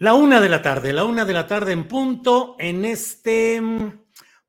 La una de la tarde, la una de la tarde en punto en este mm,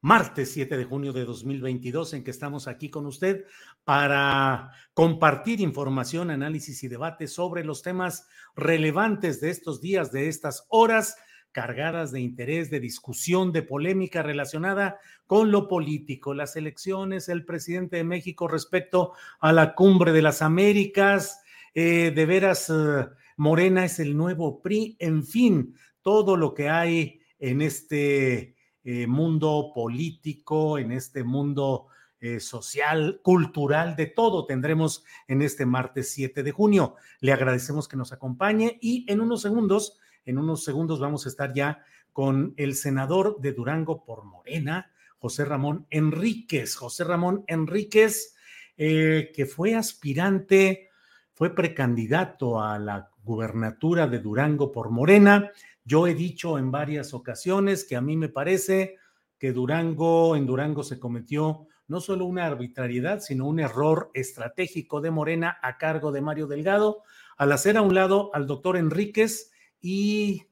martes 7 de junio de 2022 en que estamos aquí con usted para compartir información, análisis y debate sobre los temas relevantes de estos días, de estas horas cargadas de interés, de discusión, de polémica relacionada con lo político, las elecciones, el presidente de México respecto a la cumbre de las Américas, eh, de veras... Eh, Morena es el nuevo PRI, en fin, todo lo que hay en este eh, mundo político, en este mundo eh, social, cultural, de todo tendremos en este martes 7 de junio. Le agradecemos que nos acompañe y en unos segundos, en unos segundos vamos a estar ya con el senador de Durango por Morena, José Ramón Enríquez. José Ramón Enríquez, eh, que fue aspirante, fue precandidato a la gubernatura de Durango por Morena. Yo he dicho en varias ocasiones que a mí me parece que Durango, en Durango se cometió no solo una arbitrariedad, sino un error estratégico de Morena a cargo de Mario Delgado, al hacer a un lado al doctor Enríquez y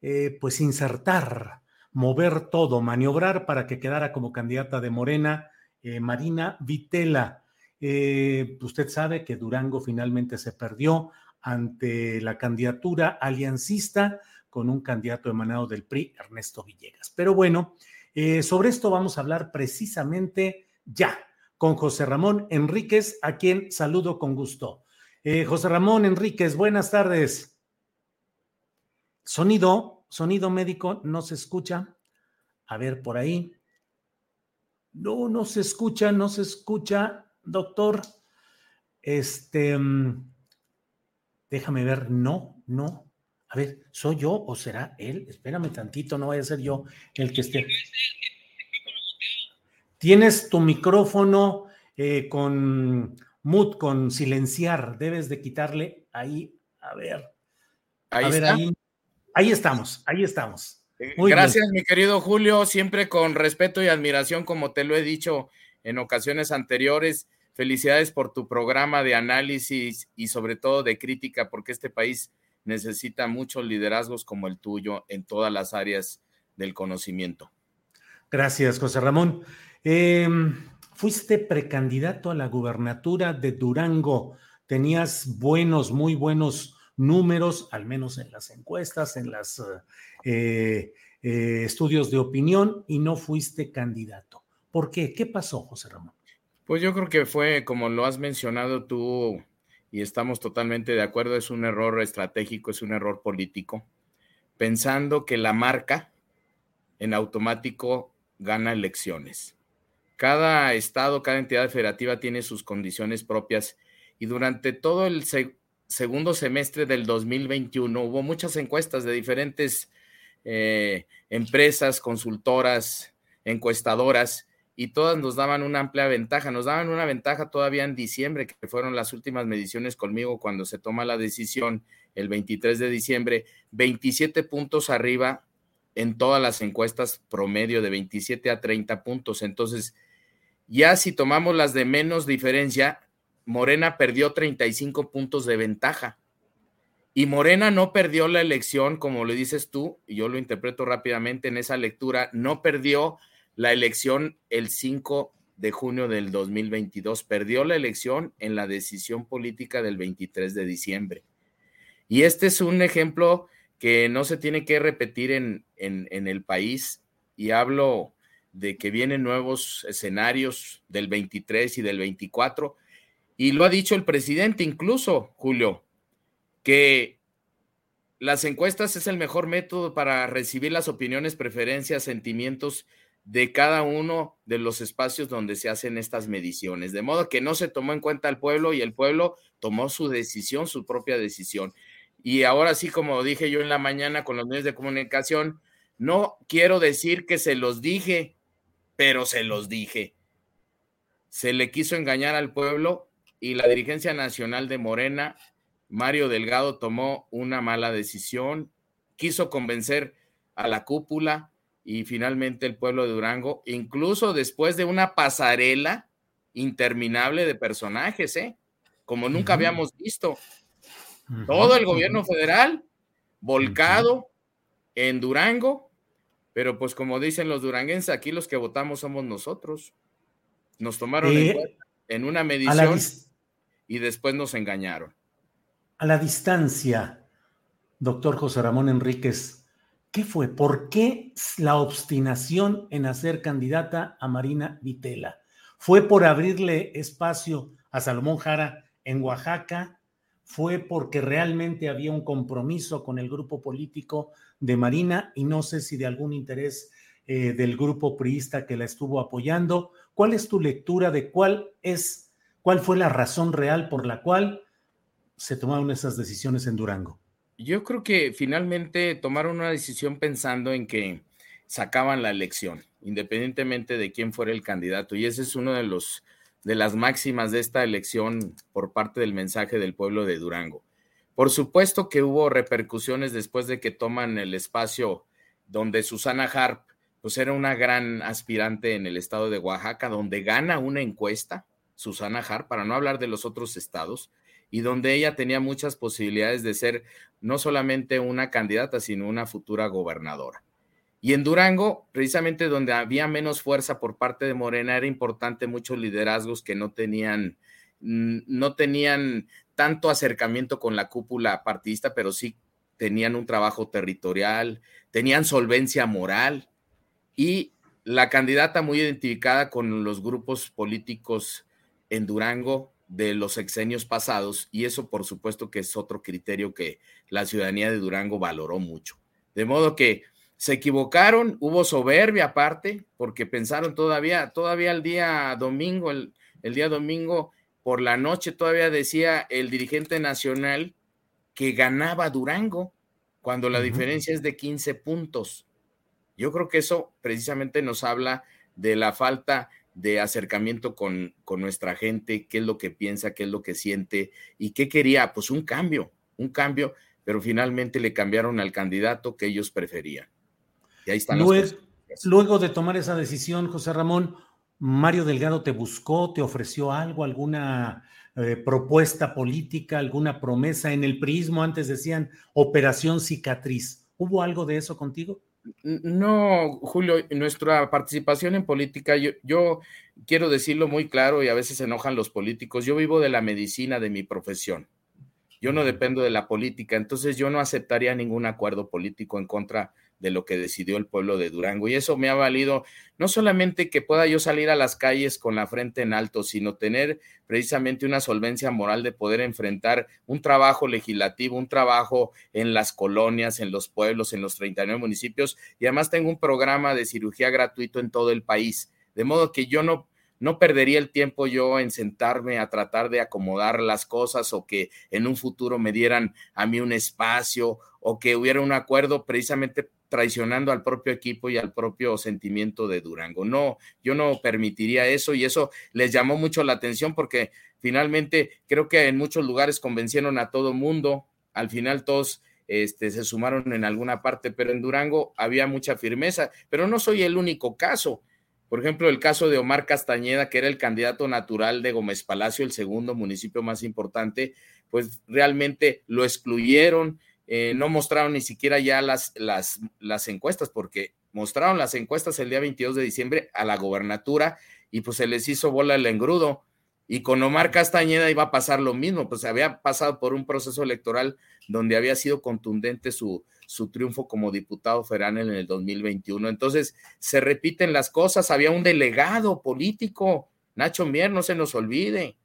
eh, pues insertar, mover todo, maniobrar para que quedara como candidata de Morena eh, Marina Vitela. Eh, usted sabe que Durango finalmente se perdió ante la candidatura aliancista con un candidato emanado del PRI, Ernesto Villegas. Pero bueno, eh, sobre esto vamos a hablar precisamente ya con José Ramón Enríquez, a quien saludo con gusto. Eh, José Ramón Enríquez, buenas tardes. Sonido, sonido médico, no se escucha. A ver, por ahí. No, no se escucha, no se escucha, doctor. Este, mm, Déjame ver, no, no. A ver, ¿soy yo o será él? Espérame tantito, no vaya a ser yo el que esté. Tienes tu micrófono eh, con mute, con silenciar. Debes de quitarle ahí. A ver. Ahí está. Ahí, estamos, ahí estamos. Eh, gracias, mi querido Julio. Siempre con respeto y admiración, como te lo he dicho en ocasiones anteriores. Felicidades por tu programa de análisis y sobre todo de crítica, porque este país necesita muchos liderazgos como el tuyo en todas las áreas del conocimiento. Gracias, José Ramón. Em, fuiste precandidato a la gubernatura de Durango. Tenías buenos, muy buenos números, al menos en las encuestas, en los eh, eh, estudios de opinión, y no fuiste candidato. ¿Por qué? ¿Qué pasó, José Ramón? Pues yo creo que fue, como lo has mencionado tú, y estamos totalmente de acuerdo, es un error estratégico, es un error político, pensando que la marca en automático gana elecciones. Cada estado, cada entidad federativa tiene sus condiciones propias y durante todo el segundo semestre del 2021 hubo muchas encuestas de diferentes eh, empresas, consultoras, encuestadoras, y todas nos daban una amplia ventaja. Nos daban una ventaja todavía en diciembre, que fueron las últimas mediciones conmigo cuando se toma la decisión el 23 de diciembre, 27 puntos arriba en todas las encuestas promedio de 27 a 30 puntos. Entonces, ya si tomamos las de menos diferencia, Morena perdió 35 puntos de ventaja. Y Morena no perdió la elección, como le dices tú, y yo lo interpreto rápidamente en esa lectura, no perdió la elección el 5 de junio del 2022, perdió la elección en la decisión política del 23 de diciembre. Y este es un ejemplo que no se tiene que repetir en, en, el país, y hablo de que vienen nuevos escenarios del 23 y del 24, y lo ha dicho el presidente incluso, Julio, que las encuestas es el mejor método para recibir las opiniones, preferencias, sentimientos de cada uno de los espacios donde se hacen estas mediciones. De modo que no se tomó en cuenta al pueblo y el pueblo tomó su decisión, su propia decisión. Y ahora sí, como dije yo en la mañana con los medios de comunicación, no quiero decir que se los dije, pero se los dije. Se le quiso engañar al pueblo y la dirigencia nacional de Morena, Mario Delgado, tomó una mala decisión, quiso convencer a la cúpula, y finalmente el pueblo de Durango, incluso después de una pasarela interminable de personajes, ¿eh? como nunca habíamos visto. Todo el gobierno federal volcado en Durango, pero pues como dicen los duranguenses, aquí los que votamos somos nosotros. Nos tomaron en, eh, en, una medición y después nos engañaron. A la distancia, doctor José Ramón Enríquez, ¿Qué fue? ¿Por qué la obstinación en hacer candidata a Marina Vitela? ¿Fue por abrirle espacio a Salomón Jara en Oaxaca? ¿Fue porque realmente había un compromiso con el grupo político de Marina y no sé si de algún interés eh, del grupo priista que la estuvo apoyando? ¿Cuál es tu lectura de cuál es, cuál fue la razón real por la cual se tomaron esas decisiones en Durango? Yo creo que finalmente tomaron una decisión pensando en que sacaban la elección, independientemente de quién fuera el candidato. Y ese es uno de los de las máximas de esta elección por parte del mensaje del pueblo de Durango. Por supuesto que hubo repercusiones después de que toman el espacio donde Susana Harp, pues era una gran aspirante en el estado de Oaxaca, donde gana una encuesta, Susana Harp, para no hablar de los otros estados, y donde ella tenía muchas posibilidades de ser no solamente una candidata, sino una futura gobernadora. Y en Durango, precisamente donde había menos fuerza por parte de Morena, era importante muchos liderazgos que no tenían, no tenían tanto acercamiento con la cúpula partidista, pero sí tenían un trabajo territorial, tenían solvencia moral y la candidata muy identificada con los grupos políticos en Durango de los sexenios pasados y eso por supuesto que es otro criterio que la ciudadanía de Durango valoró mucho. De modo que se equivocaron, hubo soberbia aparte, porque pensaron todavía, todavía el día domingo, el, día domingo por la noche todavía decía el dirigente nacional que ganaba Durango, cuando la diferencia es de 15 puntos. Yo creo que eso precisamente nos habla de la falta de acercamiento con, con, nuestra gente, qué es lo que piensa, qué es lo que siente y qué quería. Pues un cambio, un cambio, pero finalmente le cambiaron al candidato que ellos preferían. Y ahí están luego, luego de tomar esa decisión, José Ramón, Mario Delgado te buscó, te ofreció algo, alguna eh, propuesta política, alguna promesa en el prismo, antes decían operación cicatriz. ¿Hubo algo de eso contigo? No, Julio, nuestra participación en política, yo, quiero decirlo muy claro y a veces se enojan los políticos, yo vivo de la medicina de mi profesión, yo no dependo de la política, entonces yo no aceptaría ningún acuerdo político en contra de lo que decidió el pueblo de Durango. Y eso me ha valido no solamente que pueda yo salir a las calles con la frente en alto, sino tener precisamente una solvencia moral de poder enfrentar un trabajo legislativo, un trabajo en las colonias, en los pueblos, en los 39 municipios. Y además tengo un programa de cirugía gratuito en todo el país. De modo que yo no no perdería el tiempo yo en sentarme a tratar de acomodar las cosas o que en un futuro me dieran a mí un espacio o que hubiera un acuerdo precisamente traicionando al propio equipo y al propio sentimiento de Durango. No, yo no permitiría eso y eso les llamó mucho la atención porque finalmente creo que en muchos lugares convencieron a todo mundo, al final todos este, se sumaron en alguna parte, pero en Durango había mucha firmeza, pero no soy el único caso. Por ejemplo, el caso de Omar Castañeda, que era el candidato natural de Gómez Palacio, el segundo municipio más importante, pues realmente lo excluyeron, eh, no mostraron ni siquiera ya las, las, las encuestas, porque mostraron las encuestas el día 22 de diciembre a la gobernatura y pues se les hizo bola el engrudo. Y con Omar Castañeda iba a pasar lo mismo, pues había pasado por un proceso electoral donde había sido contundente su, su triunfo como diputado federal en el 2021. Entonces, se repiten las cosas, había un delegado político, Nacho Mier, no se nos olvide,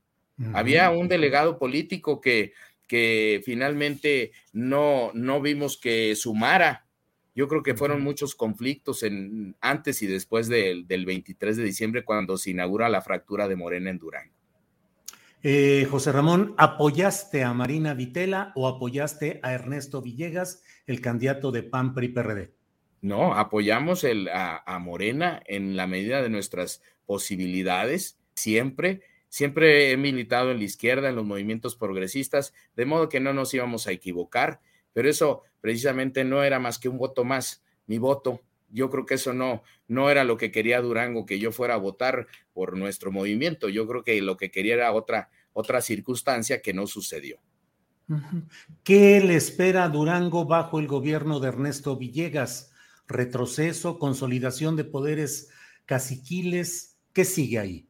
había un delegado político que que finalmente no, no vimos que sumara. Yo creo que fueron muchos conflictos en, antes y después del 23 de diciembre cuando se inaugura la fractura de Morena en Durango. Eh, José Ramón, ¿apoyaste a Marina Vitela o apoyaste a Ernesto Villegas, el candidato de PAN PRI PRD? No, apoyamos el, a, a Morena en la medida de nuestras posibilidades, siempre Siempre he militado en la izquierda, en los movimientos progresistas, de modo que no nos íbamos a equivocar, pero eso precisamente no era más que un voto más, mi voto. Yo creo que eso no, no era lo que quería Durango, que yo fuera a votar por nuestro movimiento. Yo creo que lo que quería era otra, otra circunstancia que no sucedió. ¿Qué le espera a Durango bajo el gobierno de Ernesto Villegas? ¿Retroceso, consolidación de poderes caciquiles? ¿Qué sigue ahí?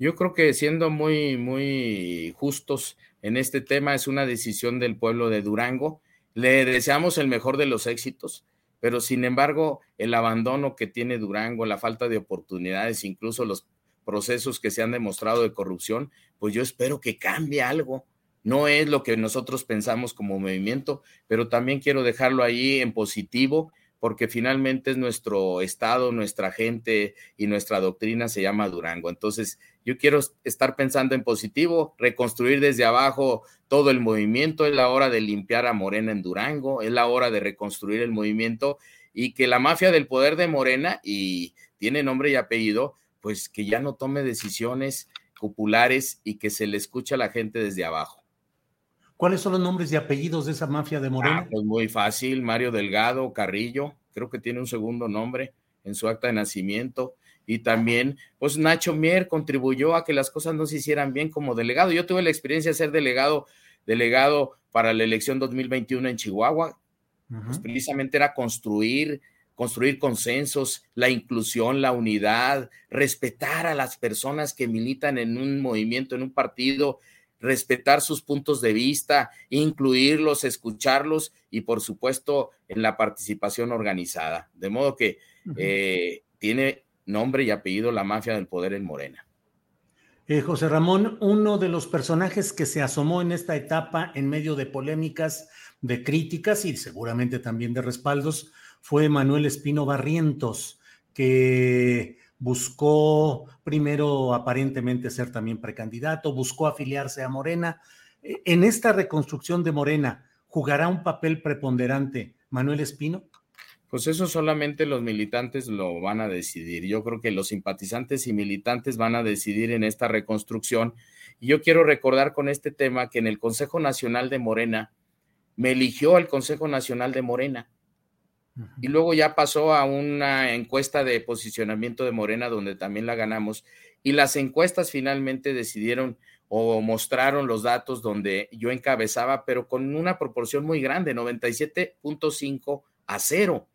Yo creo que siendo muy, muy justos en este tema, es una decisión del pueblo de Durango. Le deseamos el mejor de los éxitos, pero sin embargo, el abandono que tiene Durango, la falta de oportunidades, incluso los procesos que se han demostrado de corrupción, pues yo espero que cambie algo. No es lo que nosotros pensamos como movimiento, pero también quiero dejarlo ahí en positivo porque finalmente es nuestro estado, nuestra gente y nuestra doctrina se llama Durango. Entonces, yo quiero estar pensando en positivo, reconstruir desde abajo todo el movimiento, es la hora de limpiar a Morena en Durango, es la hora de reconstruir el movimiento y que la mafia del poder de Morena, y tiene nombre y apellido, pues que ya no tome decisiones populares y que se le escuche a la gente desde abajo. ¿Cuáles son los nombres y apellidos de esa mafia de Morena? Ah, pues muy fácil, Mario Delgado Carrillo, creo que tiene un segundo nombre en su acta de nacimiento. Y también, pues Nacho Mier contribuyó a que las cosas no se hicieran bien como delegado. Yo tuve la experiencia de ser delegado, delegado para la elección 2021 en Chihuahua. Pues precisamente era construir, construir consensos, la inclusión, la unidad, respetar a las personas que militan en un movimiento, en un partido, respetar sus puntos de vista, incluirlos, escucharlos y por supuesto en la participación organizada. De modo que eh, tiene nombre y apellido la mafia del poder en Morena. Eh, José Ramón, uno de los personajes que se asomó en esta etapa en medio de polémicas, de críticas y seguramente también de respaldos fue Manuel Espino Barrientos, que buscó primero aparentemente ser también precandidato, buscó afiliarse a Morena. Eh, en esta reconstrucción de Morena, ¿jugará un papel preponderante Manuel Espino? Pues eso solamente los militantes lo van a decidir. Yo creo que los simpatizantes y militantes van a decidir en esta reconstrucción. Y yo quiero recordar con este tema que en el Consejo Nacional de Morena me eligió el Consejo Nacional de Morena y luego ya pasó a una encuesta de posicionamiento de Morena donde también la ganamos. Y las encuestas finalmente decidieron o mostraron los datos donde yo encabezaba, pero con una proporción muy grande, 97.5 a cero.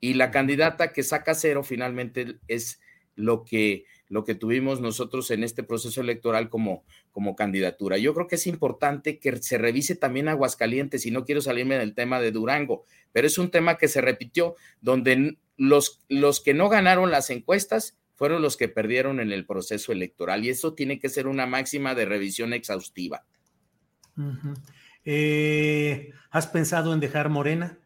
Y la candidata que saca cero finalmente es lo que lo que tuvimos nosotros en este proceso electoral como, como candidatura. Yo creo que es importante que se revise también Aguascalientes, y no quiero salirme del tema de Durango, pero es un tema que se repitió, donde los, los que no ganaron las encuestas fueron los que perdieron en el proceso electoral, y eso tiene que ser una máxima de revisión exhaustiva. Eh, ¿Has pensado en dejar Morena?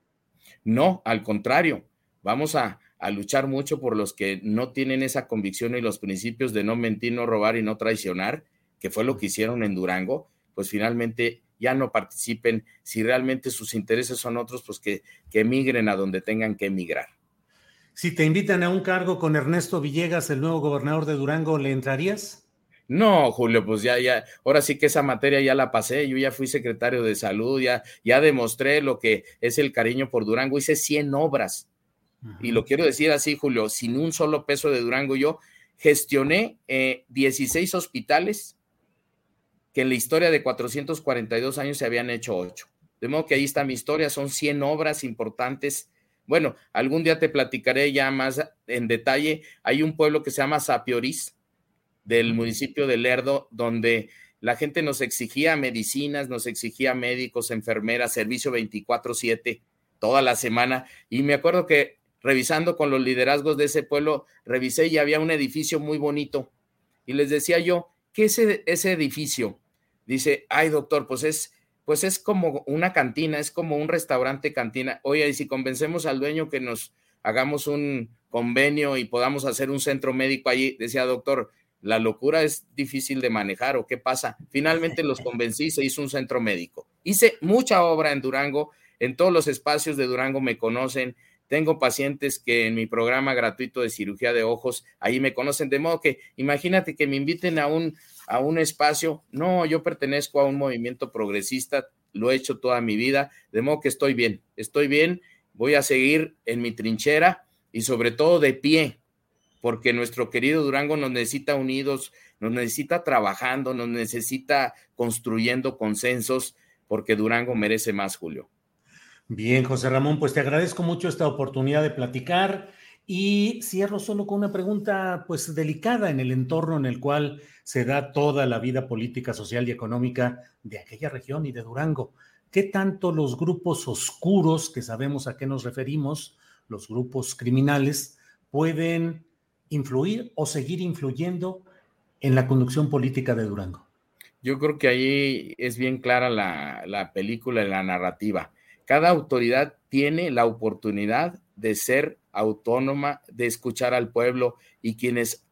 No, al contrario, vamos a, a luchar mucho por los que no tienen esa convicción y los principios de no mentir, no robar y no traicionar, que fue lo que hicieron en Durango, pues finalmente ya no participen, si realmente sus intereses son otros, pues que, que emigren a donde tengan que emigrar. Si te invitan a un cargo con Ernesto Villegas, el nuevo gobernador de Durango, ¿le entrarías? No, Julio, pues ya, ya, ahora sí que esa materia ya la pasé, yo ya fui secretario de salud, ya, ya demostré lo que es el cariño por Durango, hice 100 obras, y lo quiero decir así, Julio, sin un solo peso de Durango, yo gestioné 16 eh, hospitales que en la historia de 442 años se habían hecho 8. De modo que ahí está mi historia, son 100 obras importantes. Bueno, algún día te platicaré ya más en detalle. Hay un pueblo que se llama Sapiorís, del municipio de Lerdo, donde la gente nos exigía medicinas, nos exigía médicos, enfermeras, servicio 24/7 toda la semana. Y me acuerdo que revisando con los liderazgos de ese pueblo, revisé y había un edificio muy bonito. Y les decía yo, ¿qué es ese edificio? Dice, ay doctor, pues es, pues es como una cantina, es como un restaurante cantina. Oye, y si convencemos al dueño que nos hagamos un convenio y podamos hacer un centro médico allí, decía doctor, la locura es difícil de manejar o qué pasa. Finalmente los convencí, se hizo un centro médico. Hice mucha obra en Durango, en todos los espacios de Durango me conocen, tengo pacientes que en mi programa gratuito de cirugía de ojos, ahí me conocen, de modo que imagínate que me inviten a un, a un espacio. No, yo pertenezco a un movimiento progresista, lo he hecho toda mi vida, de modo que estoy bien, estoy bien, voy a seguir en mi trinchera y sobre todo de pie, porque nuestro querido Durango nos necesita unidos, nos necesita trabajando, nos necesita construyendo consensos, porque Durango merece más, Julio. Bien, José Ramón, pues te agradezco mucho esta oportunidad de platicar y cierro solo con una pregunta pues delicada en el entorno en el cual se da toda la vida política, social y económica de aquella región y de Durango. ¿Qué tanto los grupos oscuros, que sabemos a qué nos referimos, los grupos criminales, pueden influir o seguir influyendo en la conducción política de Durango? Yo creo que ahí es bien clara la, la película y la narrativa cada autoridad tiene la oportunidad de ser autónoma, de escuchar al pueblo y quienes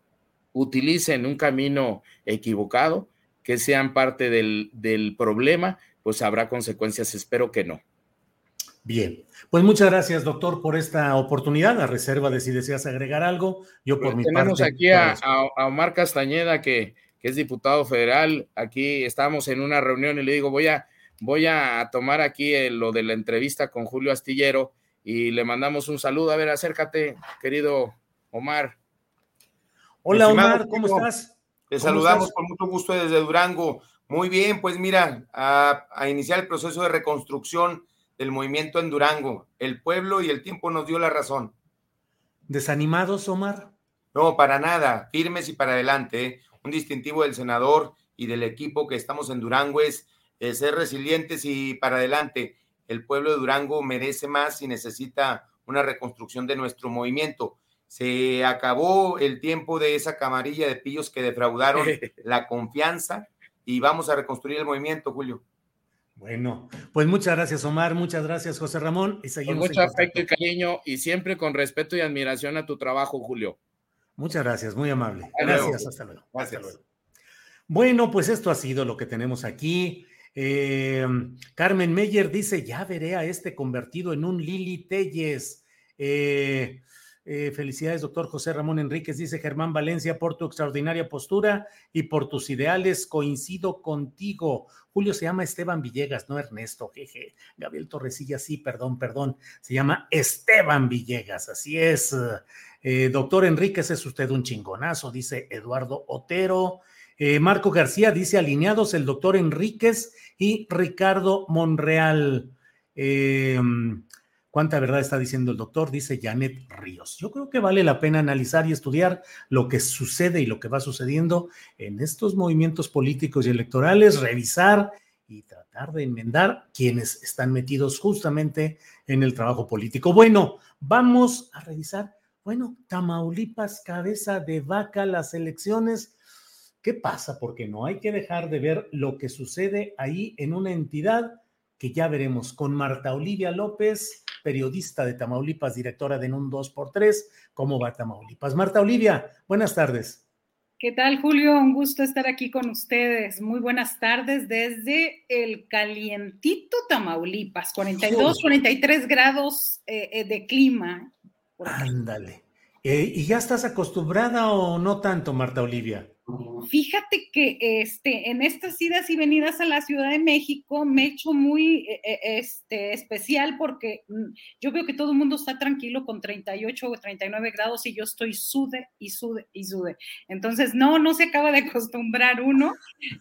utilicen un camino equivocado, que sean parte del, problema, pues habrá consecuencias. Espero que no. Bien, pues muchas gracias, doctor, por esta oportunidad. A reserva de si deseas agregar algo, yo por pues mi parte. Tenemos aquí a, a, Omar Castañeda, que, que es diputado federal. Aquí estamos en una reunión y le digo, voy a voy a tomar aquí lo de la entrevista con Julio Astillero y le mandamos un saludo. A ver, acércate, querido Omar. Hola Omar, ¿cómo estás? Te saludamos con mucho gusto desde Durango. Muy bien, pues mira, a, a, iniciar el proceso de reconstrucción del movimiento en Durango. El pueblo y el tiempo nos dio la razón. ¿Desanimados, Omar? No, para nada, firmes y para adelante. ¿eh? Un distintivo del senador y del equipo que estamos en Durango es eh, ser resilientes y para adelante. El pueblo de Durango merece más y necesita una reconstrucción de nuestro movimiento. Se acabó el tiempo de esa camarilla de pillos que defraudaron la confianza y vamos a reconstruir el movimiento, Julio. Bueno, pues muchas gracias, Omar. Muchas gracias, José Ramón. Y seguimos con mucho afecto y cariño y siempre con respeto y admiración a tu trabajo, Julio. Muchas gracias, muy amable. Gracias, hasta luego. Hasta luego. Bueno, pues esto ha sido lo que tenemos aquí. Eh, Carmen Meyer dice, ya veré a este convertido en un Lili Telles. Eh, eh, felicidades, doctor José Ramón Enríquez, dice Germán Valencia, por tu extraordinaria postura y por tus ideales, coincido contigo. Julio se llama Esteban Villegas, no Ernesto, jeje. Gabriel Torresilla, sí, perdón, perdón. Se llama Esteban Villegas, así es. doctor Enríquez, es usted un chingonazo, dice Eduardo Otero. Eh, Marco García dice alineados el doctor Enríquez y Ricardo Monreal. Eh, ¿Cuánta verdad está diciendo el doctor? Dice Janet Ríos. Yo creo que vale la pena analizar y estudiar lo que sucede y lo que va sucediendo en estos movimientos políticos y electorales, revisar y tratar de enmendar quienes están metidos justamente en el trabajo político. Bueno, vamos a revisar. Bueno, Tamaulipas, cabeza de vaca, las elecciones ¿Qué pasa? Porque no hay que dejar de ver lo que sucede ahí en una entidad que ya veremos con Marta Olivia López, periodista de Tamaulipas, directora de NUN 2x3. ¿Cómo va Tamaulipas? Marta Olivia, buenas tardes. ¿Qué tal, Julio? Un gusto estar aquí con ustedes. Muy buenas tardes desde el calientito Tamaulipas, 42, 43 grados eh, eh, de clima. Ándale. Eh, ¿Y ya estás acostumbrada o no tanto, Marta Olivia? Fíjate que este, en estas idas y venidas a la Ciudad de México me he hecho muy eh, eh, este, especial porque mm, yo veo que todo el mundo está tranquilo con 38 o 39 grados y yo estoy sude y sude y sude. Entonces, no, no se acaba de acostumbrar uno,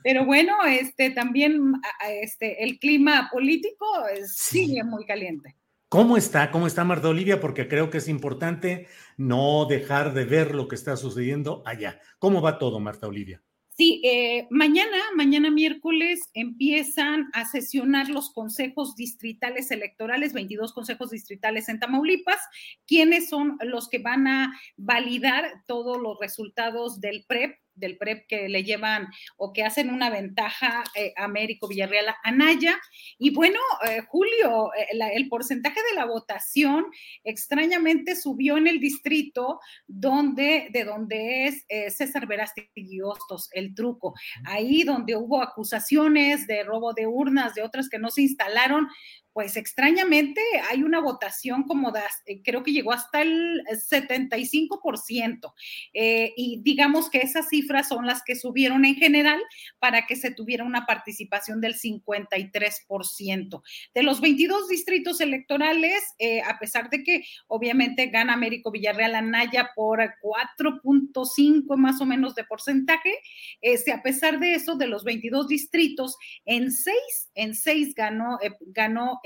pero bueno, este, también este, el clima político sigue muy caliente. ¿Cómo está? ¿Cómo está Marta Olivia? Porque creo que es importante no dejar de ver lo que está sucediendo allá. ¿Cómo va todo, Marta Olivia? Sí, eh, mañana, mañana miércoles empiezan a sesionar los consejos distritales electorales, 22 consejos distritales en Tamaulipas, quienes son los que van a validar todos los resultados del PREP del PREP que le llevan o que hacen una ventaja eh, a Américo Villarreal Anaya. Y bueno, eh, Julio, eh, el porcentaje de la votación extrañamente subió en el distrito donde, de donde es César Verástegui Hostos, el truco. Ahí donde hubo acusaciones de robo de urnas, de otras que no se instalaron, pues extrañamente hay una votación como de, eh, creo que llegó hasta el 75%. Eh, y digamos que esas cifras son las que subieron en general para que se tuviera una participación del 53%. De los 22 distritos electorales, eh, a pesar de que obviamente gana Américo Villarreal Anaya por 4.5 más o menos de porcentaje, este, a pesar de eso, de los 22 distritos, en seis, en seis ganó, ganó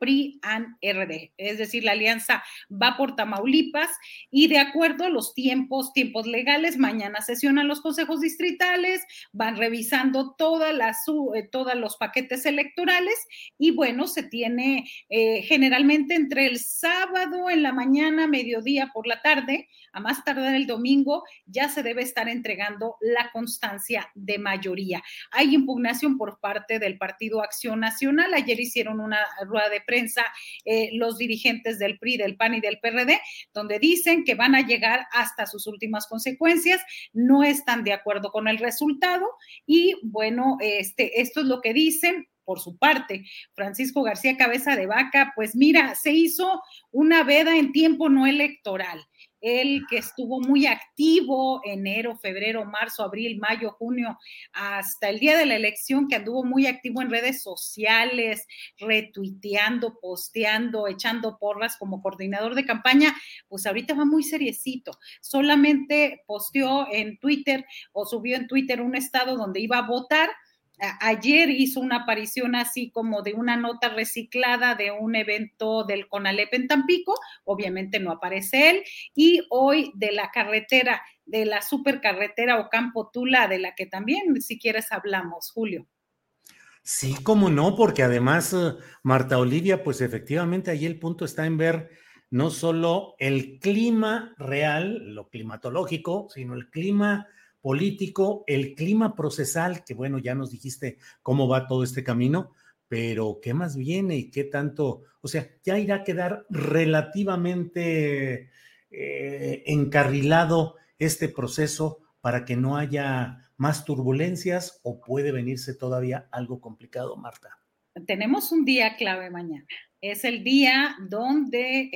PRI-AN-RD, es decir, la alianza va por Tamaulipas y de acuerdo a los tiempos, tiempos legales, mañana sesionan los consejos distritales, van revisando todas las, eh, todos los paquetes electorales y bueno, se tiene eh, generalmente entre el sábado en la mañana, mediodía por la tarde, a más tardar el domingo, ya se debe estar entregando la constancia de mayoría. Hay impugnación por parte del Partido Acción Nacional. Ayer hicieron una rueda de prensa eh, los dirigentes del PRI, del PAN y del PRD, donde dicen que van a llegar hasta sus últimas consecuencias, no están de acuerdo con el resultado y bueno, este, esto es lo que dicen por su parte. Francisco García Cabeza de Vaca, pues mira, se hizo una veda en tiempo no electoral él que estuvo muy activo enero, febrero, marzo, abril, mayo, junio, hasta el día de la elección, que anduvo muy activo en redes sociales, retuiteando, posteando, echando porras como coordinador de campaña, pues ahorita va muy seriecito. Solamente posteó en Twitter o subió en Twitter un estado donde iba a votar ayer hizo una aparición así como de una nota reciclada de un evento del CONALEP en Tampico, obviamente no aparece él, y hoy de la carretera, de la supercarretera Ocampo Tula, de la que también, si quieres, hablamos, Julio. Sí, cómo no, porque además, eh, Marta Olivia, pues efectivamente ahí el punto está en ver no solo el clima real, lo climatológico, sino el clima político, el clima procesal, que bueno, ya nos dijiste cómo va todo este camino, pero ¿qué más viene y qué tanto? O sea, ya irá a quedar relativamente eh, encarrilado este proceso para que no haya más turbulencias o puede venirse todavía algo complicado, Marta. Tenemos un día clave mañana. Es el día donde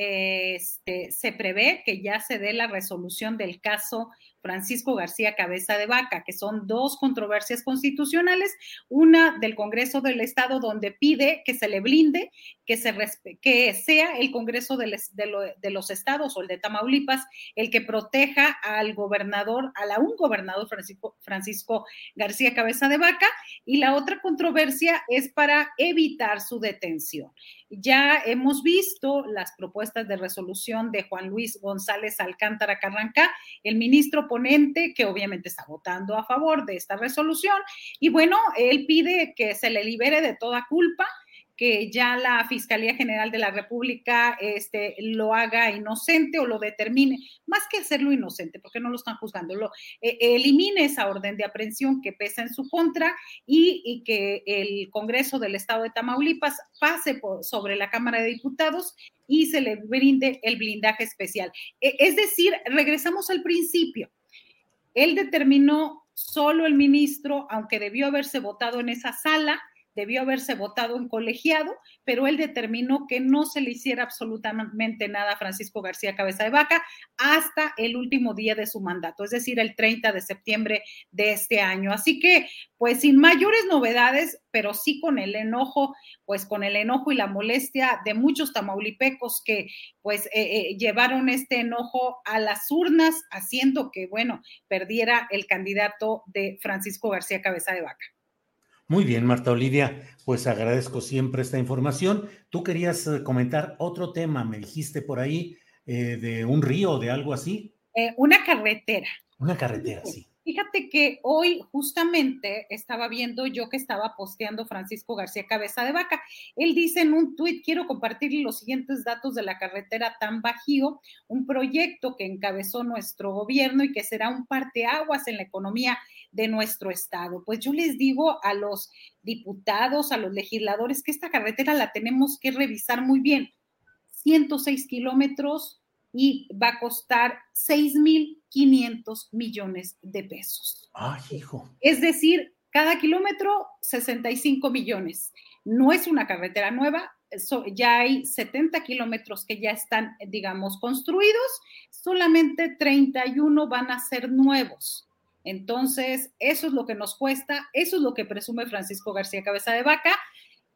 este, se prevé que ya se dé la resolución del caso Francisco García Cabeza de Vaca, que son dos controversias constitucionales, una del Congreso del Estado donde pide que se le blinde, que, se que sea el Congreso de, de, los Estados o el de Tamaulipas el que proteja al gobernador, a la un gobernador Francisco, Francisco García Cabeza de Vaca, y la otra controversia es para evitar su detención. Ya hemos visto las propuestas de resolución de Juan Luis González Alcántara Carranca, el ministro que obviamente está votando a favor de esta resolución. Y bueno, él pide que se le libere de toda culpa que ya la Fiscalía General de la República este, lo haga inocente o lo determine, más que hacerlo inocente, porque no lo están juzgando, eh, elimine esa orden de aprehensión que pesa en su contra y, y que el Congreso del Estado de Tamaulipas pase por, sobre la Cámara de Diputados y se le brinde el blindaje especial. E, es decir, regresamos al principio Él determinó solo el ministro, aunque debió haberse votado en esa sala, debió haberse votado en colegiado, pero él determinó que no se le hiciera absolutamente nada a Francisco García Cabeza de Vaca hasta el último día de su mandato, es decir, el 30 de septiembre de este año. Así que, pues sin mayores novedades, pero sí con el enojo, pues con el enojo y la molestia de muchos tamaulipecos que pues eh, eh, llevaron este enojo a las urnas, haciendo que, bueno, perdiera el candidato de Francisco García Cabeza de Vaca. Muy bien, Marta Olivia, pues agradezco siempre esta información. Tú querías eh, comentar otro tema, me dijiste por ahí, eh, de un río, de algo así. Eh, una carretera. Una carretera, sí. Fíjate que hoy justamente estaba viendo yo que estaba posteando Francisco García Cabeza de Vaca. Él dice en un tuit, quiero compartir los siguientes datos de la carretera Tan Bajío, un proyecto que encabezó nuestro gobierno y que será un parteaguas en la economía de nuestro estado. Pues yo les digo a los diputados, a los legisladores, que esta carretera la tenemos que revisar muy bien. 106 kilómetros, y va a costar 6.500 millones de pesos. Ay, hijo. Es decir, cada kilómetro 65 millones. No es una carretera nueva, ya hay 70 kilómetros que ya están, digamos, construidos, solamente 31 van a ser nuevos. Entonces, eso es lo que nos cuesta, eso es lo que presume Francisco García Cabeza de Vaca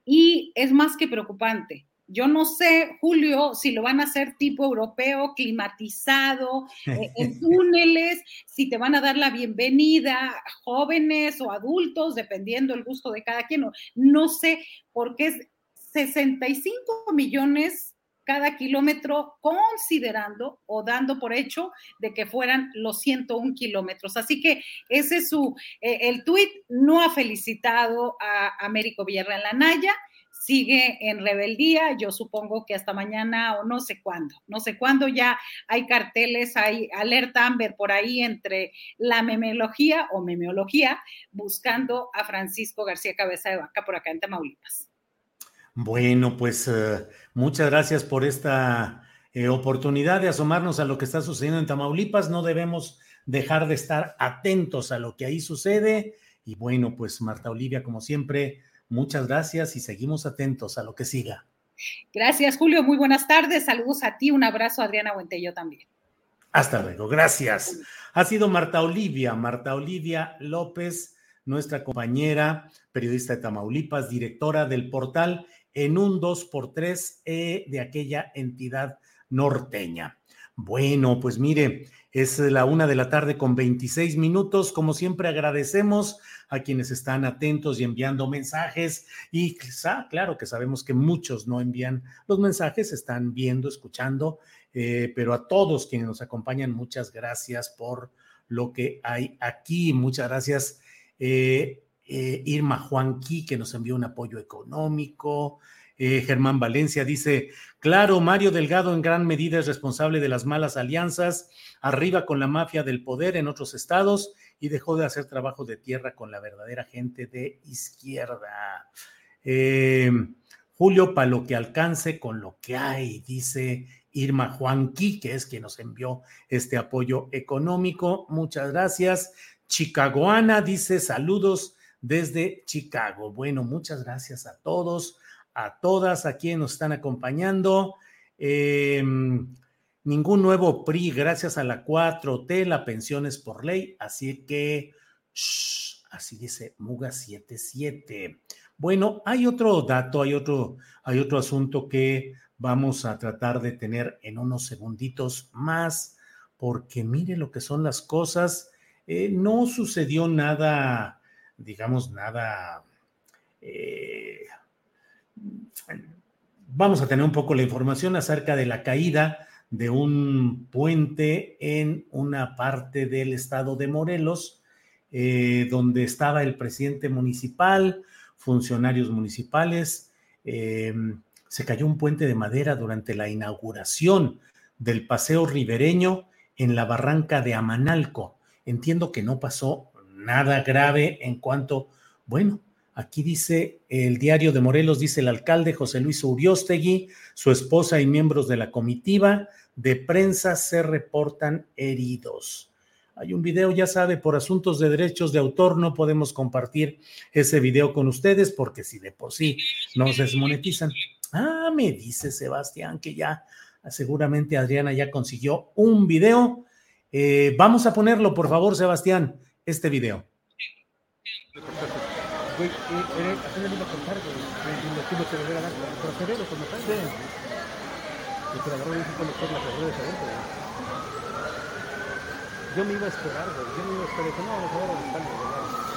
y es más que preocupante. Yo no sé, Julio, si lo van a hacer tipo europeo, climatizado, eh, en túneles, si te van a dar la bienvenida jóvenes o adultos, dependiendo el gusto de cada quien. No, sé, porque es 65 millones cada kilómetro, considerando o dando por hecho de que fueran los 101 kilómetros. Así que ese es su, eh, el tuit no ha felicitado a Américo Villarreal Naya sigue en rebeldía, yo supongo que hasta mañana o no sé cuándo, no sé cuándo ya hay carteles, hay alerta Amber por ahí entre la memeología o memeología buscando a Francisco García Cabeza de Vaca por acá en Tamaulipas. Bueno, pues eh, muchas gracias por esta eh, oportunidad de asomarnos a lo que está sucediendo en Tamaulipas. No debemos dejar de estar atentos a lo que ahí sucede. Y bueno, pues Marta Olivia, como siempre, Muchas gracias y seguimos atentos a lo que siga. Gracias, Julio. Muy buenas tardes. Saludos a ti. Un abrazo, Adriana Buentello también. Hasta luego. Gracias. Ha sido Marta Olivia, Marta Olivia López, nuestra compañera, periodista de Tamaulipas, directora del portal en un 2x3 e de aquella entidad norteña. Bueno, pues mire, es la una de la tarde con 26 minutos. Como siempre, agradecemos a quienes están atentos y enviando mensajes. Y claro que sabemos que muchos no envían los mensajes, están viendo, escuchando, eh, pero a todos quienes nos acompañan, muchas gracias por lo que hay aquí. Muchas gracias. Eh, eh, Irma Juanqui, que nos envió un apoyo económico. Germán Valencia dice, claro, Mario Delgado en gran medida es responsable de las malas alianzas, arriba con la mafia del poder en otros estados y dejó de hacer trabajo de tierra con la verdadera gente de izquierda. Eh, Julio, para lo que alcance con lo que hay, dice Irma Juanqui, que es quien nos envió este apoyo económico. Muchas gracias. Chicagoana dice saludos desde Chicago. Bueno, muchas gracias a todos, a todas, a quienes nos están acompañando. Eh, ningún nuevo PRI gracias a la 4T, la pensión es por ley, así que, así dice Muga 77. Bueno, hay otro dato, hay otro, hay otro asunto que vamos a tratar de tener en unos segunditos más, porque mire lo que son las cosas. Eh, no sucedió nada, digamos, nada. Eh, vamos a tener un poco la información acerca de la caída de un puente en una parte del estado de Morelos, eh, donde estaba el presidente municipal, funcionarios municipales. Eh, se cayó un puente de madera durante la inauguración del paseo ribereño en la barranca de Amanalco. Entiendo que no pasó nada grave en cuanto, bueno, Aquí dice el diario de Morelos, dice el alcalde José Luis Uriostegui, su esposa y miembros de la comitiva de prensa se reportan heridos. hay un video, ya sabe, por asuntos de derechos de autor no podemos compartir ese video con ustedes porque si de por sí nos desmonetizan. Ah, me dice Sebastián que ya seguramente Adriana ya consiguió un video. Eh, vamos a ponerlo, por favor, Sebastián, este video. Yo me iba a esperar, Yo me iba a esperar. No, mejor a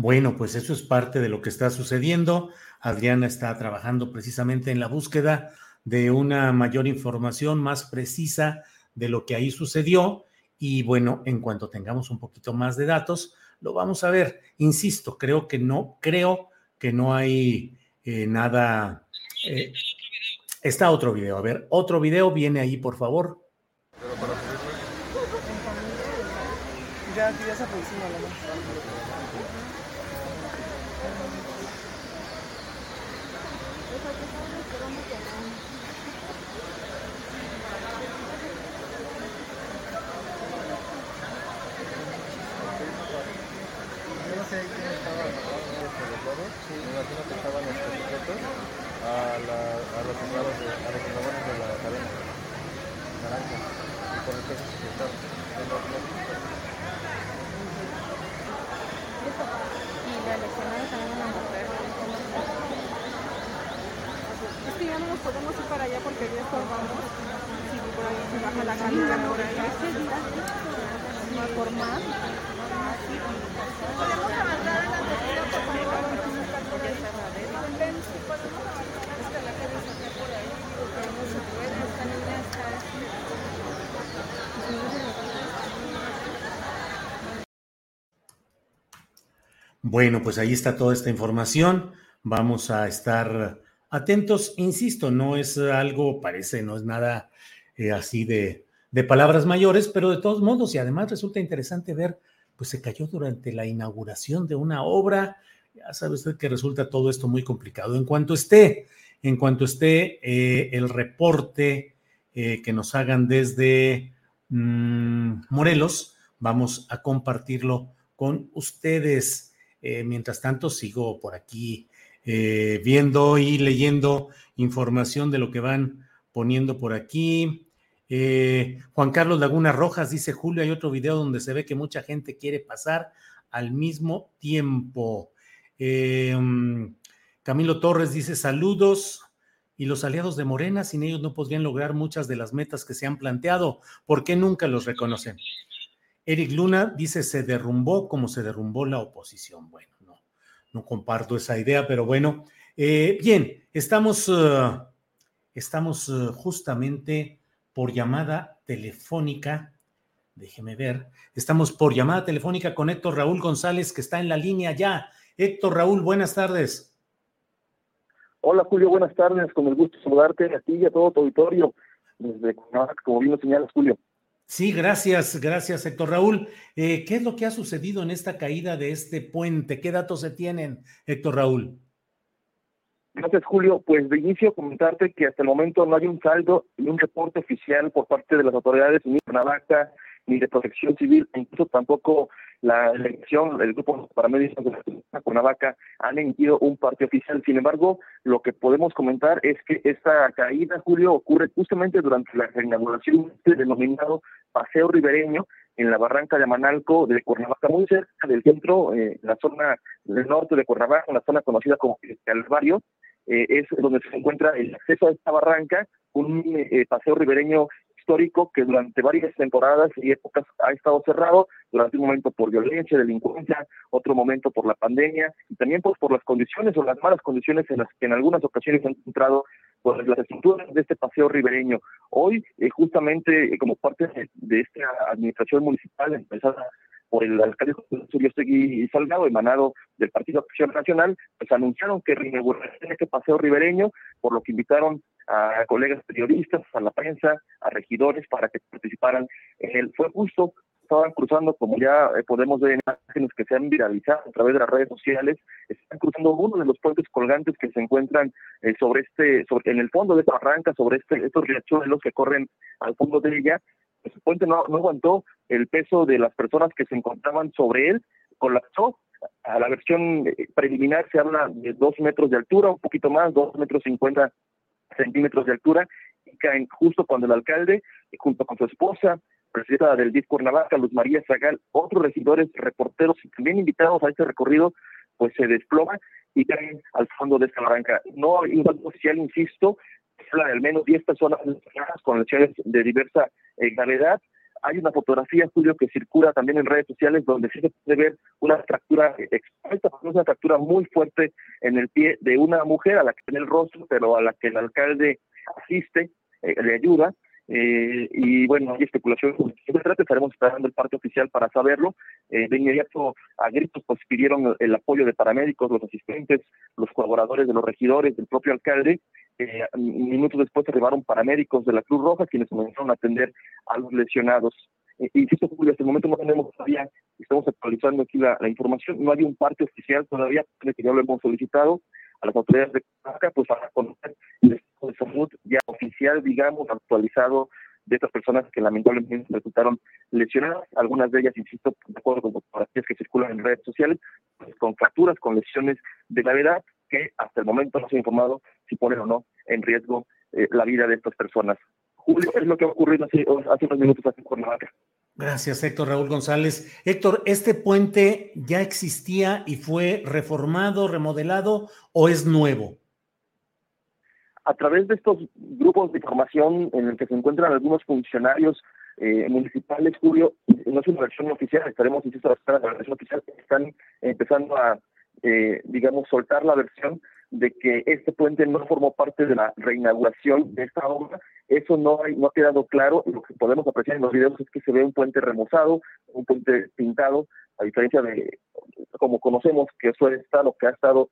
Bueno, pues eso es parte de lo que está sucediendo. Adriana está trabajando precisamente en la búsqueda de una mayor información más precisa de lo que ahí sucedió. Y bueno, en cuanto tengamos un poquito más de datos, lo vamos a ver. Insisto, creo que no, creo que no hay eh, nada. Eh, está otro video. A ver, otro video viene ahí, por favor. Ya, ya se sí. me imagino que estaban los sujetos a, los la cadena y la también es que ya no nos podemos ir para allá porque ya estorbamos si por ahí se baja la por ahí más bueno, pues ahí está toda esta información. Vamos a estar atentos. Insisto, no es algo, parece, no es nada eh, así de, de palabras mayores, pero de todos modos, y además resulta interesante ver pues se cayó durante la inauguración de una obra. Ya sabe usted que resulta todo esto muy complicado. En cuanto esté, en cuanto esté eh, el reporte eh, que nos hagan desde mm, Morelos, vamos a compartirlo con ustedes. Eh, mientras tanto, sigo por aquí viendo y leyendo información de lo que van poniendo por aquí. Juan Carlos Laguna Rojas dice, Julio, hay otro video donde se ve que mucha gente quiere pasar al mismo tiempo. Mm, Camilo Torres dice, saludos. Y los aliados de Morena, sin ellos no podrían lograr muchas de las metas que se han planteado. ¿Por qué nunca los reconocen? Eric Luna dice, se derrumbó como se derrumbó la oposición. Bueno, no, no comparto esa idea, pero bueno. Eh, bien, estamos, estamos justamente por llamada telefónica. Déjeme ver. Estamos por llamada telefónica con Héctor Raúl González, que está en la línea ya. Héctor Raúl, buenas tardes. Hola Julio, buenas tardes. Con el gusto de saludarte a ti y a todo tu auditorio. Desde como bien lo señalas, Julio. Sí, gracias, gracias Héctor Raúl. Eh, ¿Qué es lo que ha sucedido en esta caída de este puente? ¿Qué datos se tienen, Héctor Raúl? Gracias, Julio. Pues de inicio comentarte que hasta el momento no hay un saldo ni un reporte oficial por parte de las autoridades ni de Navaca ni de Protección Civil, incluso tampoco la elección, el grupo paramédicos de la Cuernavaca han emitido un parte oficial. Sin embargo, lo que podemos comentar es que esta caída, Julio, ocurre justamente durante la inauguración del denominado Paseo Ribereño en la barranca de Manalco de Cuernavaca, muy cerca del centro, eh, la zona del norte de Cuernavaca, en la zona conocida como Calvario, eh, es donde se encuentra el acceso a esta barranca, un eh, paseo ribereño histórico que durante varias temporadas y épocas ha estado cerrado, durante un momento por violencia, delincuencia, otro momento por la pandemia y también pues por las condiciones o las malas condiciones en las que en algunas ocasiones han encontrado pues, las estructuras de este paseo ribereño. Hoy, eh, justamente como parte de, esta administración municipal empezada por el alcalde Julio Segui Salgado, emanado del Partido Acción Nacional, pues anunciaron que reinaugurarían este paseo ribereño, por lo que invitaron a colegas periodistas, a la prensa, a regidores para que participaran en él. Fue justo estaban cruzando, como ya eh, podemos ver en imágenes que se han viralizado a través de las redes sociales, están cruzando uno de los puentes colgantes que se encuentran eh, sobre este, sobre, en el fondo de esta barranca, sobre este, estos riachuelos que corren al fondo de ella. Ese puente no, no aguantó el peso de las personas que se encontraban sobre él, colapsó. A la versión eh, preliminar se habla de dos metros de altura, un poquito más, dos metros cincuenta centímetros de altura, y caen justo cuando el alcalde, junto con su esposa, presidenta del DIF Cuernavaca, Luz María Zagal, otros regidores, reporteros y también invitados a este recorrido, pues se desploma y caen al fondo de esta barranca. No hay un dato oficial, insisto, al menos 10 personas con lesiones de diversa eh, gravedad. Hay una fotografía, estudio que circula también en redes sociales donde sí se puede ver una fractura expuesta, una fractura muy fuerte en el pie de una mujer a la que tiene el rostro, pero a la que el alcalde asiste, eh, le ayuda. Eh, y bueno, hay especulación se trata, estaremos esperando el parte oficial para saberlo. Eh, de inmediato, a gritos, pues pidieron el apoyo de paramédicos, los asistentes, los colaboradores de los regidores, del propio alcalde. Eh, minutos después arribaron paramédicos de la Cruz Roja, quienes comenzaron a atender a los lesionados. insisto, Julio, hasta el momento no tenemos todavía, estamos actualizando aquí la, información, no hay un parte oficial todavía, que ya lo hemos solicitado a las autoridades de acá, pues para conocer el estado de salud ya oficial, digamos, actualizado de estas personas que lamentablemente resultaron lesionadas, algunas de ellas, insisto, de acuerdo con fotografías que circulan en redes sociales, pues, con fracturas, con lesiones de gravedad, que hasta el momento no se ha informado si ponen o no en riesgo eh, la vida de estas personas. Julio, es lo que ha ocurrido hace, hace unos minutos aquí en Cuernavaca. Gracias, Héctor Raúl González. Héctor, ¿este puente ya existía y fue reformado, remodelado o es nuevo? A través de estos grupos de información en el que se encuentran algunos funcionarios eh, municipales, Julio, no es una versión oficial, estaremos, insisto, a la versión oficial, están empezando a, eh, digamos, soltar la versión de que este puente no formó parte de la reinauguración de esta obra. Eso no, hay, no ha quedado claro. Lo que podemos apreciar en los videos es que se ve un puente remozado, un puente pintado, a diferencia de como conocemos que suele estar o que ha estado,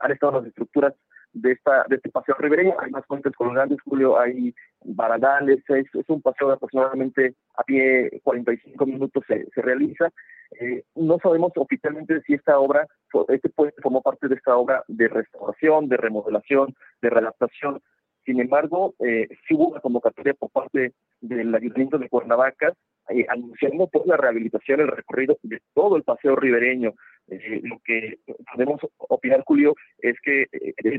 han estado las estructuras de esta de este paseo ribereño. Hay más puentes colgantes, Julio, hay baradales, es, es un paseo de aproximadamente a pie 45 minutos se, se realiza. Eh, no sabemos oficialmente si esta obra, este puente formó parte de esta obra de restauración, de remodelación, de readaptación. Sin embargo, eh, sí hubo una convocatoria por parte del Ayuntamiento de Cuernavaca eh, anunciando por la rehabilitación, el recorrido de todo el paseo ribereño. Eh, lo que podemos opinar, Julio, es que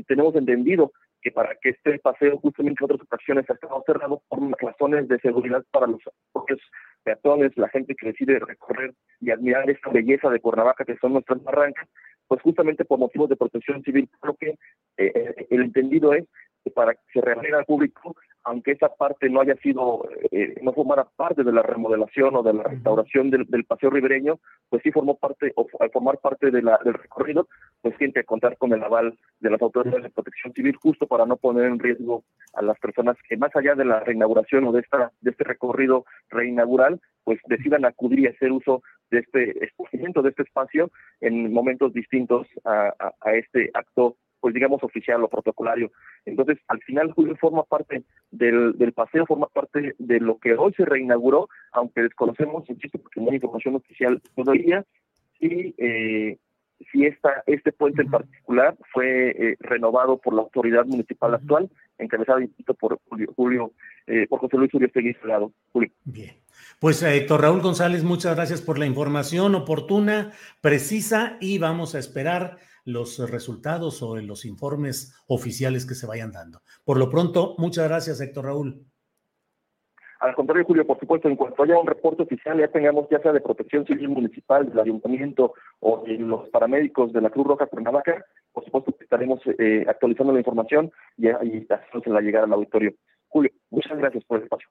tenemos entendido que para que este paseo justamente en otras ocasiones ha estado cerrado por razones de seguridad para los propios peatones, la gente que decide recorrer y admirar esta belleza de Cuernavaca que son nuestras barrancas, pues justamente por motivos de protección civil. Creo que eh, eh, el entendido es que para que se reabra al público, aunque esa parte no haya sido, eh, no formara parte de la remodelación o de la restauración del, paseo ribereño, pues sí formó parte, o al formar parte de la, del recorrido, pues tiene que contar con el aval de las autoridades de protección civil justo para no poner en riesgo a las personas que más allá de la reinauguración o de esta de este recorrido reinaugural, pues decidan acudir y hacer uso de este escogimiento de este espacio en momentos distintos a, a, este acto pues digamos oficial o protocolario. Entonces, al final Julio forma parte del, del paseo, forma parte de lo que hoy se reinauguró, aunque desconocemos, insisto, porque no hay información oficial todavía, y eh, si esta, este puente en particular fue eh, renovado por la autoridad municipal actual, encabezada por Julio, Julio eh, por José Luis Uribe Julio. Bien. Pues eh, Héctor Raúl González, muchas gracias por la información oportuna, precisa y vamos a esperar los resultados o los informes oficiales que se vayan dando. Por lo pronto, muchas gracias Héctor Raúl. Al contrario, Julio, por supuesto, en cuanto haya un reporte oficial, ya tengamos ya sea de protección civil municipal, del ayuntamiento o de los paramédicos de la Cruz Roja Cuernavaca, por supuesto que estaremos eh, actualizando la información y, y la llegada al auditorio. Julio, muchas gracias por el espacio.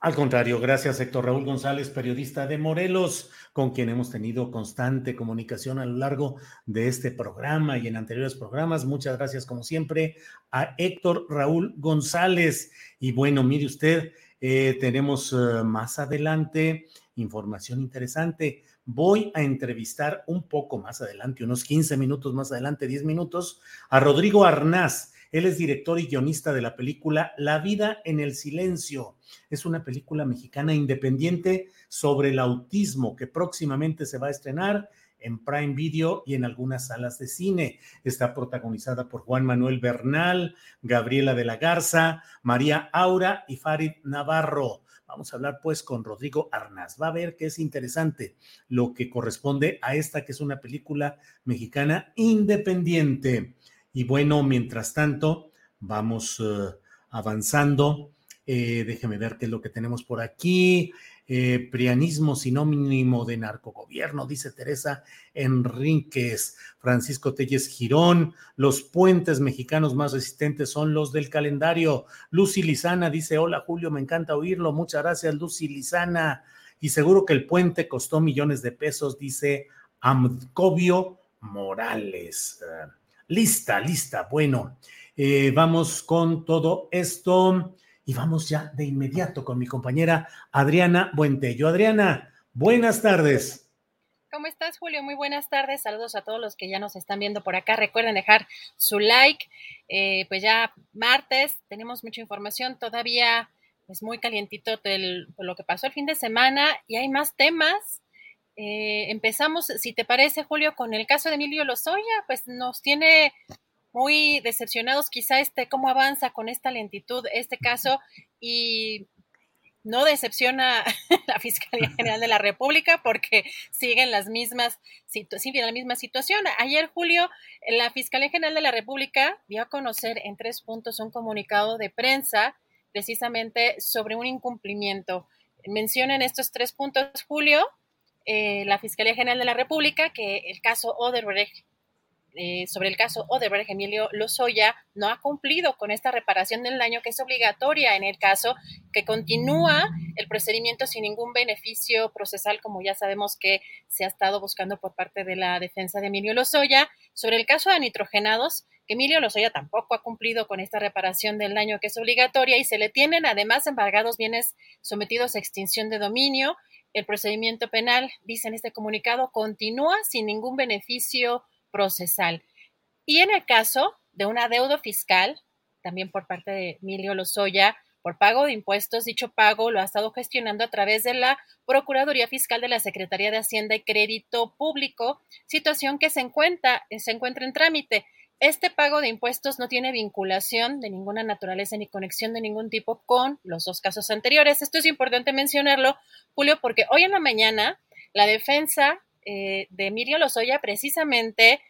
Al contrario, gracias Héctor Raúl González, periodista de Morelos, con quien hemos tenido constante comunicación a lo largo de este programa y en anteriores programas. Muchas gracias, como siempre, a Héctor Raúl González. Y bueno, mire usted, eh, tenemos eh, más adelante información interesante. Voy a entrevistar un poco más adelante, unos 15 minutos más adelante, 10 minutos, a Rodrigo Arnaz Él es director y guionista de la película La vida en el silencio. Es una película mexicana independiente sobre el autismo que próximamente se va a estrenar en Prime Video y en algunas salas de cine. Está protagonizada por Juan Manuel Bernal, Gabriela de la Garza, María Aura y Farid Navarro. Vamos a hablar pues con Rodrigo Arnaz. Va a ver que es interesante lo que corresponde a esta que es una película mexicana independiente. Y bueno, mientras tanto, vamos uh, avanzando. Eh, déjeme ver qué es lo que tenemos por aquí. Eh, prianismo sinónimo de narcogobierno, dice Teresa Enríquez, Francisco Telles Girón, los puentes mexicanos más resistentes son los del calendario. Lucy Lizana dice, hola Julio, me encanta oírlo, muchas gracias Lucy Lizana. Y seguro que el puente costó millones de pesos, dice Amcovio Morales. lista, lista, bueno, eh, vamos con todo esto. Y vamos ya de inmediato con mi compañera Adriana Buentello. Adriana, buenas tardes. ¿Cómo estás, Julio? Muy buenas tardes. Saludos a todos los que ya nos están viendo por acá. Recuerden dejar su like. Eh, pues ya martes tenemos mucha información. Todavía es muy calientito lo que pasó el fin de semana y hay más temas. Eh, empezamos, si te parece, Julio, con el caso de Emilio Lozoya, pues nos tiene muy decepcionados quizá este cómo avanza con esta lentitud este caso y no decepciona la Fiscalía General de la República porque siguen las mismas siguen la misma situación. Ayer, Julio, la Fiscalía General de la República dio a conocer en tres puntos un comunicado de prensa precisamente sobre un incumplimiento. Menciona en estos tres puntos, Julio, eh, la Fiscalía General de la República que el caso Odebrecht eh, sobre el caso Odebrecht, Emilio Lozoya no ha cumplido con esta reparación del daño que es obligatoria en el caso que continúa el procedimiento sin ningún beneficio procesal, como ya sabemos que se ha estado buscando por parte de la defensa de Emilio Lozoya. Sobre el caso de nitrogenados, Emilio Lozoya tampoco ha cumplido con esta reparación del daño que es obligatoria y se le tienen además embargados bienes sometidos a extinción de dominio. El procedimiento penal, dice en este comunicado, continúa sin ningún beneficio procesal. Y en el caso de un adeudo fiscal, también por parte de Emilio Lozoya, por pago de impuestos, dicho pago lo ha estado gestionando a través de la Procuraduría Fiscal de la Secretaría de Hacienda y Crédito Público, situación que se encuentra, se encuentra en trámite. Este pago de impuestos no tiene vinculación de ninguna naturaleza ni conexión de ningún tipo con los dos casos anteriores. Esto es importante mencionarlo, Julio, porque hoy en la mañana la defensa eh, de Emilio Lozoya precisamente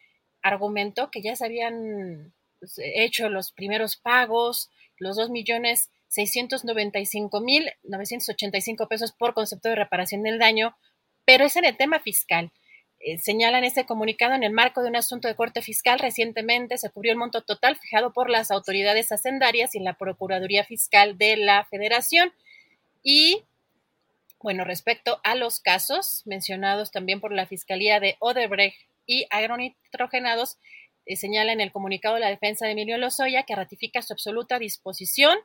argumentó que ya se habían pues, hecho los primeros pagos, los dos millones seiscientos noventa y cinco mil novecientos ochenta y cinco pesos por concepto de reparación del daño, pero es en el tema fiscal. Eh, señalan este comunicado en el marco de un asunto de corte fiscal. Recientemente se cubrió el monto total fijado por las autoridades hacendarias y la Procuraduría Fiscal de la Federación. Y bueno, respecto a los casos mencionados también por la Fiscalía de Odebrecht y agronitrogenados, eh, señala en el comunicado de la defensa de Emilio Lozoya que ratifica su absoluta disposición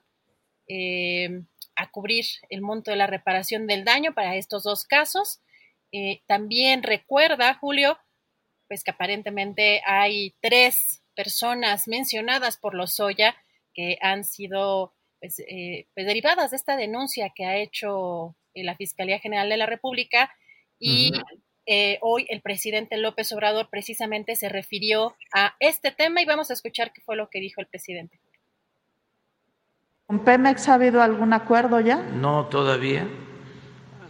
eh, a cubrir el monto de la reparación del daño para estos dos casos. Eh, también recuerda, Julio, pues que aparentemente hay tres personas mencionadas por Lozoya que han sido pues, pues derivadas de esta denuncia que ha hecho la Fiscalía General de la República y eh, hoy el presidente López Obrador precisamente se refirió a este tema y vamos a escuchar qué fue lo que dijo el presidente. ¿Con Pemex ha habido algún acuerdo ya? No, todavía,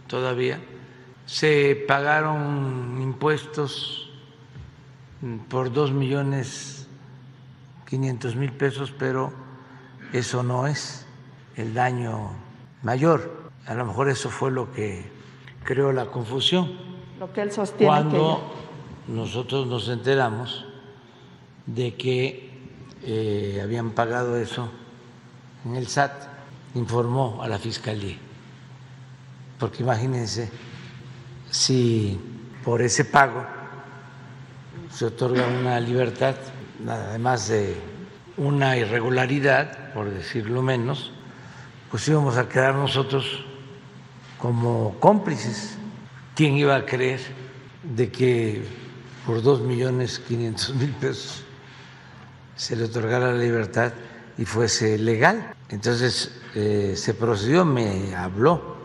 todavía. Se pagaron impuestos por dos millones quinientos mil pesos, pero eso no es el daño mayor a lo mejor eso fue lo que creó la confusión. Lo que él sostiene. Cuando nosotros nos enteramos de que eh, habían pagado eso en el SAT, informó a la fiscalía. Porque imagínense si por ese pago se otorga una libertad, además de una irregularidad, por decirlo menos, pues íbamos a quedar nosotros como cómplices. ¿Quién iba a creer de que por dos millones quinientos mil pesos se le otorgara la libertad y fuese legal. Entonces eh, se procedió, me habló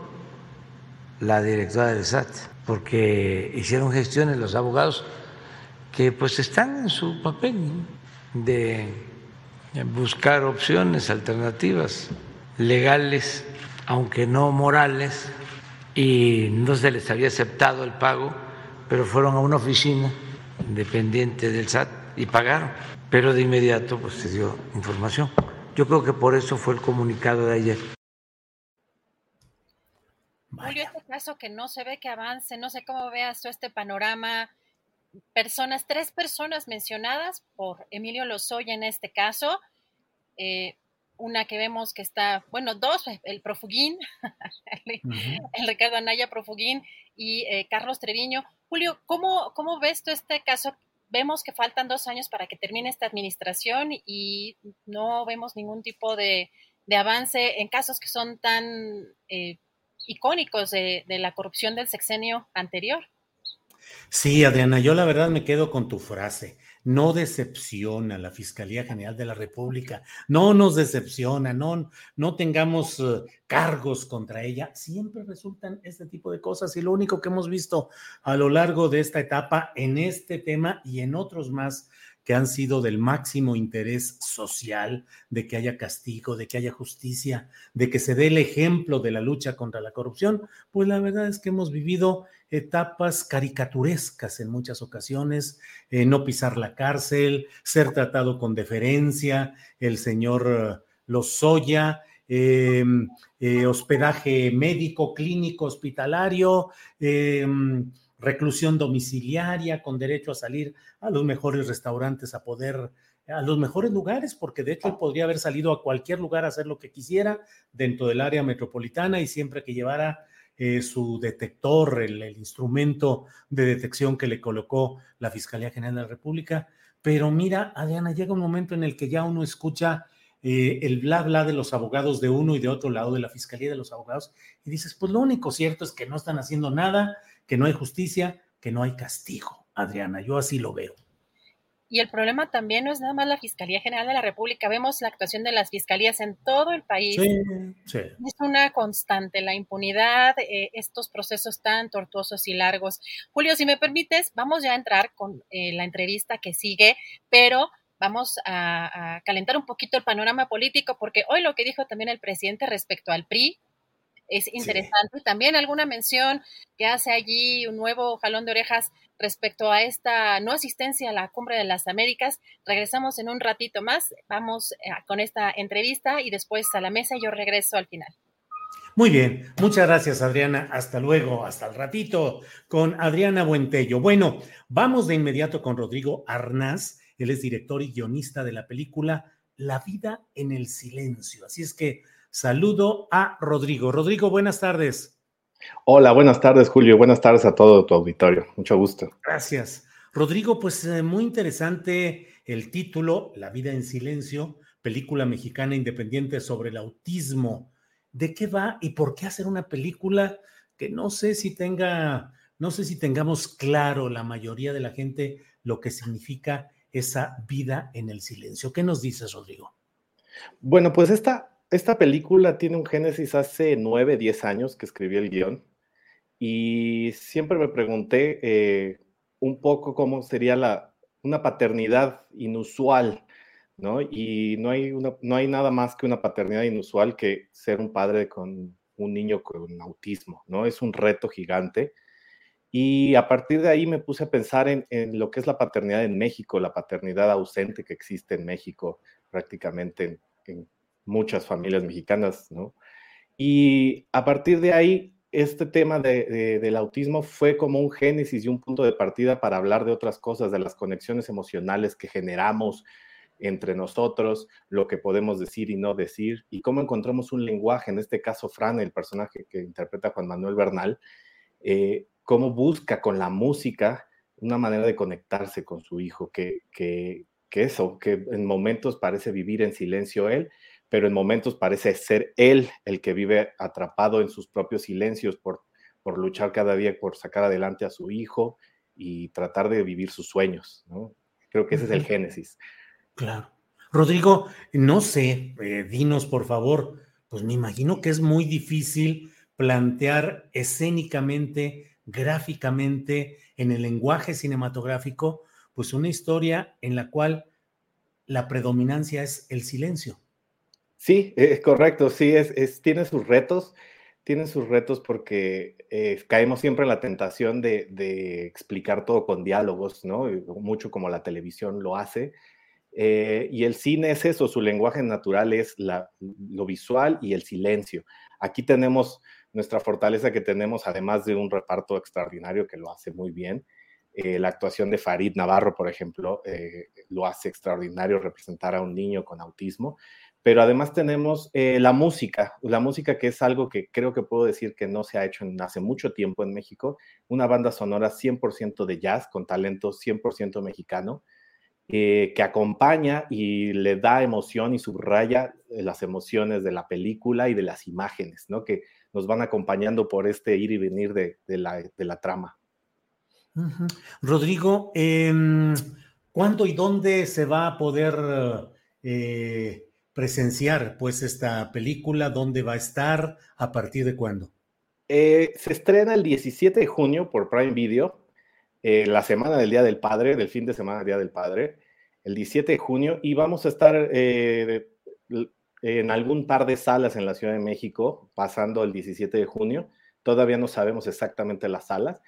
la directora del SAT, porque hicieron gestiones los abogados que pues están en su papel de buscar opciones alternativas legales, aunque no morales, y no se les había aceptado el pago, pero fueron a una oficina independiente del SAT y pagaron, pero de inmediato pues se dio información. Yo creo que por eso fue el comunicado de ayer. Julio, este caso que no se ve que avance, no sé cómo veas tú este panorama. Personas, tres personas mencionadas por Emilio Lozoya en este caso. Eh, una que vemos que está, bueno, dos, el Profuguín, el, Ricardo Anaya Profuguín y eh, Carlos Treviño. Julio, ¿cómo, ¿cómo ves tú este caso? Vemos que faltan dos años para que termine esta administración y no vemos ningún tipo de, avance en casos que son tan eh, icónicos de, de la corrupción del sexenio anterior. Sí, Adriana, yo la verdad me quedo con tu frase no decepciona la Fiscalía General de la República, no nos decepciona, no, no tengamos eh, cargos contra ella, siempre resultan este tipo de cosas. Y lo único que hemos visto a lo largo de esta etapa en este tema y en otros más que han sido del máximo interés social, de que haya castigo, de que haya justicia, de que se dé el ejemplo de la lucha contra la corrupción, pues la verdad es que hemos vivido etapas caricaturescas en muchas ocasiones, eh, no pisar la cárcel, ser tratado con deferencia, el señor Lozoya, eh, eh, hospedaje médico, clínico, hospitalario, reclusión domiciliaria con derecho a salir a los mejores restaurantes, a poder, a los mejores lugares, porque de hecho él podría haber salido a cualquier lugar a hacer lo que quisiera dentro del área metropolitana y siempre que llevara eh, su detector, el, instrumento de detección que le colocó la Fiscalía General de la República. Pero mira, Adriana, llega un momento en el que ya uno escucha eh, el bla bla de los abogados de uno y de otro lado de la Fiscalía de los Abogados y dices, pues lo único cierto es que no están haciendo nada, que no hay justicia, que no hay castigo. Adriana, yo así lo veo. Y el problema también no es nada más la Fiscalía General de la República, vemos la actuación de las fiscalías en todo el país. Es una constante, la impunidad, eh, estos procesos tan tortuosos y largos. Julio, si me permites, vamos ya a entrar con eh, la entrevista que sigue, pero vamos a, a calentar un poquito el panorama político, porque hoy lo que dijo también el presidente respecto al PRI, es interesante. También alguna mención que hace allí un nuevo jalón de orejas respecto a esta no asistencia a la Cumbre de las Américas. Regresamos en un ratito más. Vamos eh, con esta entrevista y después a la mesa y yo regreso al final. Muy bien, muchas gracias Adriana. Hasta luego, hasta el ratito con Adriana Buentello. Bueno, vamos de inmediato con Rodrigo Arnaz. Él es director y guionista de la película La vida en el silencio. Así es que Saludo a Rodrigo. Rodrigo, buenas tardes. Hola, buenas tardes, Julio. Buenas tardes a todo tu auditorio. Mucho gusto. Gracias. Rodrigo, pues eh, muy interesante el título, La vida en silencio, película mexicana independiente sobre el autismo. ¿De qué va y por qué hacer una película que no sé si tenga, no sé si tengamos claro la mayoría de la gente lo que significa esa vida en el silencio? ¿Qué nos dices, Rodrigo? Bueno, pues esta esta película tiene un génesis hace nueve, diez años que escribí el guion y siempre me pregunté eh, un poco cómo sería la, una paternidad inusual, ¿no? Y no hay, no hay nada más que una paternidad inusual que ser un padre con un niño con autismo, ¿no? Es un reto gigante. Y a partir de ahí me puse a pensar en, lo que es la paternidad en México, la paternidad ausente que existe en México prácticamente en muchas familias mexicanas, ¿no? Y a partir de ahí, este tema del autismo fue como un génesis y un punto de partida para hablar de otras cosas, de las conexiones emocionales que generamos entre nosotros, lo que podemos decir y no decir, y cómo encontramos un lenguaje, en este caso Fran, el personaje que interpreta Juan Manuel Bernal, eh, cómo busca con la música una manera de conectarse con su hijo, que, que, que eso, que en momentos parece vivir en silencio él, pero en momentos parece ser él el que vive atrapado en sus propios silencios por, por luchar cada día por sacar adelante a su hijo y tratar de vivir sus sueños. ¿no? Creo que ese es el génesis. Claro. Rodrigo, no sé, eh, dinos por favor, pues me imagino que es muy difícil plantear escénicamente, gráficamente, en el lenguaje cinematográfico, pues una historia en la cual la predominancia es el silencio. Sí, es correcto, sí, es, tiene sus retos, tiene sus retos porque eh, caemos siempre en la tentación de, explicar todo con diálogos, ¿no? Mucho como la televisión lo hace. Eh, y el cine es eso, su lenguaje natural es lo visual y el silencio. Aquí tenemos nuestra fortaleza que tenemos, además de un reparto extraordinario que lo hace muy bien. Eh, la actuación de Farid Navarro, por ejemplo, lo hace extraordinario representar a un niño con autismo. Pero además tenemos eh, la música, la música que es algo que creo que puedo decir que no se ha hecho en, hace mucho tiempo en México, una banda sonora 100% de jazz con talento 100% mexicano, que acompaña y le da emoción y subraya las emociones de la película y de las imágenes, ¿no? Que nos van acompañando por este ir y venir de, la, trama. Rodrigo, em, ¿cuándo y dónde se va a poder eh, presenciar pues esta película? ¿Dónde va a estar? ¿A partir de cuándo? Eh, se estrena el 17 de junio por Prime Video, eh, la semana del Día del Padre, del fin de semana del Día del Padre, el 17 de junio, y vamos a estar en algún par de salas en la Ciudad de México, pasando el 17 de junio. Todavía no sabemos exactamente las salas.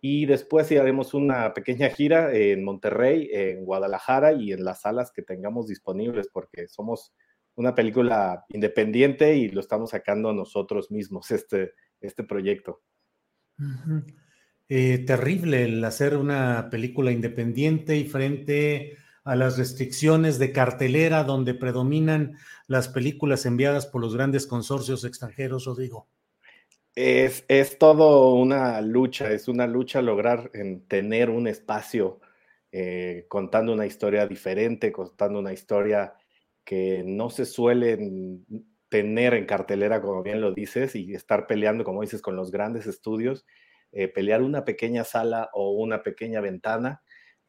Y después haremos una pequeña gira en Monterrey, en Guadalajara y en las salas que tengamos disponibles, porque somos una película independiente y lo estamos sacando nosotros mismos, este, este proyecto. Eh, terrible el hacer una película independiente y frente a las restricciones de cartelera donde predominan las películas enviadas por los grandes consorcios extranjeros, Rodrigo? Es, es todo una lucha, es una lucha lograr en tener un espacio eh, contando una historia diferente, contando una historia que no se suele tener en cartelera, como bien lo dices, y estar peleando, como dices, con los grandes estudios, eh, pelear una pequeña sala o una pequeña ventana.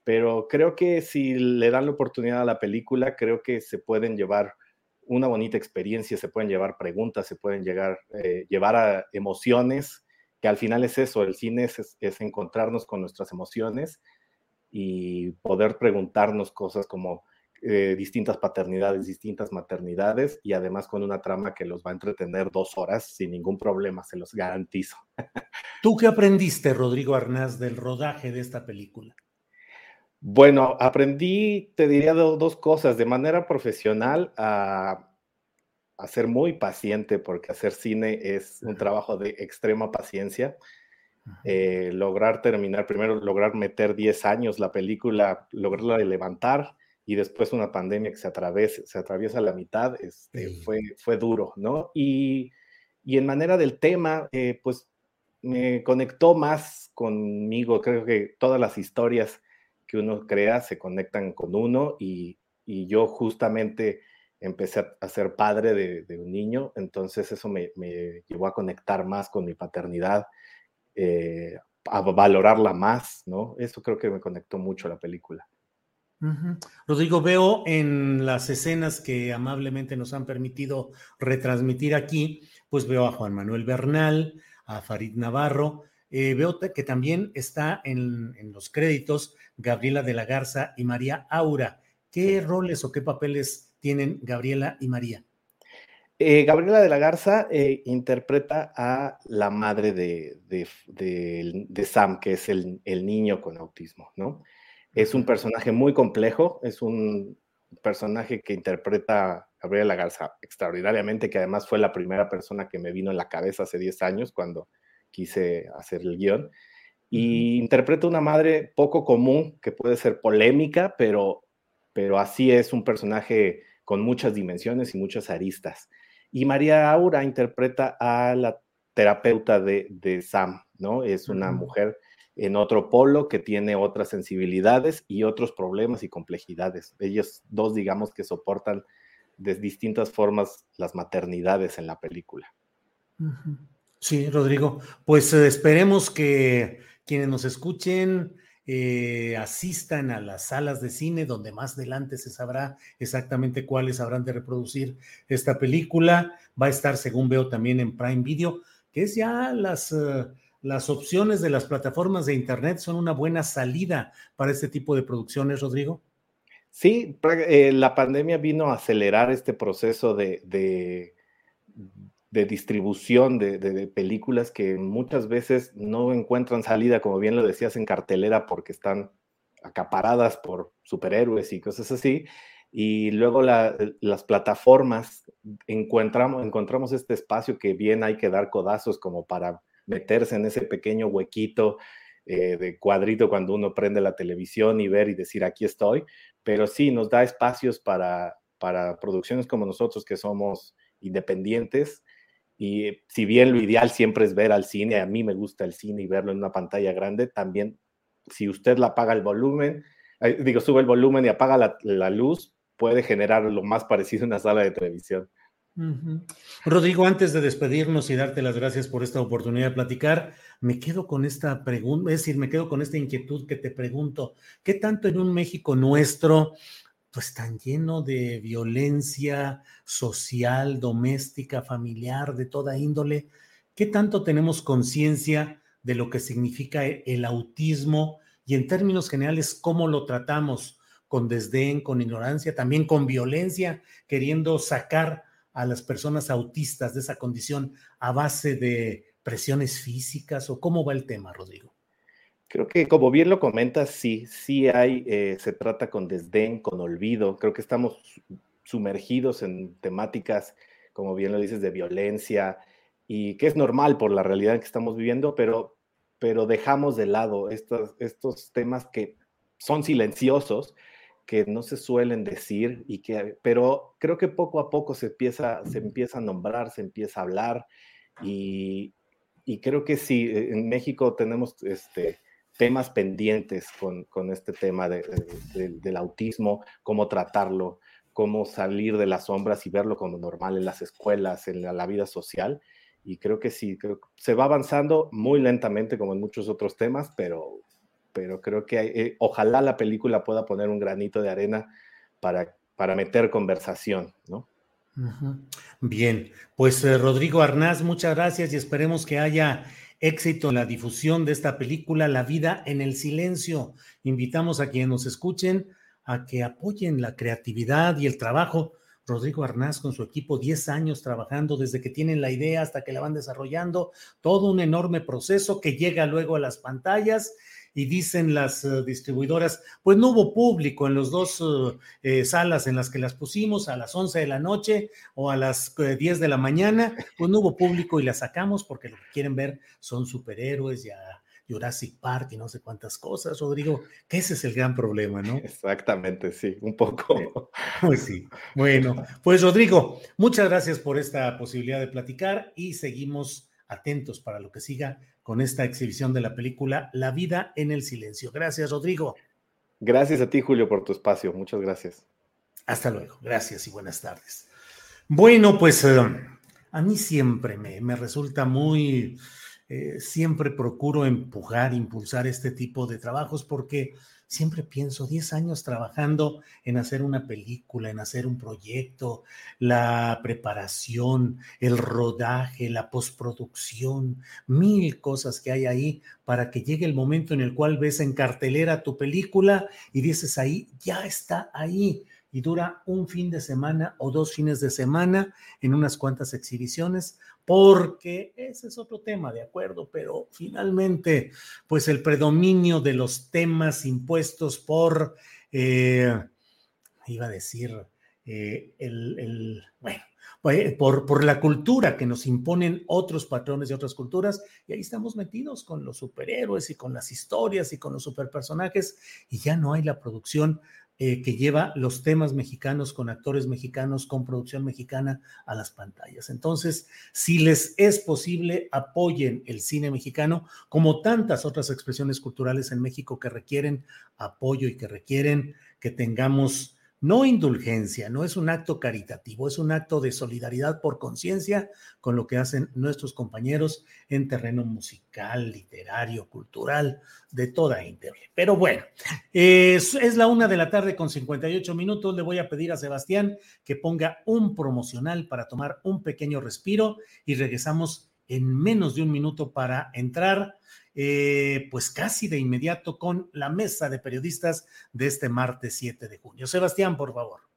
Pero creo que si le dan la oportunidad a la película, creo que se pueden llevar una bonita experiencia, se pueden llevar preguntas, se pueden llegar, eh, llevar a emociones, que al final es eso, el cine es, encontrarnos con nuestras emociones y poder preguntarnos cosas como eh, distintas paternidades, distintas maternidades y además con una trama que los va a entretener dos horas sin ningún problema, se los garantizo. ¿Tú qué aprendiste, Rodrigo Arnaz, del rodaje de esta película? Bueno, aprendí, te diría dos cosas, de manera profesional a, ser muy paciente, porque hacer cine es un trabajo de extrema paciencia. Eh, lograr terminar, primero lograr meter 10 años la película, lograrla levantar y después una pandemia que se atraviesa, se atraviesa la mitad, este, fue, fue duro, ¿no? Y, en manera del tema, eh, pues me conectó más conmigo, creo que todas las historias que uno crea se conectan con uno y, yo justamente empecé a, ser padre de, un niño, entonces eso me, llevó a conectar más con mi paternidad, eh, a valorarla más, ¿no? Eso creo que me conectó mucho a la película. Rodrigo, veo en las escenas que amablemente nos han permitido retransmitir aquí, pues veo a Juan Manuel Bernal, a Farid Navarro, eh, veo que también está en, los créditos Gabriela de la Garza y María Aura. ¿Qué roles o qué papeles tienen Gabriela y María? Eh, Gabriela de la Garza eh, interpreta a la madre de, de, Sam, que es el, niño con autismo, ¿no? Es un personaje muy complejo, es un personaje que interpreta Gabriela de la Garza extraordinariamente, que además fue la primera persona que me vino en la cabeza hace 10 años cuando quise hacer el guion. Y interpreta una madre poco común, que puede ser polémica, pero, pero así es un personaje con muchas dimensiones y muchas aristas. Y María Aura interpreta a la terapeuta de, de Sam, ¿no? Es una mujer en otro polo que tiene otras sensibilidades y otros problemas y complejidades. Ellos dos, digamos, que soportan de distintas formas las maternidades en la película. Sí, Rodrigo. Pues eh, esperemos que quienes nos escuchen eh, asistan a las salas de cine, donde más adelante se sabrá exactamente cuáles habrán de reproducir esta película. Va a estar, según veo, también en Prime Video, que es ya las, eh, las opciones de las plataformas de Internet son una buena salida para este tipo de producciones, Rodrigo. Sí, eh, la pandemia vino a acelerar este proceso de, de, distribución de, películas que muchas veces no encuentran salida, como bien lo decías, en cartelera porque están acaparadas por superhéroes y cosas así. Y luego las plataformas encontramos este espacio que bien hay que dar codazos como para meterse en ese pequeño huequito eh, de cuadrito cuando uno prende la televisión y ver y decir aquí estoy, pero sí nos da espacios para, para producciones como nosotros que somos independientes. Y si bien lo ideal siempre es ver al cine, a mí me gusta el cine y verlo en una pantalla grande, también si usted la apaga el volumen, eh, digo, sube el volumen y apaga la, la luz, puede generar lo más parecido a una sala de televisión. Rodrigo, antes de despedirnos y darte las gracias por esta oportunidad de platicar, me quedo con esta pregunta, es decir, me quedo con esta inquietud que te pregunto, ¿qué tanto en un México nuestro, pues tan lleno de violencia social, doméstica, familiar, de toda índole, qué tanto tenemos conciencia de lo que significa el autismo y en términos generales cómo lo tratamos? con desdén, con ignorancia, también con violencia, queriendo sacar a las personas autistas de esa condición a base de presiones físicas o cómo va el tema, Rodrigo? Creo que como bien lo comentas, sí, sí hay, eh, se trata con desdén, con olvido. Creo que estamos sumergidos en temáticas, como bien lo dices, de violencia y que es normal por la realidad que estamos viviendo, pero, pero dejamos de lado estos, estos temas que son silenciosos, que no se suelen decir y que, pero creo que poco a poco se empieza, se empieza a nombrar, se empieza a hablar y, y creo que sí, e, en México tenemos este, temas pendientes con, con este tema de, del autismo, cómo tratarlo, cómo salir de las sombras y verlo como normal en las escuelas, en la, la vida social. Y creo que sí, creo, se va avanzando muy lentamente como en muchos otros temas, pero pero creo que eh, ojalá la película pueda poner un granito de arena para, para meter conversación, ¿no? Bien, pues eh, Rodrigo Arnaz, muchas gracias y esperemos que haya éxito en la difusión de esta película, La vida en el silencio. Invitamos a quienes nos escuchen a que apoyen la creatividad y el trabajo. Rodrigo Arnaz con su equipo, 10 años trabajando desde que tienen la idea hasta que la van desarrollando, todo un enorme proceso que llega luego a las pantallas y dicen las uh, distribuidoras, pues no hubo público en las dos uh, eh, salas en las que las pusimos a las 11 de la noche o a las eh, 10 de la mañana, pues no hubo público y las sacamos porque lo que quieren ver son superhéroes ya. Jurassic Park y no sé cuántas cosas, Rodrigo, que ese es el gran problema, ¿no? Exactamente, sí, un poco. Pues sí. Bueno, pues Rodrigo, muchas gracias por esta posibilidad de platicar y seguimos atentos para lo que siga con esta exhibición de la película La vida en el silencio. Gracias, Rodrigo. Gracias a ti, Julio, por tu espacio. Muchas gracias. Hasta luego. Gracias y buenas tardes. Bueno, pues eh, a mí siempre me, me resulta muy, eh, siempre procuro empujar, impulsar este tipo de trabajos porque siempre pienso 10 años trabajando en hacer una película, en hacer un proyecto, la preparación, el rodaje, la postproducción, mil cosas que hay ahí para que llegue el momento en el cual ves en cartelera tu película y dices ahí, ya está ahí y dura un fin de semana o dos fines de semana en unas cuantas exhibiciones porque ese es otro tema, de acuerdo, pero finalmente, pues el predominio de los temas impuestos por, eh, iba a decir, eh, el, bueno, pues, por, por, la cultura que nos imponen otros patrones de otras culturas, y ahí estamos metidos con los superhéroes y con las historias y con los superpersonajes, y ya no hay la producción eh, que lleva los temas mexicanos con actores mexicanos, con producción mexicana a las pantallas. Entonces, si les es posible, apoyen el cine mexicano, como tantas otras expresiones culturales en México que requieren apoyo y que requieren que tengamos no indulgencia, no es un acto caritativo, es un acto de solidaridad por conciencia con lo que hacen nuestros compañeros en terreno musical, literario, cultural, de toda índole. Pero bueno, es, es, la una de la tarde con 58 minutos. Le voy a pedir a Sebastián que ponga un promocional para tomar un pequeño respiro y regresamos en menos de un minuto para entrar eh, pues casi de inmediato con la mesa de periodistas de este martes 7 de junio. Sebastián, por favor.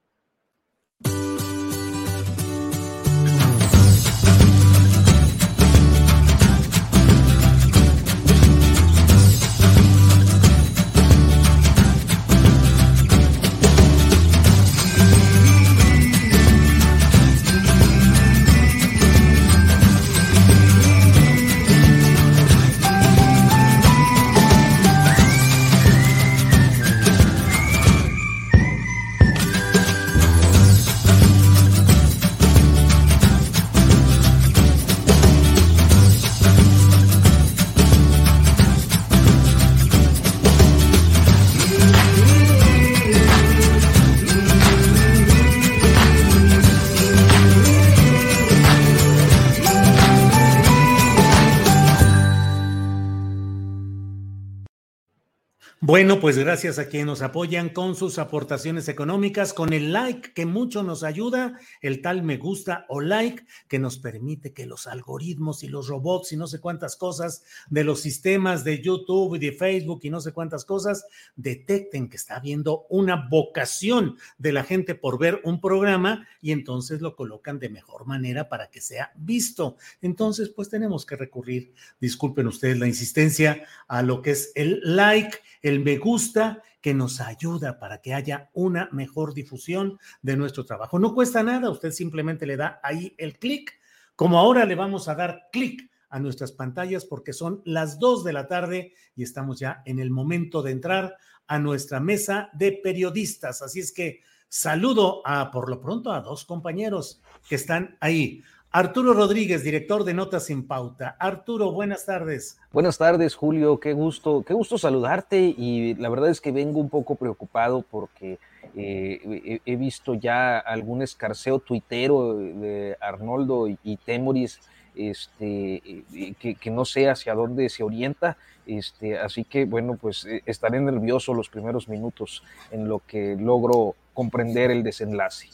Bueno, pues gracias a quienes nos apoyan con sus aportaciones económicas, con el like que mucho nos ayuda, el tal me gusta o like que nos permite que los algoritmos y los robots y no sé cuántas cosas de los sistemas de YouTube y de Facebook y no sé cuántas cosas detecten que está habiendo una vocación de la gente por ver un programa y entonces lo colocan de mejor manera para que sea visto. Entonces, pues tenemos que recurrir, disculpen ustedes la insistencia, a lo que es el like el me gusta que nos ayuda para que haya una mejor difusión de nuestro trabajo. No cuesta nada, usted simplemente le da ahí el clic, como ahora le vamos a dar clic a nuestras pantallas porque son las dos de la tarde y estamos ya en el momento de entrar a nuestra mesa de periodistas. Así es que saludo a, por lo pronto, a dos compañeros que están ahí. Arturo Rodríguez, director de Notas sin Pauta. Arturo, buenas tardes. Buenas tardes, Julio. Qué gusto, qué gusto saludarte. Y la verdad es que vengo un poco preocupado porque eh, he, visto ya algún escarceo tuitero de Arnoldo y, Temoris, este, que, que, no sé hacia dónde se orienta. Este, así que, bueno, pues eh, estaré nervioso los primeros minutos en lo que logro comprender el desenlace.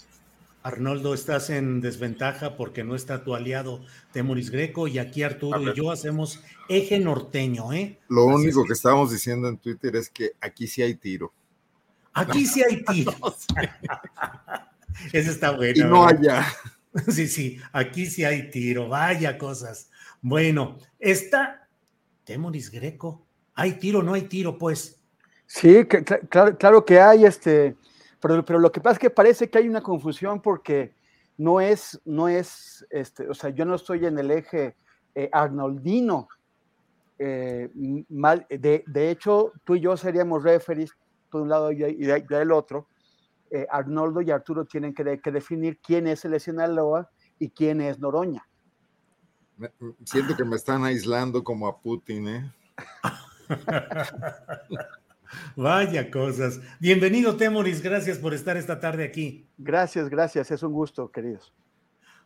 Arnoldo, estás en desventaja porque no está tu aliado Temoris Greco y aquí Arturo y yo hacemos eje norteño, ¿eh? Lo único que... estábamos diciendo en Twitter es que aquí sí hay tiro. Aquí sí hay tiro. Ese está bueno. Y no allá. Sí, sí, aquí sí hay tiro, vaya cosas. Bueno, está Temoris Greco. ¿Hay tiro no hay tiro, pues? Sí, claro, claro que hay, este, pero, lo que pasa es que parece que hay una confusión porque no es, no es, este, o sea, yo no estoy en el eje eh, arnoldino. Eh, mal, de, hecho, tú y yo seríamos referees, por un lado y yo, el otro. Eh, Arnoldo y Arturo tienen que, que, definir quién es el Sinaloa y quién es Noroña. Siento que me están aislando como a Putin, ¿eh? Vaya cosas. Bienvenido, Temoris. Gracias por estar esta tarde aquí. Gracias, gracias. Es un gusto, queridos.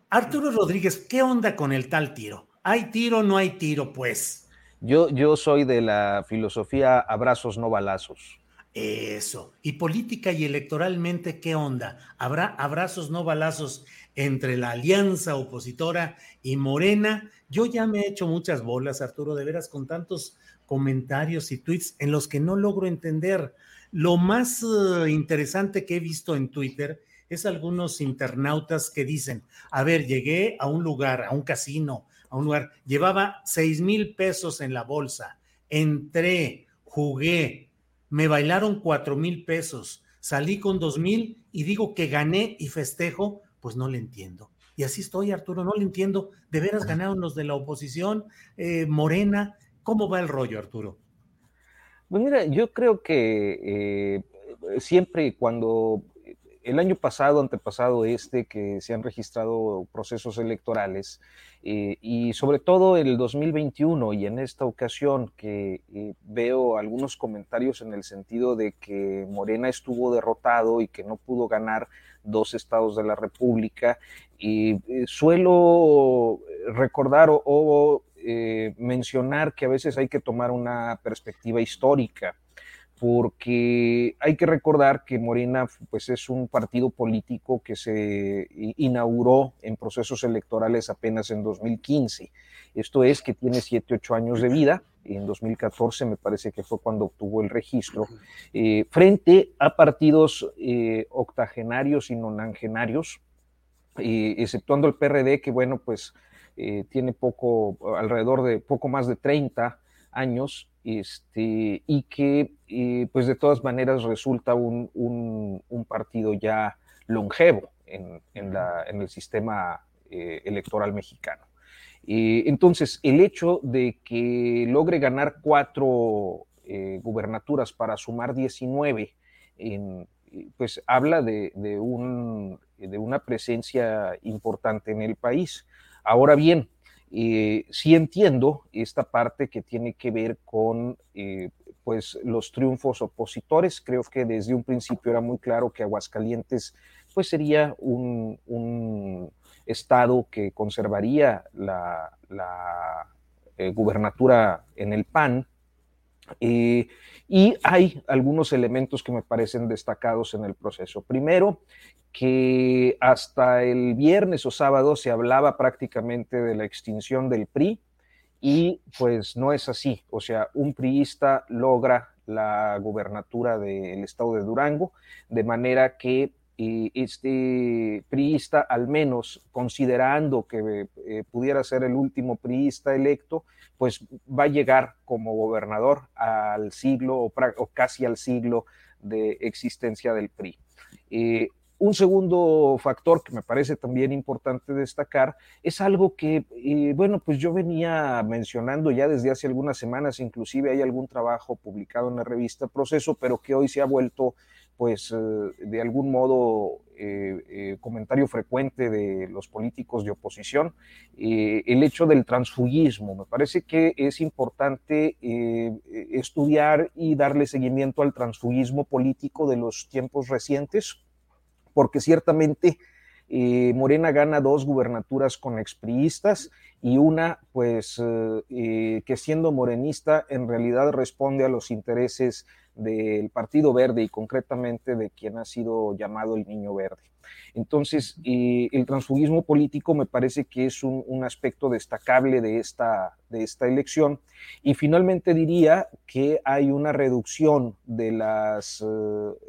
Arturo Rodríguez, ¿qué onda con el tal tiro? ¿Hay tiro o no hay tiro, pues? Yo, yo soy de la filosofía abrazos, no balazos. Eso. ¿Y política y electoralmente qué onda? ¿Habrá abrazos, no balazos entre la alianza opositora y Morena? Yo ya me he hecho muchas bolas, Arturo, de veras, con tantos comentarios y tweets en los que no logro entender. Lo más eh, interesante que he visto en Twitter es algunos internautas que dicen, a ver, llegué a un lugar, a un casino, a un lugar, llevaba seis mil pesos en la bolsa, entré, jugué, me bailaron cuatro mil pesos, salí con dos mil y digo que gané y festejo, pues no le entiendo. Y así estoy, Arturo, no le entiendo. De veras ganaron los de la oposición, eh, Morena, ¿Cómo va el rollo, Arturo? Pues mira, yo creo que eh, siempre cuando el año pasado, antepasado este, que se han registrado procesos electorales, eh, y sobre todo el 2021 y en esta ocasión que eh, veo algunos comentarios en el sentido de que Morena estuvo derrotado y que no pudo ganar dos estados de la República, y suelo recordar o mencionar que a veces hay que tomar una perspectiva histórica porque hay que recordar que Morena pues, es un partido político que se inauguró en procesos electorales apenas en 2015. Esto es que tiene 7, 8 años de vida. En 2014 me parece que fue cuando obtuvo el registro, eh, frente a partidos eh, octogenarios y nonangenarios, eh, exceptuando el PRD, que bueno, pues tiene poco, alrededor de poco más de 30 años, este, y que eh, pues de todas maneras resulta un, partido ya longevo en, el sistema eh, electoral mexicano. Eh, entonces, el hecho de que logre ganar cuatro gubernaturas para sumar 19, pues habla de, de una presencia importante en el país. Ahora bien, eh, sí entiendo esta parte que tiene que ver con eh, pues los triunfos opositores. Creo que desde un principio era muy claro que Aguascalientes pues sería un, estado que conservaría la, eh, gubernatura en el PAN. Y hay algunos elementos que me parecen destacados en el proceso. Primero, que hasta el viernes o sábado se hablaba prácticamente de la extinción del PRI y pues no es así. O sea, un priista logra la gubernatura del estado de Durango, de manera que eh, este priista, al menos considerando que eh, pudiera ser el último priista electo, pues va a llegar como gobernador al siglo o, casi al siglo de existencia del PRI. Eh, un segundo factor que me parece también importante destacar es algo que, eh, bueno, pues yo venía mencionando ya desde hace algunas semanas, inclusive hay algún trabajo publicado en la revista Proceso, pero que hoy se ha vuelto, pues, eh, de algún modo eh, comentario frecuente de los políticos de oposición, el hecho del transfugismo. Me parece que es importante estudiar y darle seguimiento al transfugismo político de los tiempos recientes porque ciertamente eh, Morena gana dos gubernaturas con expriistas y una, pues, eh, eh, que siendo morenista en realidad responde a los intereses del Partido Verde y concretamente de quien ha sido llamado el Niño Verde. Entonces, el transfugismo político me parece que es un, aspecto destacable de esta, de esta elección. Y finalmente diría que hay una reducción de las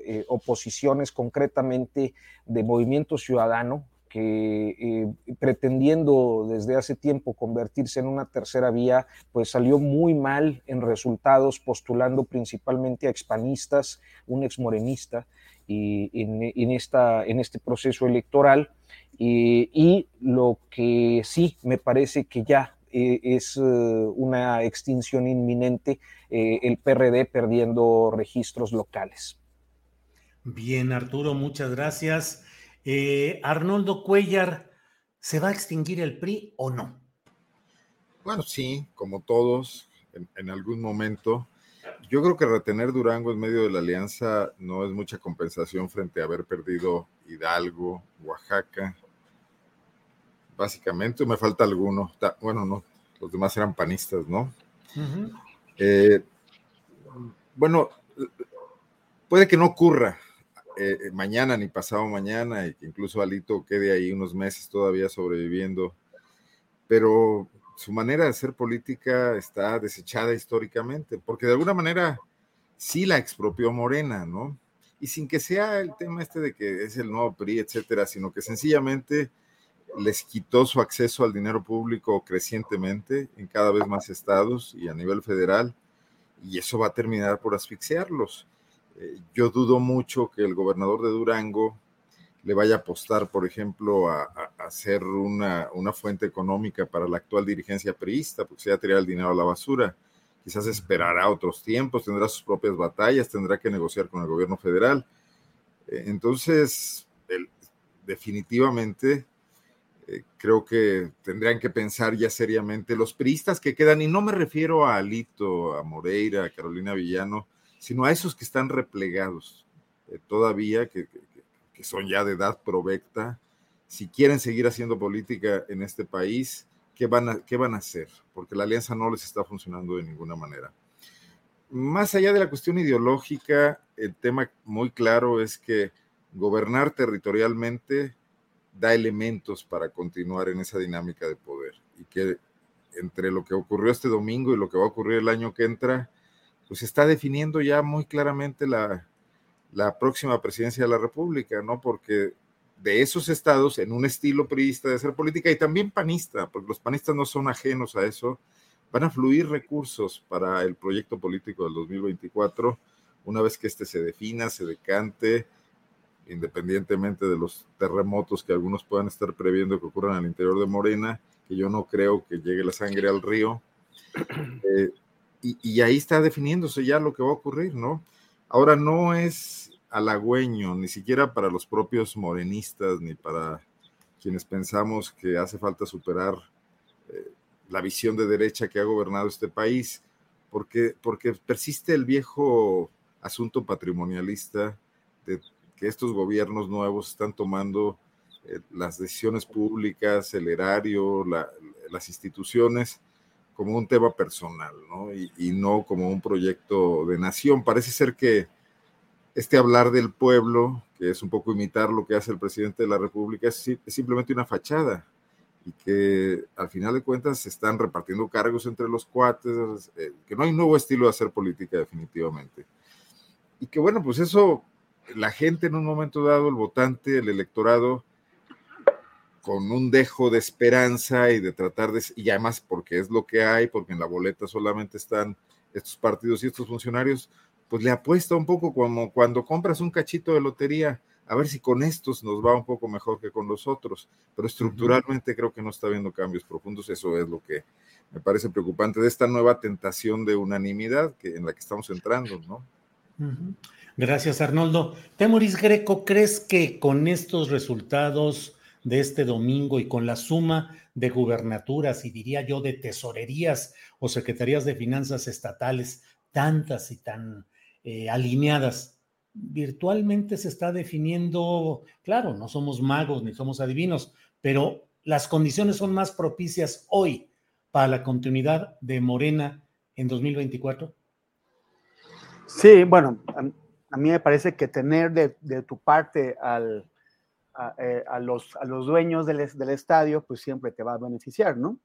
eh, oposiciones, concretamente de Movimiento Ciudadano, que eh, pretendiendo desde hace tiempo convertirse en una tercera vía, pues salió muy mal en resultados, postulando principalmente a expanistas, un exmorenista, y en, esta, en este proceso electoral. y lo que sí me parece que ya eh, es eh, una extinción inminente, el PRD perdiendo registros locales. Bien, Arturo, muchas gracias. Eh, Arnoldo Cuellar, ¿se va a extinguir el PRI o no? Bueno, sí, como todos, en, algún momento. Yo creo que retener Durango en medio de la alianza no es mucha compensación frente a haber perdido Hidalgo, Oaxaca. Básicamente, me falta alguno. Bueno, no, los demás eran panistas, ¿no? Eh, bueno, puede que no ocurra, eh, eh, mañana ni pasado mañana, y incluso Alito quede ahí unos meses todavía sobreviviendo, pero su manera de hacer política está desechada históricamente, porque de alguna manera sí la expropió Morena, ¿no? Y sin que sea el tema este de que es el nuevo PRI, etcétera, sino que sencillamente les quitó su acceso al dinero público crecientemente en cada vez más estados y a nivel federal, y eso va a terminar por asfixiarlos. Eh, yo dudo mucho que el gobernador de Durango le vaya a apostar, por ejemplo, a, hacer una, fuente económica para la actual dirigencia priista, porque se va a tirar el dinero a la basura. Quizás esperará otros tiempos, tendrá sus propias batallas, tendrá que negociar con el gobierno federal. Eh, entonces, definitivamente eh, creo que tendrían que pensar ya seriamente los priistas que quedan, y no me refiero a Alito, a Moreira, a Carolina Villano, sino a esos que están replegados eh, todavía, que, que, son ya de edad provecta, si quieren seguir haciendo política en este país, ¿qué van, a, ¿qué van a hacer? Porque la alianza no les está funcionando de ninguna manera. Más allá de la cuestión ideológica, el tema muy claro es que gobernar territorialmente da elementos para continuar en esa dinámica de poder y que entre lo que ocurrió este domingo y lo que va a ocurrir el año que entra, pues está definiendo ya muy claramente la, la próxima presidencia de la República, ¿no? Porque de esos estados, en un estilo priista de hacer política y también panista, porque los panistas no son ajenos a eso, van a fluir recursos para el proyecto político del 2024, una vez que este se defina, se decante, independientemente de los terremotos que algunos puedan estar previendo que ocurran al interior de Morena, que yo no creo que llegue la sangre al río. Eh, y, ahí está definiéndose ya lo que va a ocurrir, ¿no? Ahora no es halagüeño, ni siquiera para los propios morenistas, ni para quienes pensamos que hace falta superar eh, la visión de derecha que ha gobernado este país, porque, porque persiste el viejo asunto patrimonialista de que estos gobiernos nuevos están tomando eh, las decisiones públicas, el erario, las instituciones como un tema personal, ¿no? Y, y, no como un proyecto de nación. Parece ser que este hablar del pueblo, que es un poco imitar lo que hace el presidente de la República, es, es simplemente una fachada y que al final de cuentas se están repartiendo cargos entre los cuates, eh, que no hay nuevo estilo de hacer política definitivamente. Y que bueno, pues eso la gente en un momento dado, el votante, el electorado, con un dejo de esperanza y de tratar de, y además porque es lo que hay, porque en la boleta solamente están estos partidos y estos funcionarios, pues le apuesta un poco como cuando compras un cachito de lotería, a ver si con estos nos va un poco mejor que con los otros, pero estructuralmente creo que no está habiendo cambios profundos, eso es lo que me parece preocupante de esta nueva tentación de unanimidad que, en la que estamos entrando, ¿no? Gracias, Arnoldo. Temoris Greco, ¿crees que con estos resultados de este domingo y con la suma de gubernaturas y diría yo de tesorerías o secretarías de finanzas estatales, tantas y tan eh, alineadas, virtualmente se está definiendo, claro, no somos magos ni somos adivinos, pero las condiciones son más propicias hoy para la continuidad de Morena en 2024? Sí, bueno, a mí me parece que tener de, tu parte al, eh, a, los, a los dueños del, del, estadio, pues siempre te va a beneficiar, ¿no?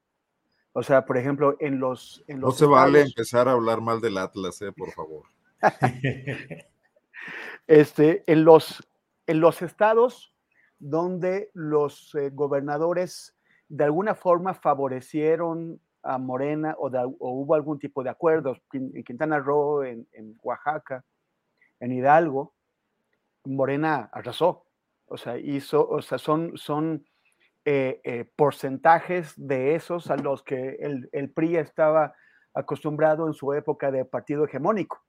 O sea, por ejemplo, en los... En los no se vale empezar a hablar mal del Atlas, eh, por favor. este, en, los, en los estados donde los eh, gobernadores de alguna forma favorecieron a Morena o, hubo algún tipo de acuerdos, en Quintana Roo, en, en Oaxaca, en Hidalgo, Morena arrasó. O sea, hizo, o sea, son, son eh, eh, porcentajes de esos a los que el, el, PRI estaba acostumbrado en su época de partido hegemónico,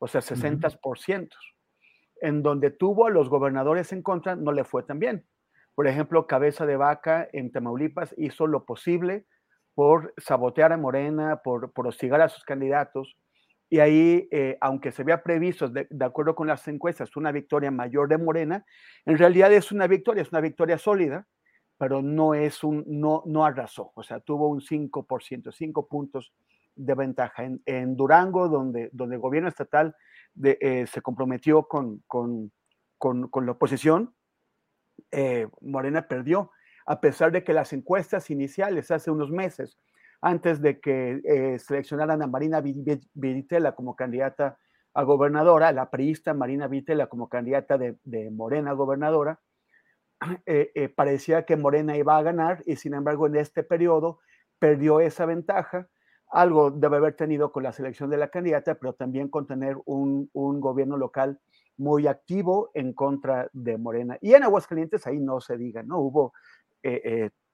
o sea, 60%. En donde tuvo a los gobernadores en contra, no le fue tan bien. Por ejemplo, Cabeza de Vaca en Tamaulipas hizo lo posible por sabotear a Morena, por, por hostigar a sus candidatos, y ahí, eh, aunque se había previsto, de, acuerdo con las encuestas, una victoria mayor de Morena, en realidad es una victoria, es una victoria sólida, pero no es un, no, no arrasó, o sea, tuvo un 5%, 5 puntos de ventaja. En, Durango, donde, donde el gobierno estatal de, eh, se comprometió con, con, con, con la oposición, eh, Morena perdió, a pesar de que las encuestas iniciales hace unos meses antes de que eh, seleccionaran a Marina Vitela como candidata a gobernadora, la priista Marina Vitela como candidata de, Morena gobernadora, eh, eh, parecía que Morena iba a ganar y sin embargo en este periodo perdió esa ventaja. Algo debe haber tenido con la selección de la candidata, pero también con tener un, gobierno local muy activo en contra de Morena. Y en Aguascalientes ahí no se diga, ¿no? Hubo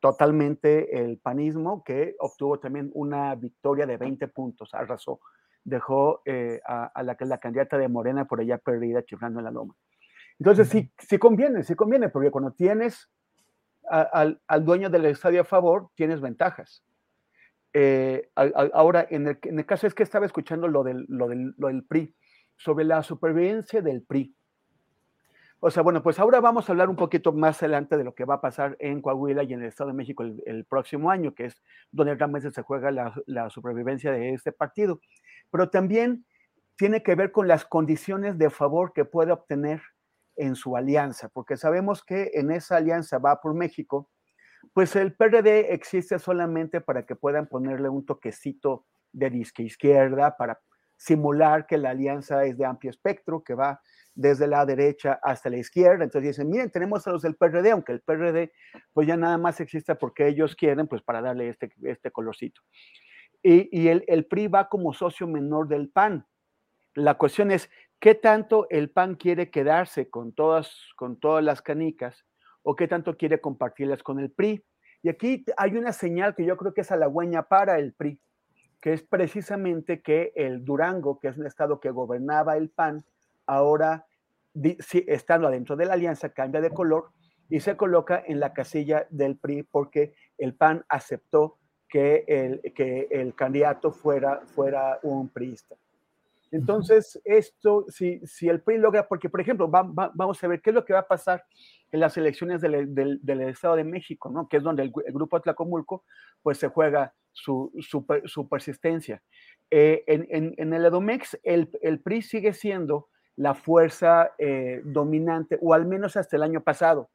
totalmente el panismo, que obtuvo también una victoria de 20 puntos, arrasó, dejó eh, a, la, la candidata de Morena por allá perdida, chiflando en la loma. Entonces sí, sí conviene, sí conviene, porque cuando tienes al, dueño del estadio a favor, tienes ventajas. Eh, ahora, en el, en el, caso es que estaba escuchando lo del, lo, del, lo del PRI, sobre la supervivencia del PRI. O sea, bueno, pues ahora vamos a hablar un poquito más adelante de lo que va a pasar en Coahuila y en el Estado de México el, próximo año, que es donde realmente se juega la, la, supervivencia de este partido. Pero también tiene que ver con las condiciones de favor que puede obtener en su alianza, porque sabemos que en esa alianza va por México, pues el PRD existe solamente para que puedan ponerle un toquecito de disque izquierda, para simular que la alianza es de amplio espectro, que va desde la derecha hasta la izquierda. Entonces dicen, miren, tenemos a los del PRD, aunque el PRD pues ya nada más existe porque ellos quieren, pues para darle este, este colorcito. Y, el, el, PRI va como socio menor del PAN. La cuestión es, ¿qué tanto el PAN quiere quedarse con todas, con todas las canicas o qué tanto quiere compartirlas con el PRI? Y aquí hay una señal que yo creo que es halagüeña para el PRI, que es precisamente que el Durango, que es un estado que gobernaba el PAN, ahora estando adentro de la alianza, cambia de color y se coloca en la casilla del PRI porque el PAN aceptó que el, que el candidato fuera, fuera un priista. Entonces, esto, si, si el PRI logra, porque por ejemplo, vamos a ver qué es lo que va a pasar en las elecciones del, del, del Estado de México, ¿no? que es donde el, grupo Tlacomulco pues se juega su, su, persistencia. Eh, en, el Edomex, el, el PRI sigue siendo la fuerza eh, dominante, o al menos hasta el año pasado,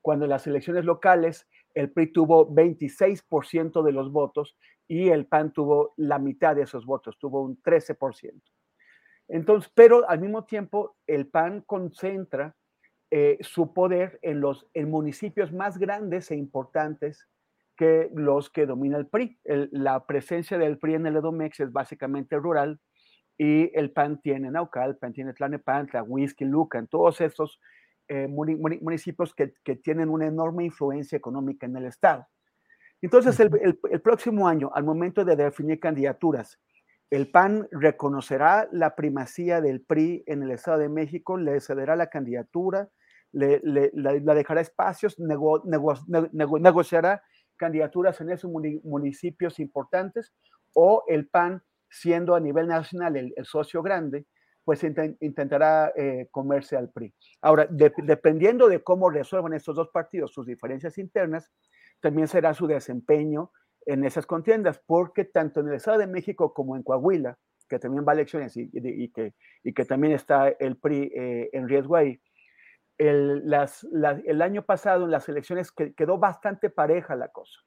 cuando en las elecciones locales el PRI tuvo 26% de los votos y el PAN tuvo la mitad de esos votos, tuvo un 13%. Entonces, pero al mismo tiempo el PAN concentra eh, su poder en los en municipios más grandes e importantes que los que domina el PRI. la presencia del PRI en el Edomex es básicamente rural, y el PAN tiene Naucal, el PAN tiene Tlanepantla, Whisky, Lucan, todos estos eh, municipios que, que, tienen una enorme influencia económica en el Estado. Entonces, el, el, próximo año, al momento de definir candidaturas, el PAN reconocerá la primacía del PRI en el Estado de México, le cederá la candidatura, le, le la, dejará espacios, nego, nego, nego, negociará candidaturas en esos municipios importantes, o el PAN siendo a nivel nacional el, socio grande, pues intentará eh, comerse al PRI. Ahora, dependiendo de cómo resuelvan estos dos partidos sus diferencias internas, también será su desempeño en esas contiendas, porque tanto en el Estado de México como en Coahuila, que también va a elecciones y, que, y que, también está el PRI eh, en riesgo ahí, el, las, el, año pasado en las elecciones quedó bastante pareja la cosa.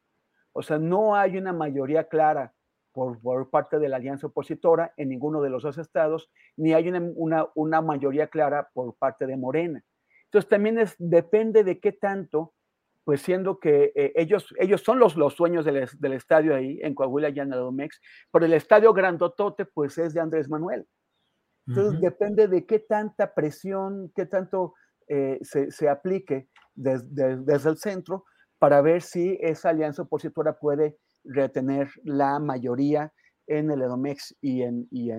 O sea, no hay una mayoría clara por, parte de la alianza opositora en ninguno de los dos estados, ni hay una, una, mayoría clara por parte de Morena. Entonces también es, depende de qué tanto, pues siendo que eh, ellos, ellos son los, los dueños del, del, estadio ahí, en Coahuila y en el Domex, pero el estadio grandotote pues es de Andrés Manuel. Entonces depende de qué tanta presión, qué tanto eh, se, aplique desde el centro para ver si esa alianza opositora puede retener la mayoría en el Edomex y en, y.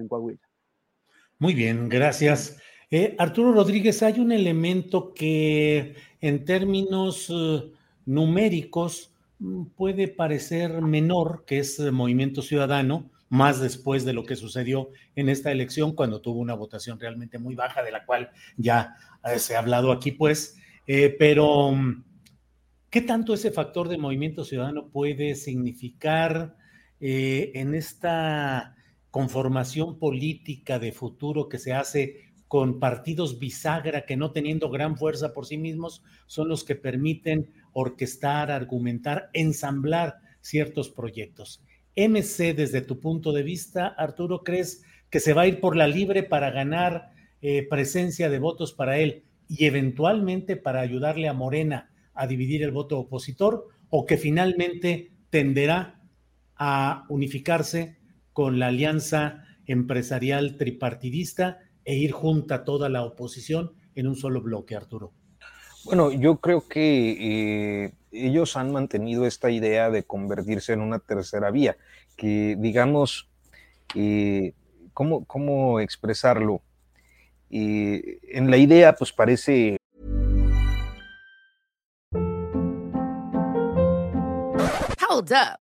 Muy bien, gracias. Eh, Arturo Rodríguez, hay un elemento que en términos uh, numéricos mm, puede parecer menor, que es Movimiento Ciudadano, más después de lo que sucedió en esta elección, cuando tuvo una votación realmente muy baja, de la cual ya eh, se ha hablado aquí, pues, eh, pero ¿Qué tanto ese factor de movimiento ciudadano puede significar eh, en esta conformación política de futuro que se hace con partidos bisagra que no teniendo gran fuerza por sí mismos son los que permiten orquestar, argumentar, ensamblar ciertos proyectos? MC, desde tu punto de vista, Arturo, ¿crees que se va a ir por la libre para ganar eh, presencia de votos para él y eventualmente para ayudarle a Morena a dividir el voto opositor o que finalmente tenderá a unificarse con la alianza empresarial tripartidista e ir junta toda la oposición en un solo bloque, Arturo. Bueno, yo creo que eh, ellos han mantenido esta idea de convertirse en una tercera vía, que digamos, eh, ¿cómo, ¿cómo, expresarlo? Eh, en la idea, pues parece... Hold up.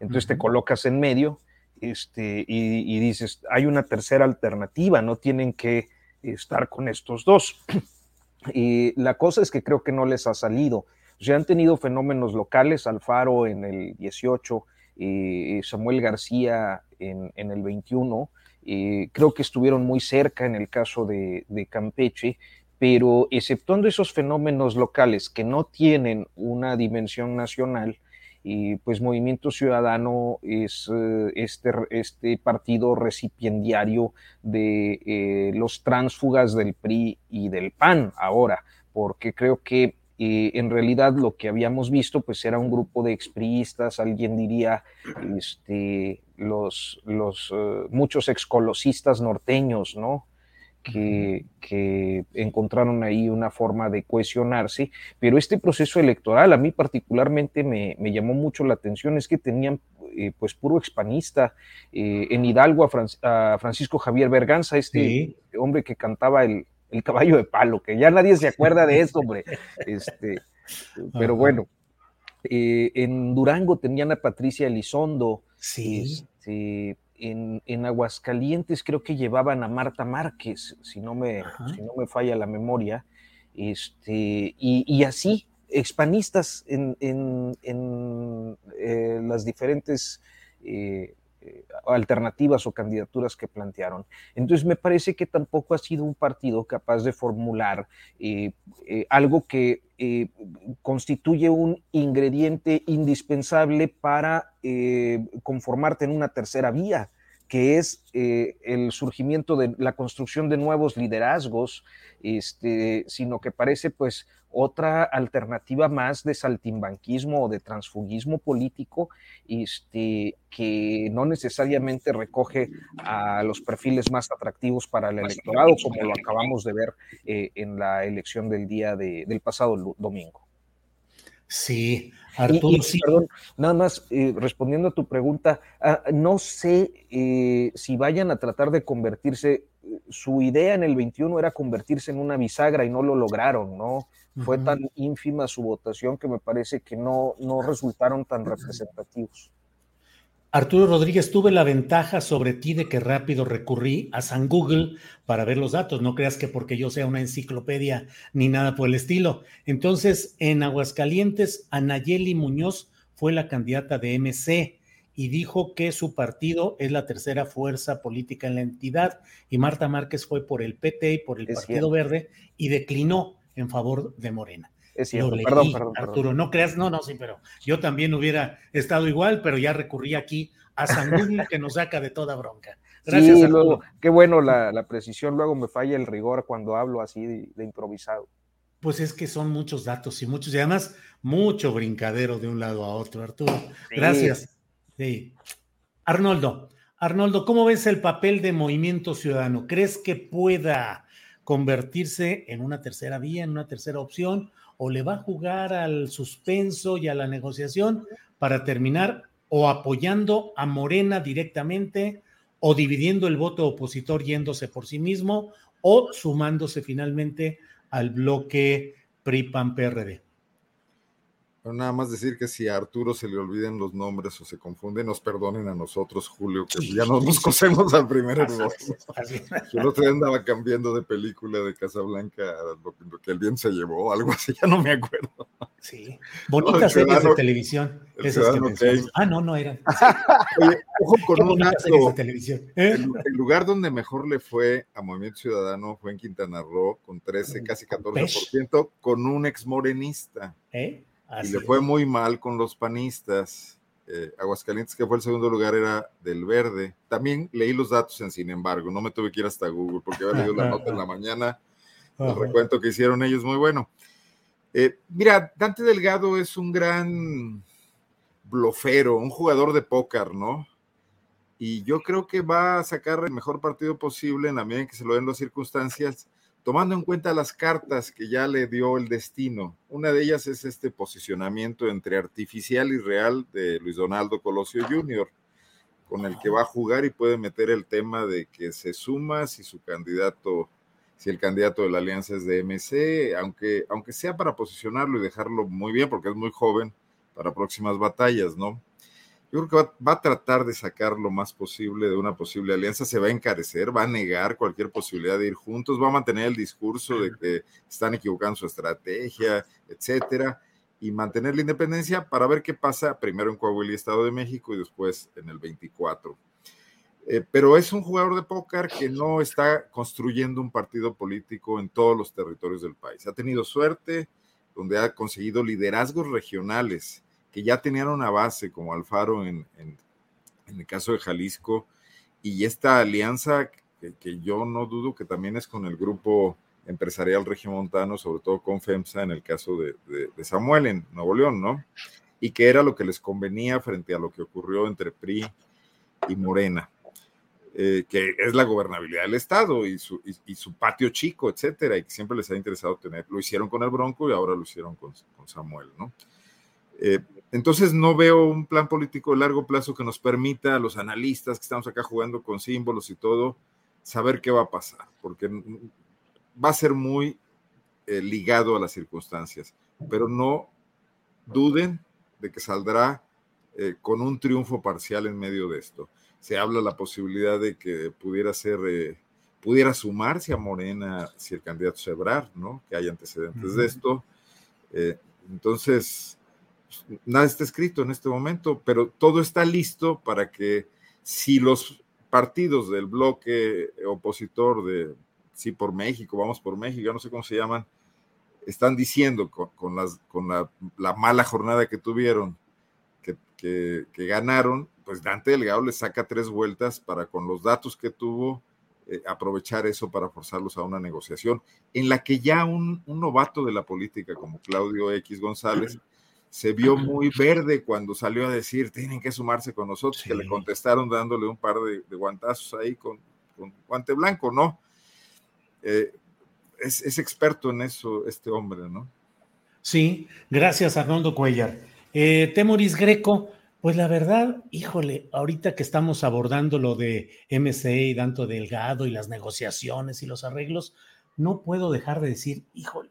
entonces te colocas en medio este, y, y dices, hay una tercera alternativa, no tienen que estar con estos dos. Y la cosa es que creo que no les ha salido. O sea, han tenido fenómenos locales, Alfaro en el 18, eh, Samuel García en, en el 21, eh, creo que estuvieron muy cerca en el caso de, de Campeche, pero exceptuando esos fenómenos locales que no tienen una dimensión nacional, y pues Movimiento Ciudadano es eh, este, este partido recipiendario de eh, los tránsfugas del PRI y del PAN ahora, porque creo que eh, en realidad lo que habíamos visto pues era un grupo de expriistas, alguien diría este, los, los muchos excolosistas norteños, ¿no? Que, que, encontraron ahí una forma de cohesionarse, pero este proceso electoral a mí particularmente me, me llamó mucho la atención, es que tenían eh, pues puro expanista, eh, en Hidalgo a, Fran a, Francisco Javier Berganza, este sí. hombre que cantaba el, el, caballo de palo, que ya nadie se acuerda de esto, hombre, este, pero bueno, eh, en Durango tenían a Patricia Elizondo, sí. este, en, en, Aguascalientes creo que llevaban a Marta Márquez, si no me, si no me falla la memoria, este, y, y así, expanistas en, en, en eh, las diferentes eh, alternativas o candidaturas que plantearon. Entonces me parece que tampoco ha sido un partido capaz de formular eh, eh, algo que eh, constituye un ingrediente indispensable para conformarte en una tercera vía que es eh, el surgimiento de la construcción de nuevos liderazgos, este, sino que parece pues otra alternativa más de saltimbanquismo o de transfugismo político, este, que no necesariamente recoge a los perfiles más atractivos para el electorado, como lo acabamos de ver eh, en la elección del día de, del pasado domingo. Sí, Arturo, y, y, sí. Perdón, nada más eh, respondiendo a tu pregunta, uh, no sé eh, si vayan a tratar de convertirse, su idea en el 21 era convertirse en una bisagra y no lo lograron, ¿no? Uh -huh. Fue tan ínfima su votación que me parece que no, no resultaron tan representativos. Arturo Rodríguez, tuve la ventaja sobre ti de que rápido recurrí a San Google para ver los datos. No creas que porque yo sea una enciclopedia ni nada por el estilo. Entonces, en Aguascalientes, Anayeli Muñoz fue la candidata de MC y dijo que su partido es la tercera fuerza política en la entidad y Marta Márquez fue por el PT y por el es Partido. Verde y declinó en favor de Morena. Es cierto, leí, perdón, perdón, Arturo, no creas, no, no, sí, pero yo también hubiera estado igual, pero ya recurrí aquí a San Google que nos saca de toda bronca. Gracias, sí, Arturo. luego, qué bueno la, la, precisión, luego me falla el rigor cuando hablo así de, de, improvisado. Pues es que son muchos datos y muchos, y además mucho brincadero de un lado a otro, Arturo. Sí. Gracias. Sí. Arnoldo, Arnoldo, ¿cómo ves el papel de Movimiento Ciudadano? ¿Crees que pueda convertirse en una tercera vía, en una tercera opción? o le va a jugar al suspenso y a la negociación para terminar o apoyando a Morena directamente o dividiendo el voto opositor yéndose por sí mismo o sumándose finalmente al bloque PRI-PAN-PRD. Nada más decir que si a Arturo se le olviden los nombres o se confunden, nos perdonen a nosotros, Julio, que ya no nos cosemos al primer error. Yo el otro día andaba cambiando de película de Casablanca lo, lo que el bien se llevó, algo así, ya no me acuerdo. Sí, bonitas No, series de televisión. esas que. Ah, no, no eran. Oye, ojo con un series de televisión. ¿eh? El, el lugar donde mejor le fue a Movimiento Ciudadano fue en Quintana Roo, con 13, casi 14%, con un ex morenista. ¿Eh? Y Así le fue muy mal con los panistas. Eh, Aguascalientes, que fue el segundo lugar, era del verde. También leí los datos en Sin embargo, no me tuve que ir hasta Google porque había leído la nota en la mañana. El recuento que hicieron ellos muy bueno. Eh, mira, Dante Delgado es un gran blofero, un jugador de póker, ¿no? Y yo creo que va a sacar el mejor partido posible en la medida en que se lo den las circunstancias, tomando en cuenta las cartas que ya le dio el destino. Una de ellas es este posicionamiento entre artificial y real de Luis Donaldo Colosio Jr., con el que va a jugar y puede meter el tema de que se suma si su candidato, si el candidato de la alianza es de MC, aunque, aunque sea para posicionarlo y dejarlo muy bien, porque es muy joven para próximas batallas, ¿no? Yo creo que va, va a tratar de sacar lo más posible de una posible alianza, se va a encarecer, va a negar cualquier posibilidad de ir juntos, va a mantener el discurso de que están equivocando su estrategia, etcétera, y mantener la independencia para ver qué pasa primero en Coahuila y Estado de México y después en el 24. Eh, pero es un jugador de póker que no está construyendo un partido político en todos los territorios del país. Ha tenido suerte donde ha conseguido liderazgos regionales que ya tenían una base como Alfaro en, en- el caso de Jalisco y esta alianza que, yo no dudo que también es con el grupo empresarial regiomontano, sobre todo con FEMSA en el caso de, de- Samuel en Nuevo León, ¿no? Y que era lo que les convenía frente a lo que ocurrió entre PRI y Morena, eh, que es la gobernabilidad del Estado y su, y su patio chico, etcétera, y que siempre les ha interesado tener. Lo hicieron con el Bronco y ahora lo hicieron con, con Samuel, ¿no? Eh, entonces no veo un plan político de largo plazo que nos permita a los analistas que estamos acá jugando con símbolos y todo, saber qué va a pasar, porque va a ser muy eh, ligado a las circunstancias, pero no duden de que saldrá eh, con un triunfo parcial en medio de esto. Se habla la posibilidad de que pudiera ser, eh, pudiera sumarse a Morena si el candidato es Ebrard, ¿no? Que hay antecedentes Ujú. de esto. Eh, entonces, nada está escrito en este momento, pero todo está listo para que si los partidos del bloque opositor de Sí por México, Vamos por México, no sé cómo se llaman, están diciendo con, las, con la, la mala jornada que tuvieron, que, que- ganaron, pues Dante Delgado les saca tres vueltas para con los datos que tuvo eh, aprovechar eso para forzarlos a una negociación en la que ya un novato de la política como Claudio X González se vio muy verde cuando salió a decir tienen que sumarse con nosotros, que le contestaron dándole un par de, de guantazos ahí con, con guante blanco, ¿no? Eh, es, es experto en eso este hombre, ¿no? Sí, gracias Arnoldo Cuellar. Eh, Temoris Greco, pues la verdad, híjole, ahorita que estamos abordando lo de MC y Danto Delgado y las negociaciones y los arreglos, no puedo dejar de decir, híjole,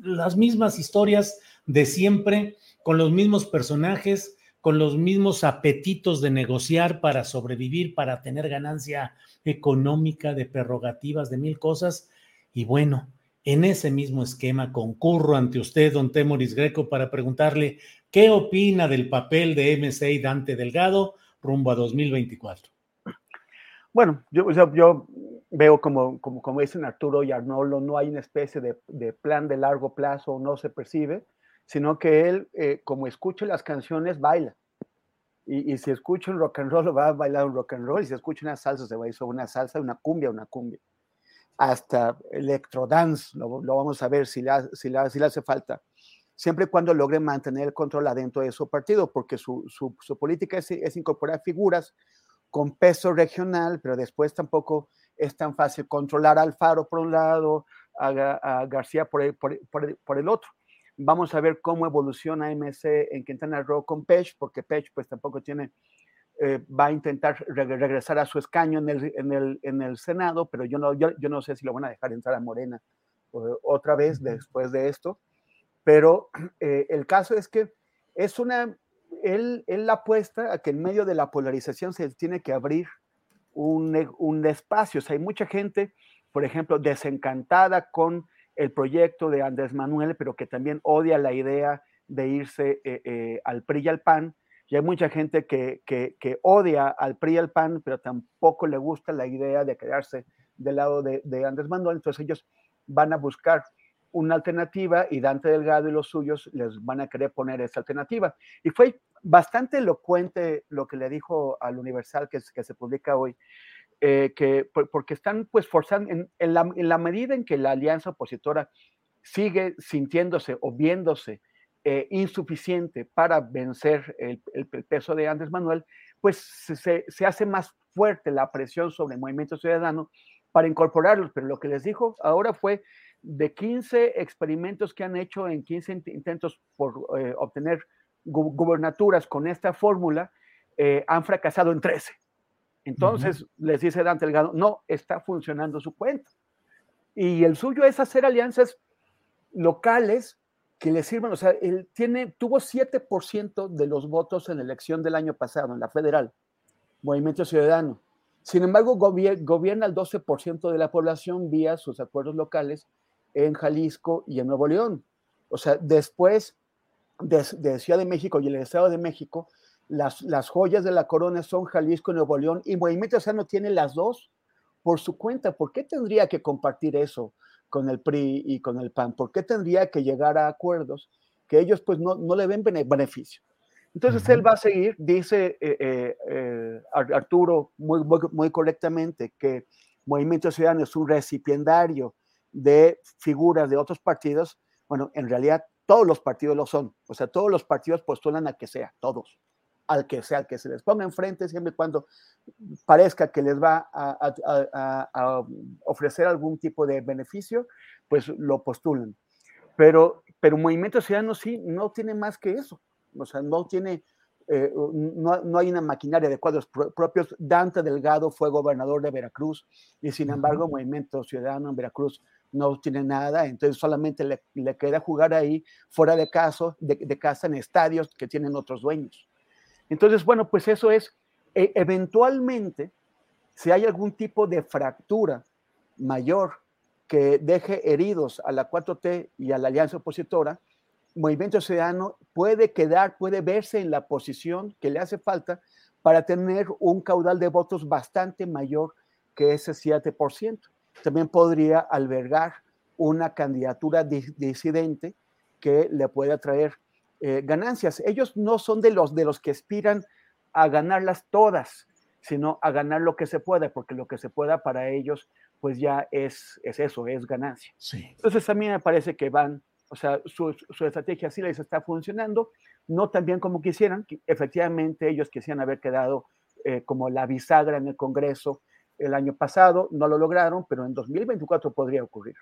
las mismas historias de siempre, con los mismos personajes, con los mismos apetitos de negociar para sobrevivir, para tener ganancia económica, de prerrogativas, de mil cosas. Y bueno, en ese mismo esquema concurro ante usted, don Temoris Greco, para preguntarle qué opina del papel de MC y Dante Delgado rumbo a 2024. Bueno, yo, o sea, yo veo como, como, como dicen Arturo y Arnoldo, no hay una especie de, de plan de largo plazo, no se percibe, sino que él, eh, como escucha las canciones, baila. Y, y si escucha un rock and roll, va a bailar un rock and roll, y si escucha una salsa, se va a ir una salsa, una cumbia, una cumbia. Hasta electrodance, lo, lo vamos a ver si le, si, le, si le hace falta. Siempre y cuando logre mantener el control adentro de su partido, porque su, su, su política es, es incorporar figuras con peso regional, pero después tampoco es tan fácil controlar a Alfaro por un lado, a, a García por el, por, por por el otro. Vamos a ver cómo evoluciona MC en Quintana Roo con Pech, porque Pech pues tampoco tiene, eh, va a intentar re- regresar a su escaño en el, en el, en el Senado, pero yo no, yo, yo no sé si lo van a dejar entrar a Morena eh, otra vez después de esto. Pero eh, el caso es que es una, él, él apuesta a que en medio de la polarización se tiene que abrir un, un espacio. O sea, hay mucha gente, por ejemplo, desencantada con el proyecto de Andrés Manuel, pero que también odia la idea de irse eh, eh, al PRI y al PAN. Y hay mucha gente que, que, odia al PRI y al PAN, pero tampoco le gusta la idea de quedarse del lado de, de Andrés Manuel. Entonces ellos van a buscar una alternativa y Dante Delgado y los suyos les van a querer poner esa alternativa. Y fue bastante elocuente lo que le dijo al Universal que, que se publica hoy, eh, que, porque están pues forzando, en, la, medida en que la alianza opositora sigue sintiéndose o viéndose eh, insuficiente para vencer el, peso de Andrés Manuel, pues se, hace más fuerte la presión sobre el movimiento ciudadano para incorporarlos. Pero lo que les dijo ahora fue de 15 experimentos que han hecho en 15 intentos por eh, obtener gu gubernaturas con esta fórmula, han fracasado en 13. Entonces uh -huh. les dice Dante Delgado, no está funcionando su cuento. Y el suyo es hacer alianzas locales que le sirvan, o sea, él tiene, tuvo 7% de los votos en la elección del año pasado, en la federal, Movimiento Ciudadano. Sin embargo, gobier gobierna el 12% de la población vía sus acuerdos locales en Jalisco y en Nuevo León. O sea, después de, de Ciudad de México y el Estado de México, las, las, joyas de la corona son Jalisco y Nuevo León, y Movimiento Ciudadano tiene las dos por su cuenta. ¿Por qué tendría que compartir eso con el PRI y con el PAN? ¿Por qué tendría que llegar a acuerdos que ellos pues no, no le ven beneficio? Entonces él va a seguir, dice eh, eh, eh, Arturo muy, muy, muy correctamente, que Movimiento Ciudadano es un recipiendario de figuras de otros partidos, bueno, en realidad todos los partidos lo son, o sea, todos los partidos postulan a que sea, todos, al que sea, al que se les ponga enfrente, siempre y cuando parezca que les va a, a, a, a, ofrecer algún tipo de beneficio, pues lo postulan. Pero, pero Movimiento Ciudadano sí no tiene más que eso, o sea, no tiene, eh, no, no, hay una maquinaria de cuadros propios. Dante Delgado fue gobernador de Veracruz y sin embargo. Movimiento Ciudadano en Veracruz no tiene nada, entonces solamente le, le queda jugar ahí fuera de, caso, de, de, casa en estadios que tienen otros dueños. Entonces, bueno, pues eso es, e eventualmente, si hay algún tipo de fractura mayor que deje heridos a la 4T y a la alianza opositora, Movimiento Ciudadano puede quedar, puede verse en la posición que le hace falta para tener un caudal de votos bastante mayor que ese 7% también podría albergar una candidatura disidente que le pueda traer eh, ganancias. Ellos no son de los, de los que aspiran a ganarlas todas, sino a ganar lo que se pueda, porque lo que se pueda para ellos, pues ya es, es eso, es ganancia. Sí. Entonces a mí me parece que van, o sea, su, su estrategia sí les está funcionando, no tan bien como quisieran, que efectivamente ellos quisieran haber quedado eh, como la bisagra en el Congreso, el año pasado, no lo lograron, pero en 2024 podría ocurrir.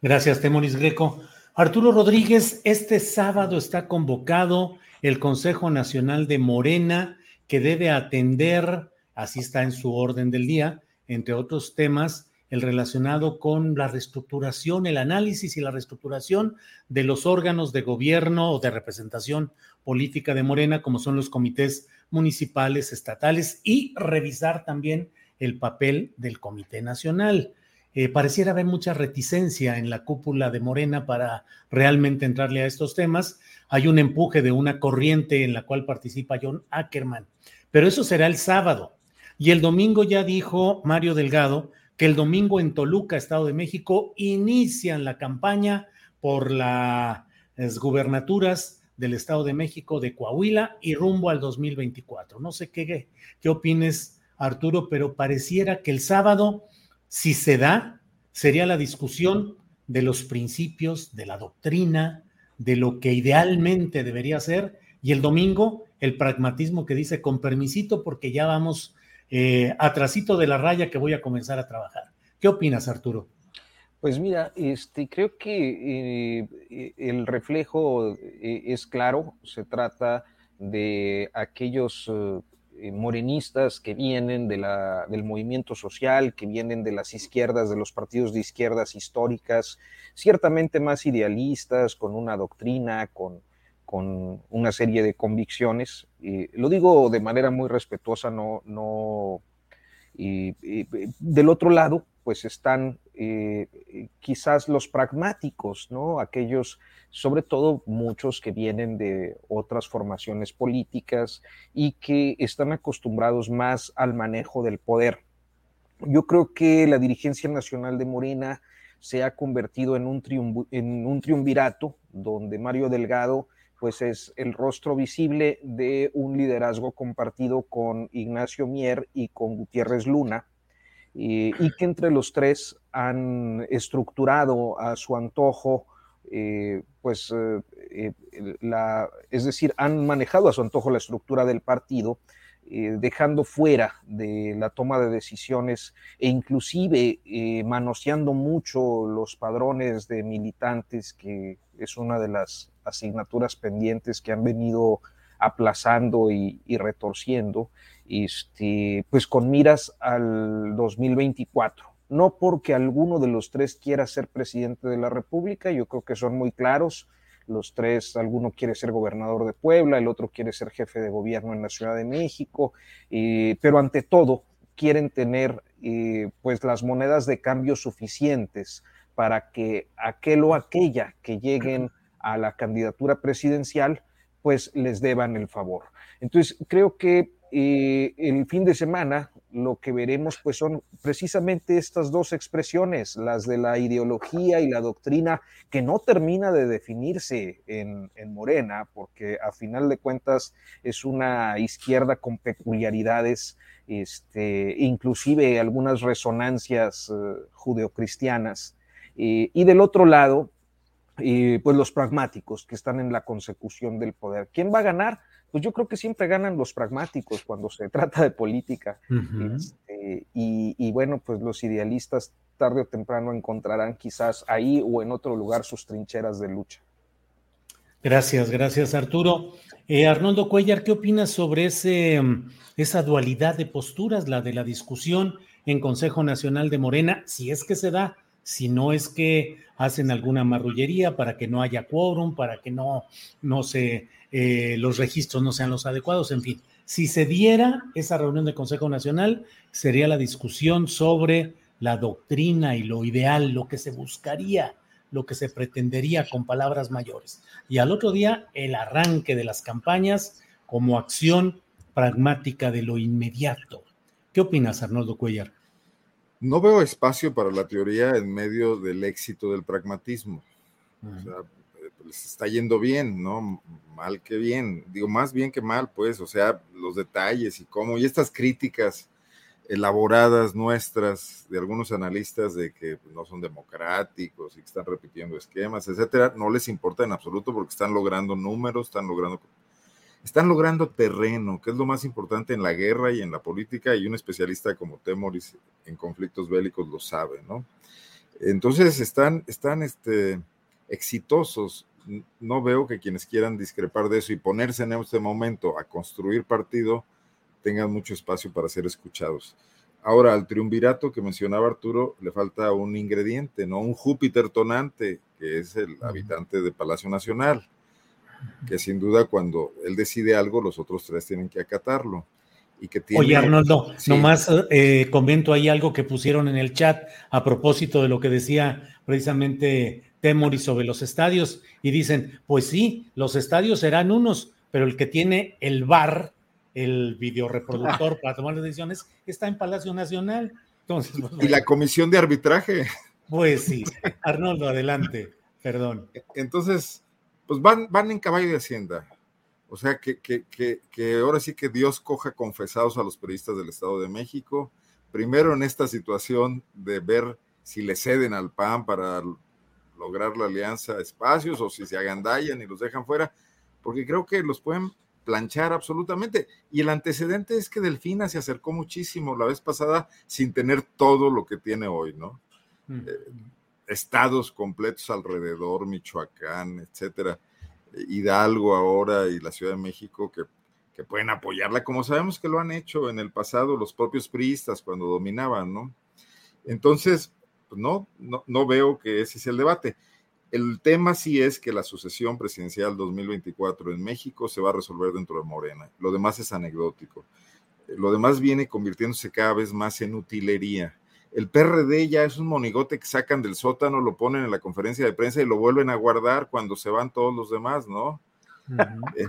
Gracias, Temoris Greco. Arturo Rodríguez, este sábado está convocado el Consejo Nacional de Morena, que debe atender, así está en su orden del día, entre otros temas, el relacionado con la reestructuración, el análisis y la reestructuración de los órganos de gobierno o de representación política de Morena, como son los comités municipales, estatales, y revisar también el papel del Comité Nacional. Eh, pareciera haber mucha reticencia en la cúpula de Morena para realmente entrarle a estos temas. Hay un empuje de una corriente en la cual participa John Ackerman, pero eso será el sábado. Y el domingo ya dijo Mario Delgado que el domingo en Toluca, Estado de México, inician la campaña por las gubernaturas del Estado de México, de Coahuila y rumbo al 2024. No sé qué, qué opines Arturo, pero pareciera que el sábado, si se da, sería la discusión de los principios, de la doctrina, de lo que idealmente debería ser, y el domingo el pragmatismo que dice con permisito porque ya vamos eh, atrasito de la raya que voy a comenzar a trabajar. ¿Qué opinas, Arturo? Pues mira, este, creo que eh, el reflejo eh, es claro, se trata de aquellos eh, morenistas que vienen del movimiento social, que vienen de las izquierdas, de los partidos de izquierdas históricas, ciertamente más idealistas, con una doctrina, con, con una serie de convicciones. Y lo digo de manera muy respetuosa, no, no. Y, del otro lado, pues están eh, quizás los pragmáticos, ¿no? Aquellos, sobre todo muchos que vienen de otras formaciones políticas y que están acostumbrados más al manejo del poder. Yo creo que la dirigencia nacional de Morena se ha convertido en un, en un triunvirato donde Mario Delgado pues es el rostro visible de un liderazgo compartido con Ignacio Mier y con Gutiérrez Luna, y que entre los tres han estructurado a su antojo, eh, pues, eh, eh, la, es decir, han manejado a su antojo la estructura del partido, dejando fuera de la toma de decisiones e inclusive manoseando mucho los padrones de militantes, que es una de las asignaturas pendientes que han venido aplazando y, retorciendo, este, pues con miras al 2024. No porque alguno de los tres quiera ser presidente de la República, yo creo que son muy claros. Los tres, alguno quiere ser gobernador de Puebla, el otro quiere ser jefe de gobierno en la Ciudad de México, eh, pero ante todo quieren tener eh, pues las monedas de cambio suficientes para que aquel o aquella que lleguen a la candidatura presidencial, pues les deban el favor. Entonces, creo que eh, el fin de semana lo que veremos pues son precisamente estas dos expresiones, las de la ideología y la doctrina que no termina de definirse en, Morena, porque a final de cuentas es una izquierda con peculiaridades, este, inclusive algunas resonancias uh, judeocristianas. Eh, y del otro lado, pues los pragmáticos que están en la consecución del poder. ¿Quién va a ganar? Pues yo creo que siempre ganan los pragmáticos cuando se trata de política. Este, y, bueno, pues los idealistas tarde o temprano encontrarán quizás ahí o en otro lugar sus trincheras de lucha. Gracias, gracias Arturo. Eh, Arnoldo Cuellar, ¿qué opinas sobre ese, esa dualidad de posturas, la de la discusión en Consejo Nacional de Morena, si es que se da? Si no es que hacen alguna marrullería para que no haya quórum, para que no, no se, eh, los registros no sean los adecuados, en fin. Si se diera esa reunión de Consejo Nacional, sería la discusión sobre la doctrina y lo ideal, lo que se buscaría, lo que se pretendería con palabras mayores. Y al otro día, el arranque de las campañas como acción pragmática de lo inmediato. ¿Qué opinas, Arnoldo Cuellar? No veo espacio para la teoría en medio del éxito del pragmatismo. O sea, les está yendo bien, ¿no? Mal que bien. Digo, más bien que mal, pues, o sea, los detalles y cómo, y estas críticas elaboradas nuestras de algunos analistas de que no son democráticos y que están repitiendo esquemas, etcétera, no les importa en absoluto porque están logrando números, están logrando están logrando terreno, que es lo más importante en la guerra y en la política, y un especialista como Temoris en conflictos bélicos lo sabe, ¿no? Entonces están, están este, exitosos. No veo que quienes quieran discrepar de eso y ponerse en este momento a construir partido tengan mucho espacio para ser escuchados. Ahora, al triunvirato que mencionaba Arturo, le falta un ingrediente, ¿no? Un Júpiter tonante, que es el habitante de Palacio Nacional que sin duda cuando él decide algo, los otros tres tienen que acatarlo. Y que tiene, Oye, Arnoldo, nomás eh, comento ahí algo que pusieron en el chat a propósito de lo que decía precisamente Temori sobre los estadios. Y dicen, pues sí, los estadios serán unos, pero el que tiene el bar, el videoreproductor para tomar las decisiones, está en Palacio Nacional. Entonces, pues, y la comisión de arbitraje. Pues sí, Arnoldo, adelante, perdón. Entonces, pues van, van en caballo de hacienda. O sea, que, que, que, ahora sí que Dios coja confesados a los periodistas del Estado de México, primero en esta situación de ver si le ceden al PAN para lograr la alianza espacios o si se agandallan y los dejan fuera, porque creo que los pueden planchar absolutamente. Y el antecedente es que Delfina se acercó muchísimo la vez pasada sin tener todo lo que tiene hoy, ¿no? Mm. Eh, estados completos alrededor, Michoacán, etcétera, Hidalgo ahora y la Ciudad de México que, pueden apoyarla, como sabemos que lo han hecho en el pasado los propios priistas cuando dominaban, ¿no? Entonces, pues no, no, no veo que ese sea el debate. El tema sí es que la sucesión presidencial 2024 en México se va a resolver dentro de Morena. Lo demás es anecdótico. Lo demás viene convirtiéndose cada vez más en utilería. El PRD ya es un monigote que sacan del sótano, lo ponen en la conferencia de prensa y lo vuelven a guardar cuando se van todos los demás, ¿no? Eh,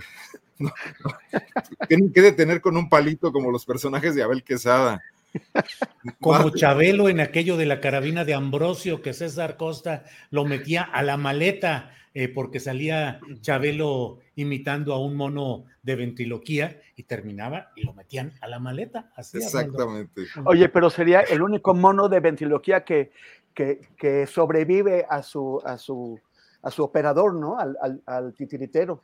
no, no. Tienen que detener con un palito como los personajes de Abel Quesada. Como Chabelo en aquello de la carabina de Ambrosio, que César Costa lo metía a la maleta eh, porque salía Chabelo imitando a un mono de ventriloquía y terminaba y lo metían a la maleta. Así Exactamente. Oye, pero sería el único mono de ventriloquía que, que, que sobrevive a su, a, su, a su operador, ¿no? Al, al, al titiritero.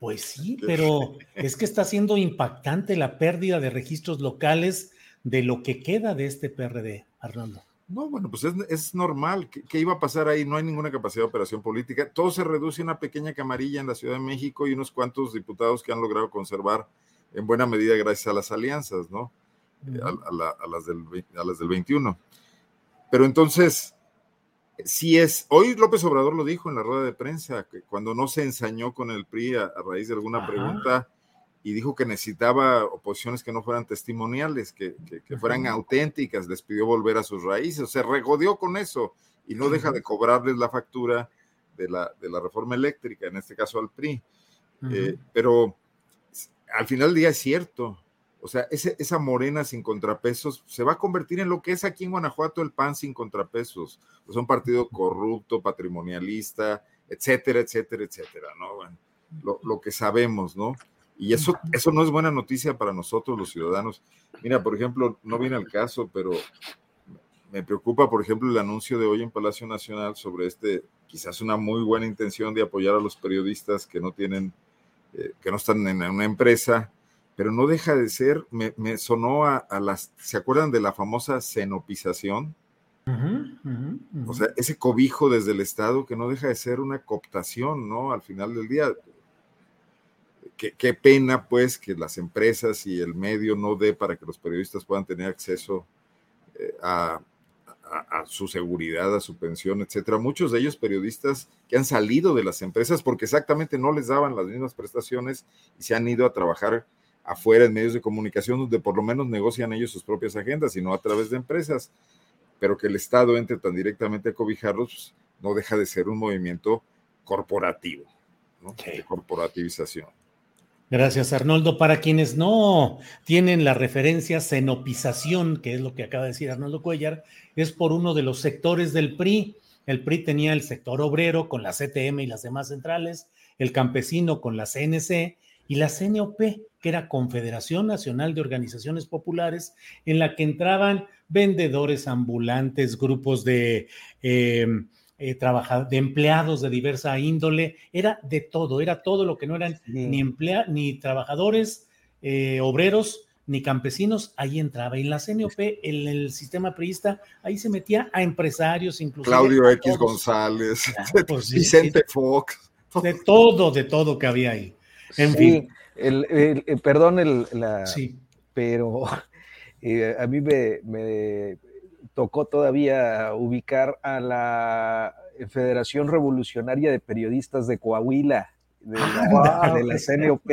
Pues sí, pero es que está siendo impactante la pérdida de registros locales de lo que queda de este PRD, Arnoldo. No, bueno, pues es, es normal. ¿Qué, ¿Qué, iba a pasar ahí? No hay ninguna capacidad de operación política. Todo se reduce a una pequeña camarilla en la Ciudad de México y unos cuantos diputados que han logrado conservar en buena medida gracias a las alianzas, ¿no? Uh -huh. a, a, la, a, las del, a las del 21. Pero entonces, si es, hoy López Obrador lo dijo en la rueda de prensa, que cuando no se ensañó con el PRI a, a raíz de alguna Ajá. pregunta y dijo que necesitaba oposiciones que no fueran testimoniales, que, que, que fueran auténticas, les pidió volver a sus raíces, se regodeó con eso y no deja de cobrarles la factura de la, de la reforma eléctrica, en este caso al PRI. Uh -huh. eh, pero al final del día es cierto, o sea, ese, esa morena sin contrapesos se va a convertir en lo que es aquí en Guanajuato el PAN sin contrapesos. Es un partido corrupto, patrimonialista, etcétera, etcétera, etcétera, ¿no? Bueno, lo, lo, que sabemos, ¿no? Y eso, eso no es buena noticia para nosotros los ciudadanos. Mira, por ejemplo, no viene al caso, pero me preocupa, por ejemplo, el anuncio de hoy en Palacio Nacional sobre este, quizás una muy buena intención de apoyar a los periodistas que no tienen, eh, que no están en una empresa, pero no deja de ser, me, me sonó a, a, las, ¿se acuerdan de la famosa cenopización? Uh -huh, uh -huh, uh -huh. O sea, ese cobijo desde el Estado que no deja de ser una cooptación, ¿no? Al final del día, qué, qué, pena pues que las empresas y el medio no dé para que los periodistas puedan tener acceso eh, a, a, a, su seguridad, a su pensión, etcétera. Muchos de ellos periodistas que han salido de las empresas porque exactamente no les daban las mismas prestaciones y se han ido a trabajar afuera en medios de comunicación donde por lo menos negocian ellos sus propias agendas y no a través de empresas, pero que el Estado entre tan directamente a cobijarlos, pues, no deja de ser un movimiento corporativo, ¿no? Sí. de corporativización. Gracias, Arnoldo. Para quienes no tienen la referencia cenopización, que es lo que acaba de decir Arnoldo Cuellar, es por uno de los sectores del PRI. El PRI tenía el sector obrero con la CTM y las demás centrales, el campesino con la CNC y la CNOP, que era Confederación Nacional de Organizaciones Populares, en la que entraban vendedores ambulantes, grupos de, eh, eh, de empleados de diversa índole, era de todo, era todo lo que no eran sí. ni, emplea ni trabajadores, eh, obreros, ni campesinos, ahí entraba. Y en la CNOP, en el sistema priista, ahí se metía a empresarios, incluso. Claudio X González, claro, pues, Vicente sí, Fox. De todo, de todo que había ahí. En sí, fin. El, el, el, perdón, el, la, sí. pero eh, a mí me, me, tocó todavía ubicar a la Federación Revolucionaria de Periodistas de Coahuila, de la, wow. de la CNOP,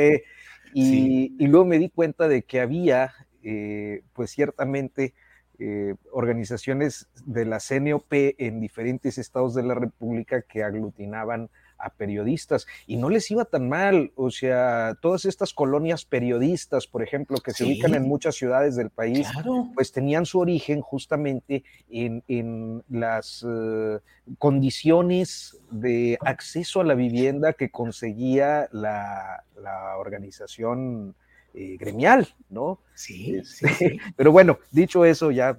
y, sí. y, luego me di cuenta de que había, eh, pues ciertamente, eh, organizaciones de la CNOP en diferentes estados de la República que aglutinaban a periodistas y no les iba tan mal, o sea, todas estas colonias periodistas, por ejemplo, que se sí. ubican en muchas ciudades del país, claro. pues tenían su origen justamente en, en las uh, condiciones de acceso a la vivienda que conseguía la, la organización eh, gremial, ¿no? Sí, este, sí, Pero bueno, dicho eso, ya,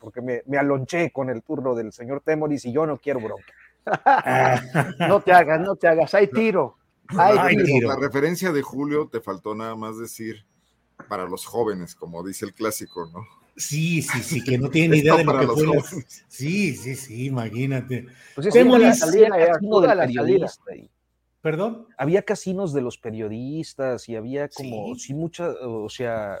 porque me, me alonché con el turno del señor Temoris y yo no quiero bronca. no te hagas, no te hagas, hay tiro. Hay Ay, tiro. La referencia de Julio te faltó nada más decir para los jóvenes, como dice el clásico, ¿no? Sí, sí, sí, que no tienen idea de lo que fue. Las... Sí, sí, sí, imagínate. Pues es la salida, toda la salida. ¿Perdón? Había casinos de los periodistas y había como, sí, sí mucha, o sea,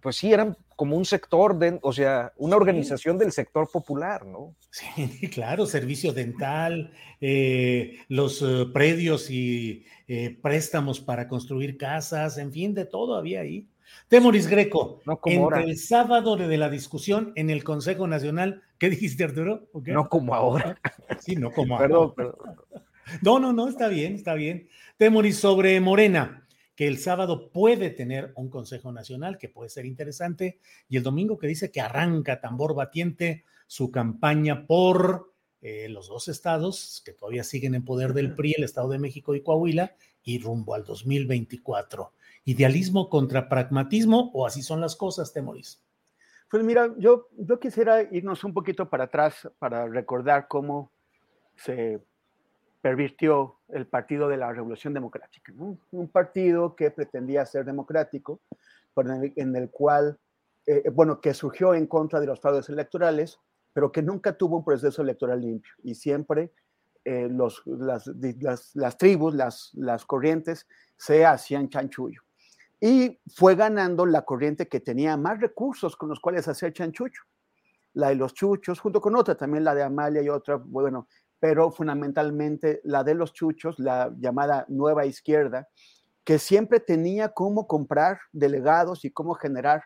pues sí, eran como un sector, de, o sea, una organización del sector popular, ¿no? Sí, claro, servicio dental, eh, los eh, predios y eh, préstamos para construir casas, en fin, de todo había ahí. Temoris Greco, no como entre ahora. el sábado de la discusión en el Consejo Nacional, ¿qué dijiste, Arturo? No como ahora. Sí, no como Perdón, ahora. No, no, no, está bien, está bien. Temoris sobre Morena, que el sábado puede tener un Consejo Nacional que puede ser interesante, y el domingo que dice que arranca tambor batiente su campaña por eh, los dos estados que todavía siguen en poder del PRI, el Estado de México y Coahuila, y rumbo al 2024. ¿Idealismo contra pragmatismo o así son las cosas, Temoris? Pues mira, yo, yo quisiera irnos un poquito para atrás para recordar cómo se pervirtió el Partido de la Revolución Democrática. Un partido que pretendía ser democrático, en el, cual, eh, bueno, que surgió en contra de los fraudes electorales, pero que nunca tuvo un proceso electoral limpio y siempre eh, las, tribus, las, las corrientes se hacían chanchullo. Y fue ganando la corriente que tenía más recursos con los cuales hacer chanchullo. La de los chuchos, junto con otra, también la de Amalia y otra, bueno, pero fundamentalmente la de los chuchos, la llamada nueva izquierda, que siempre tenía cómo comprar delegados y cómo generar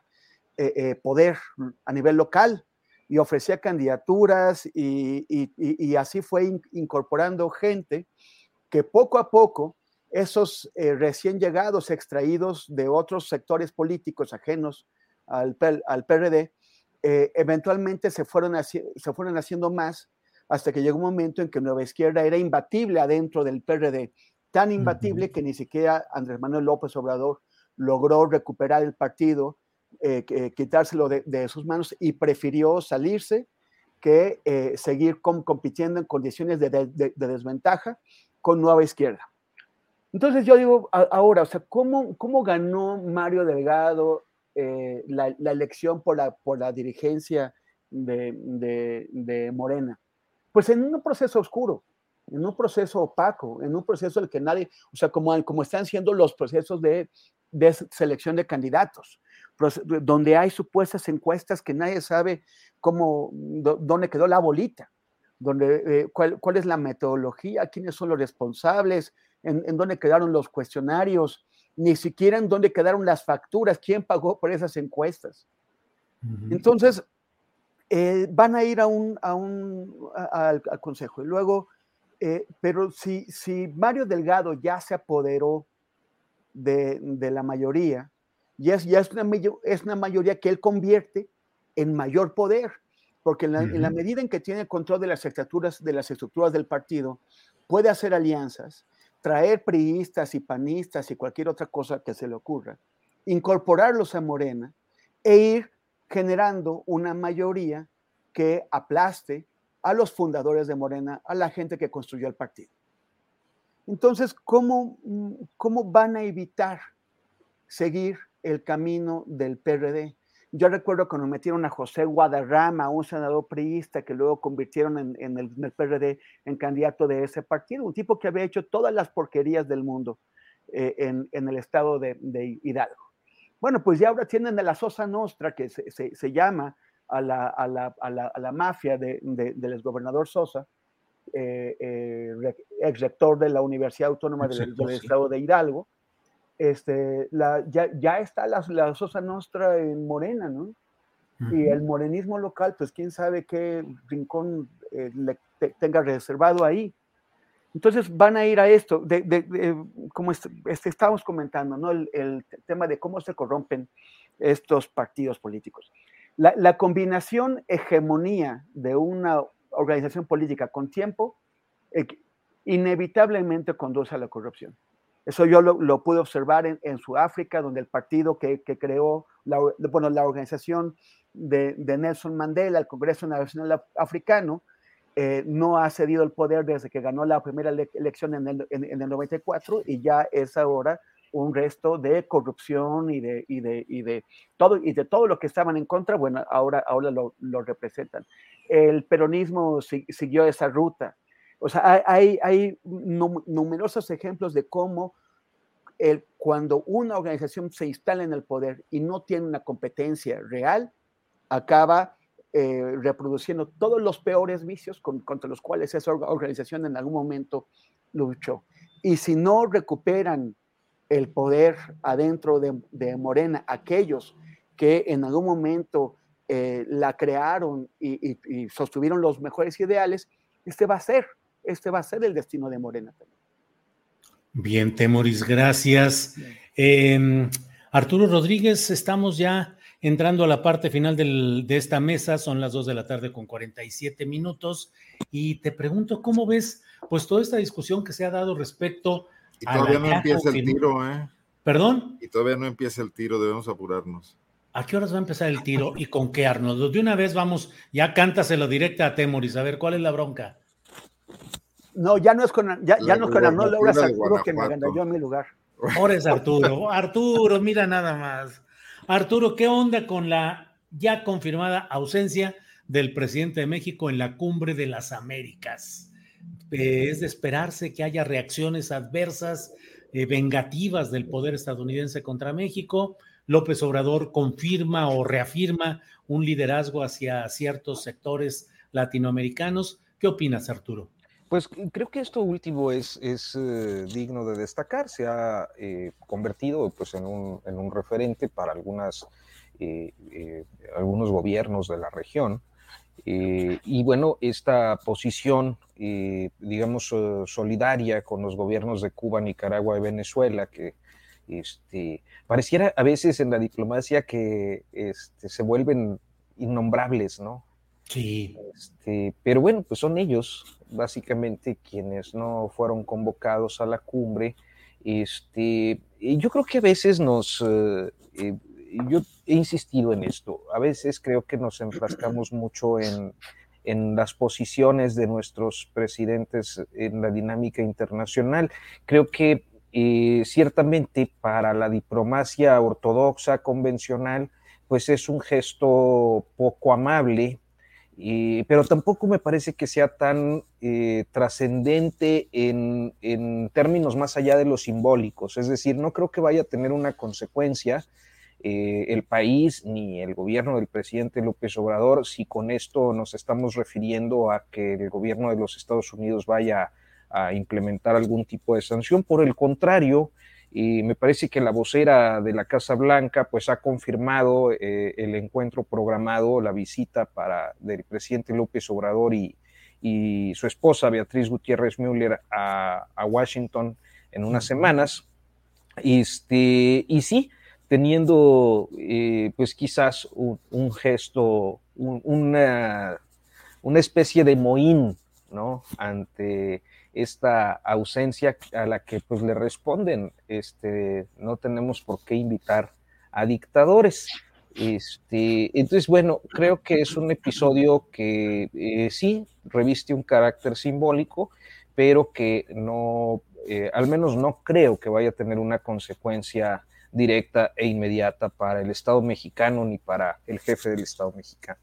eh, eh, poder a nivel local y ofrecía candidaturas y, y, así fue in, incorporando gente que poco a poco esos eh, recién llegados, extraídos de otros sectores políticos ajenos al, al PRD, eventualmente se fueron, se fueron haciendo más hasta que llegó un momento en que Nueva Izquierda era imbatible adentro del PRD, tan imbatible uh -huh. que ni siquiera Andrés Manuel López Obrador logró recuperar el partido, eh, que, quitárselo de, de, sus manos y prefirió salirse que eh, seguir com compitiendo en condiciones de, de, de, desventaja con Nueva Izquierda. Entonces yo digo a, ahora, o sea, ¿cómo, cómo ganó Mario Delgado eh, la, la, elección por la, por la dirigencia de Morena? Pues en un proceso oscuro, en un proceso opaco, en un proceso en el que nadie, o sea, como, como están siendo los procesos de, de selección de candidatos, donde hay supuestas encuestas que nadie sabe cómo, dónde quedó la bolita, donde, eh, cuál, cuál, es la metodología, quiénes son los responsables, en, en dónde quedaron los cuestionarios, ni siquiera en dónde quedaron las facturas, quién pagó por esas encuestas. Entonces, eh, van a ir a un, a un a, al, al, consejo. Y luego, eh, pero si, si, Mario Delgado ya se apoderó de, de la mayoría, ya, es, ya es, una, es, una, mayoría que él convierte en mayor poder, porque en la, uh -huh. en la, medida en que tiene control de las estructuras, de las estructuras del partido, puede hacer alianzas, traer priistas y panistas y cualquier otra cosa que se le ocurra, incorporarlos a Morena e ir generando una mayoría que aplaste a los fundadores de Morena, a la gente que construyó el partido. Entonces, ¿cómo, cómo van a evitar seguir el camino del PRD? Yo recuerdo cuando metieron a José Guadarrama, un senador priista que luego convirtieron en, el, PRD en candidato de ese partido, un tipo que había hecho todas las porquerías del mundo eh, en, el estado de Hidalgo. Bueno, pues ya ahora tienen a la Sosa Nostra, que se, se, se llama a la, a la, a la, a la mafia de, de, del exgobernador Sosa, eh, eh, ex rector de la Universidad Autónoma del, del Estado de Hidalgo. Este, ya, ya, está la, la, Sosa Nostra en Morena, ¿no? Uh -huh. Y el morenismo local, pues quién sabe qué rincón eh, le te, tenga reservado ahí. Entonces van a ir a esto, como este, estábamos comentando, ¿no? El, tema de cómo se corrompen estos partidos políticos. La, combinación hegemonía de una organización política con tiempo eh, inevitablemente conduce a la corrupción. Eso yo lo, pude observar en, Sudáfrica, donde el partido que, creó, la, bueno, la organización de, Nelson Mandela, el Congreso Nacional Africano, eh, no ha cedido el poder desde que ganó la primera ele elección en el, en, en el 94 y ya es ahora un resto de corrupción y de, y de, y de, todo, y de todo lo que estaban en contra, bueno, ahora, ahora lo, representan. El peronismo si, siguió esa ruta. O sea, hay, hay numerosos ejemplos de cómo el, cuando una organización se instala en el poder y no tiene una competencia real, acaba eh, reproduciendo todos los peores vicios contra los cuales esa organización en algún momento luchó. Y si no recuperan el poder adentro de, Morena, aquellos que en algún momento eh, la crearon y, sostuvieron los mejores ideales, este va a ser, este va a ser el destino de Morena también. Bien, Temoris, gracias. Em, Arturo Rodríguez, estamos ya entrando a la parte final de esta mesa, son las 2 de la tarde con 47 minutos, y te pregunto, ¿cómo ves pues toda esta discusión que se ha dado respecto y todavía no empieza el tiro, ¿eh? ¿Perdón? Y todavía no empieza el tiro, debemos apurarnos. ¿A qué horas va a empezar el tiro y con qué, Arnoldo? De una vez vamos, ya cántaselo directa a Temoris, a ver, ¿cuál es la bronca? No, ya no es con, ya, ya no es con Arnoldo, ahora es Arturo que me yo en mi lugar. Ahora es Arturo. Arturo, mira nada más. Arturo, ¿qué onda con la ya confirmada ausencia del presidente de México en la cumbre de las Américas? Eh, es de esperarse que haya reacciones adversas, eh, vengativas del poder estadounidense contra México. López Obrador confirma o reafirma un liderazgo hacia ciertos sectores latinoamericanos. ¿Qué opinas, Arturo? Pues creo que esto último es, eh, digno de destacar. Se ha convertido pues, en, un, en, un, referente para algunas, algunos gobiernos de la región. y bueno, esta posición eh, digamos, solidaria con los gobiernos de Cuba, Nicaragua y Venezuela, que este, pareciera a veces en la diplomacia que este, se vuelven innombrables, ¿no? Sí. Este, pero bueno, pues son ellos, básicamente, quienes no fueron convocados a la cumbre. Este, yo creo que a veces nos, eh, eh, yo he insistido en esto, a veces creo que nos enfrascamos mucho en en las posiciones de nuestros presidentes en la dinámica internacional. Creo que eh, ciertamente para la diplomacia ortodoxa convencional, pues es un gesto poco amable, pero tampoco me parece que sea tan eh, trascendente en, términos más allá de lo simbólicos. Es decir, no creo que vaya a tener una consecuencia eh, el país ni el gobierno del presidente López Obrador si con esto nos estamos refiriendo a que el gobierno de los Estados Unidos vaya a implementar algún tipo de sanción. Por el contrario, y me parece que la vocera de la Casa Blanca pues ha confirmado eh, el encuentro programado, la visita para del presidente López Obrador y, y su esposa Beatriz Gutiérrez Müller a, a Washington en unas semanas. Este, y sí, teniendo eh, pues quizás un, gesto, una, una, especie de mohín, ¿no? Ante esta ausencia a la que pues le responden, este, no tenemos por qué invitar a dictadores. Este, entonces, bueno, creo que es un episodio que eh, sí reviste un carácter simbólico, pero que no, eh, al menos no creo que vaya a tener una consecuencia directa e inmediata para el Estado mexicano ni para el jefe del Estado mexicano.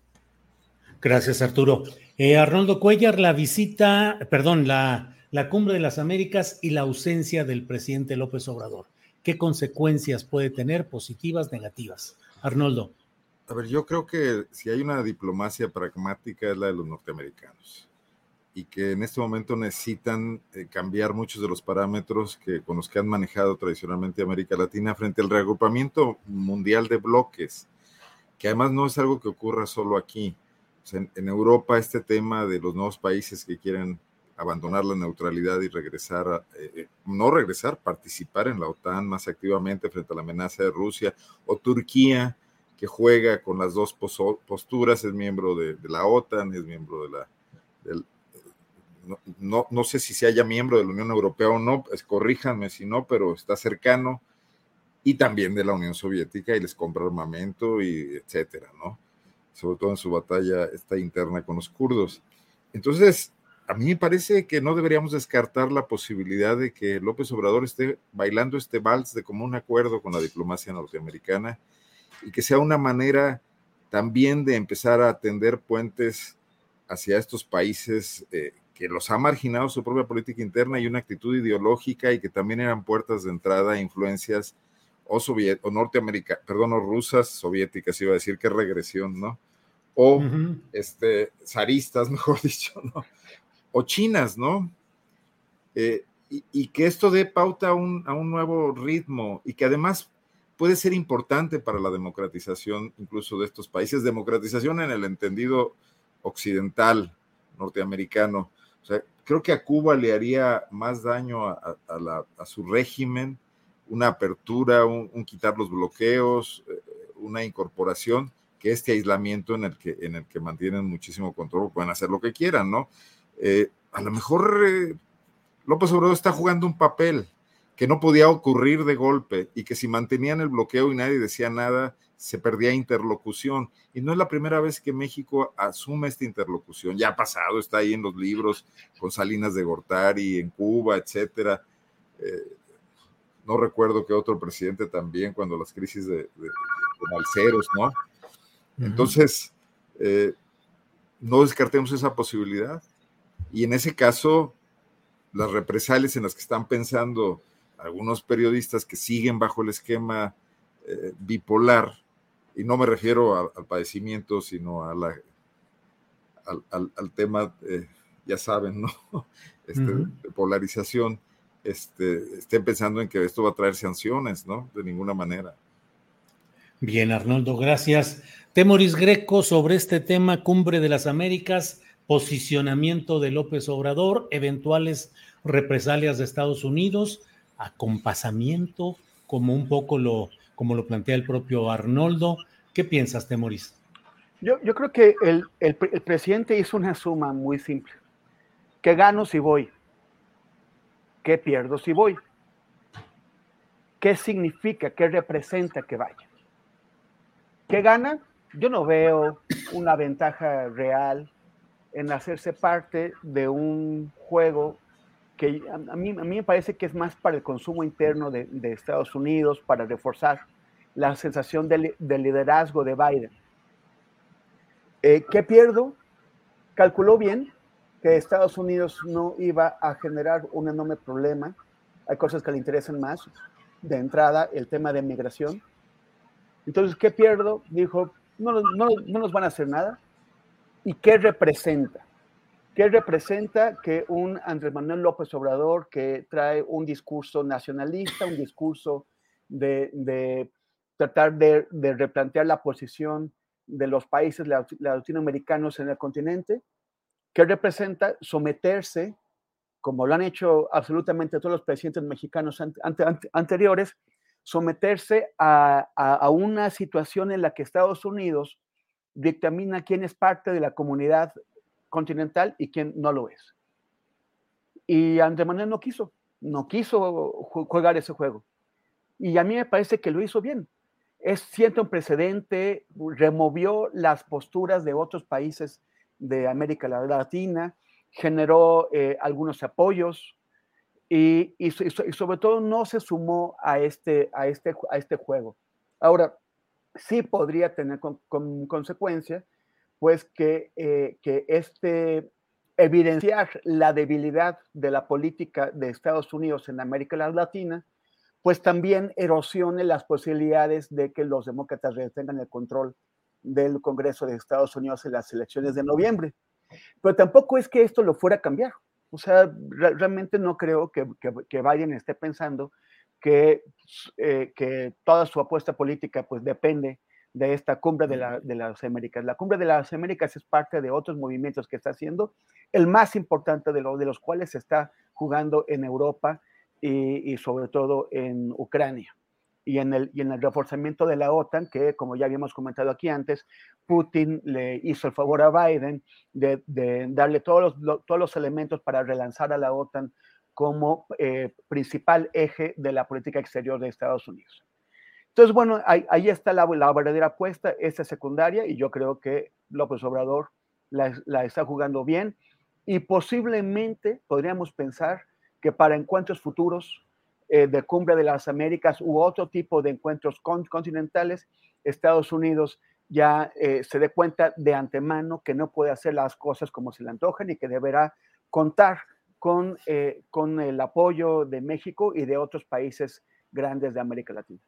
Gracias, Arturo. Eh, Arnoldo Cuellar, la visita, perdón, la, la cumbre de las Américas y la ausencia del presidente López Obrador. ¿Qué consecuencias puede tener, positivas, negativas? Arnoldo. A ver, yo creo que si hay una diplomacia pragmática es la de los norteamericanos y que en este momento necesitan eh, cambiar muchos de los parámetros que, con los que han manejado tradicionalmente América Latina frente al reagrupamiento mundial de bloques, que además no es algo que ocurra solo aquí. en, Europa este tema de los nuevos países que quieren abandonar la neutralidad y regresar, eh, eh, no regresar, participar en la OTAN más activamente frente a la amenaza de Rusia, o Turquía, que juega con las dos posturas, es miembro de, la OTAN, es miembro de la, no, no, sé si se haya miembro de la Unión Europea o no, pues corríjanme si no, pero está cercano, y también de la Unión Soviética y les compra armamento y etcétera, ¿no? Sobre todo en su batalla esta interna con los kurdos. Entonces, a mí me parece que no deberíamos descartar la posibilidad de que López Obrador esté bailando este vals de común acuerdo con la diplomacia norteamericana y que sea una manera también de empezar a atender puentes hacia estos países eh, que los ha marginado su propia política interna y una actitud ideológica y que también eran puertas de entrada a influencias o, o norteamericanas, perdón, o rusas, soviéticas, iba a decir que regresión, ¿no? O este, zaristas, mejor dicho, ¿no? O chinas, ¿no? Eh, y, que esto dé pauta a un, a un nuevo ritmo y que además puede ser importante para la democratización incluso de estos países, democratización en el entendido occidental norteamericano. O sea, creo que a Cuba le haría más daño a, su régimen, una apertura, un, quitar los bloqueos, eh, una incorporación, que este aislamiento en el que, en el que mantienen muchísimo control, pueden hacer lo que quieran, ¿no? Eh, a lo mejor eh, López Obrador está jugando un papel que no podía ocurrir de golpe y que si mantenían el bloqueo y nadie decía nada, se perdía interlocución. Y no es la primera vez que México asume esta interlocución. Ya ha pasado, está ahí en los libros con Salinas de Gortari, en Cuba, etcétera. Eh, no recuerdo que otro presidente también, cuando las crisis de, de, ¿no? Entonces, eh, no descartemos esa posibilidad. Y en ese caso, las represalias en las que están pensando algunos periodistas que siguen bajo el esquema eh, bipolar, y no me refiero al padecimiento, sino a la, al, tema, eh, ya saben, ¿no? Este, de polarización, este, estén pensando en que esto va a traer sanciones, ¿no? De ninguna manera. Bien, Arnoldo, gracias. Temoris Greco sobre este tema, Cumbre de las Américas, posicionamiento de López Obrador, eventuales represalias de Estados Unidos, acompasamiento, como un poco lo, como lo plantea el propio Arnoldo. ¿Qué piensas, Temoris? Yo, yo creo que el, el, presidente hizo una suma muy simple. ¿Qué gano si voy? ¿Qué pierdo si voy? ¿Qué significa, qué representa que vaya? ¿Qué gana? Yo no veo una ventaja real en hacerse parte de un juego que a mí, a mí me parece que es más para el consumo interno de, Estados Unidos, para reforzar la sensación de liderazgo de Biden. Eh, ¿Qué pierdo? Calculó bien que Estados Unidos no iba a generar un enorme problema. Hay cosas que le interesan más. De entrada, el tema de migración. Entonces, ¿qué pierdo? Dijo, no, no, no nos van a hacer nada. ¿Y qué representa? ¿Qué representa que un Andrés Manuel López Obrador que trae un discurso nacionalista, un discurso de, tratar de, replantear la posición de los países latinoamericanos en el continente? ¿Qué representa someterse, como lo han hecho absolutamente todos los presidentes mexicanos anteriores, someterse a, una situación en la que Estados Unidos dictamina quién es parte de la comunidad continental y quién no lo es. Y Andrés Manuel no quiso, no quiso jugar ese juego. Y a mí me parece que lo hizo bien. Es siento un precedente, removió las posturas de otros países de América Latina, generó eh, algunos apoyos y, y, sobre todo no se sumó a este, a este, a este juego. Ahora, sí podría tener con, con consecuencia pues que, eh, que este evidenciar la debilidad de la política de Estados Unidos en América Latina, pues también erosione las posibilidades de que los demócratas retengan el control del Congreso de Estados Unidos en las elecciones de noviembre. Pero tampoco es que esto lo fuera a cambiar. O sea, realmente no creo que, que, Biden esté pensando que, eh, que toda su apuesta política pues depende de esta cumbre de, las Américas. La cumbre de las Américas es parte de otros movimientos que está haciendo, el más importante de, de los cuales se está jugando en Europa y, sobre todo en Ucrania. Y en, el, y en el reforzamiento de la OTAN, que como ya habíamos comentado aquí antes, Putin le hizo el favor a Biden de, darle todos los, todos los elementos para relanzar a la OTAN como eh, principal eje de la política exterior de Estados Unidos. Entonces, bueno, ahí, está la, verdadera apuesta, esta secundaria, y yo creo que López Obrador la, está jugando bien y posiblemente podríamos pensar que para encuentros futuros eh, de Cumbre de las Américas u otro tipo de encuentros continentales, Estados Unidos ya eh, se dé cuenta de antemano que no puede hacer las cosas como se le antojan y que deberá contar con, eh, con el apoyo de México y de otros países grandes de América Latina.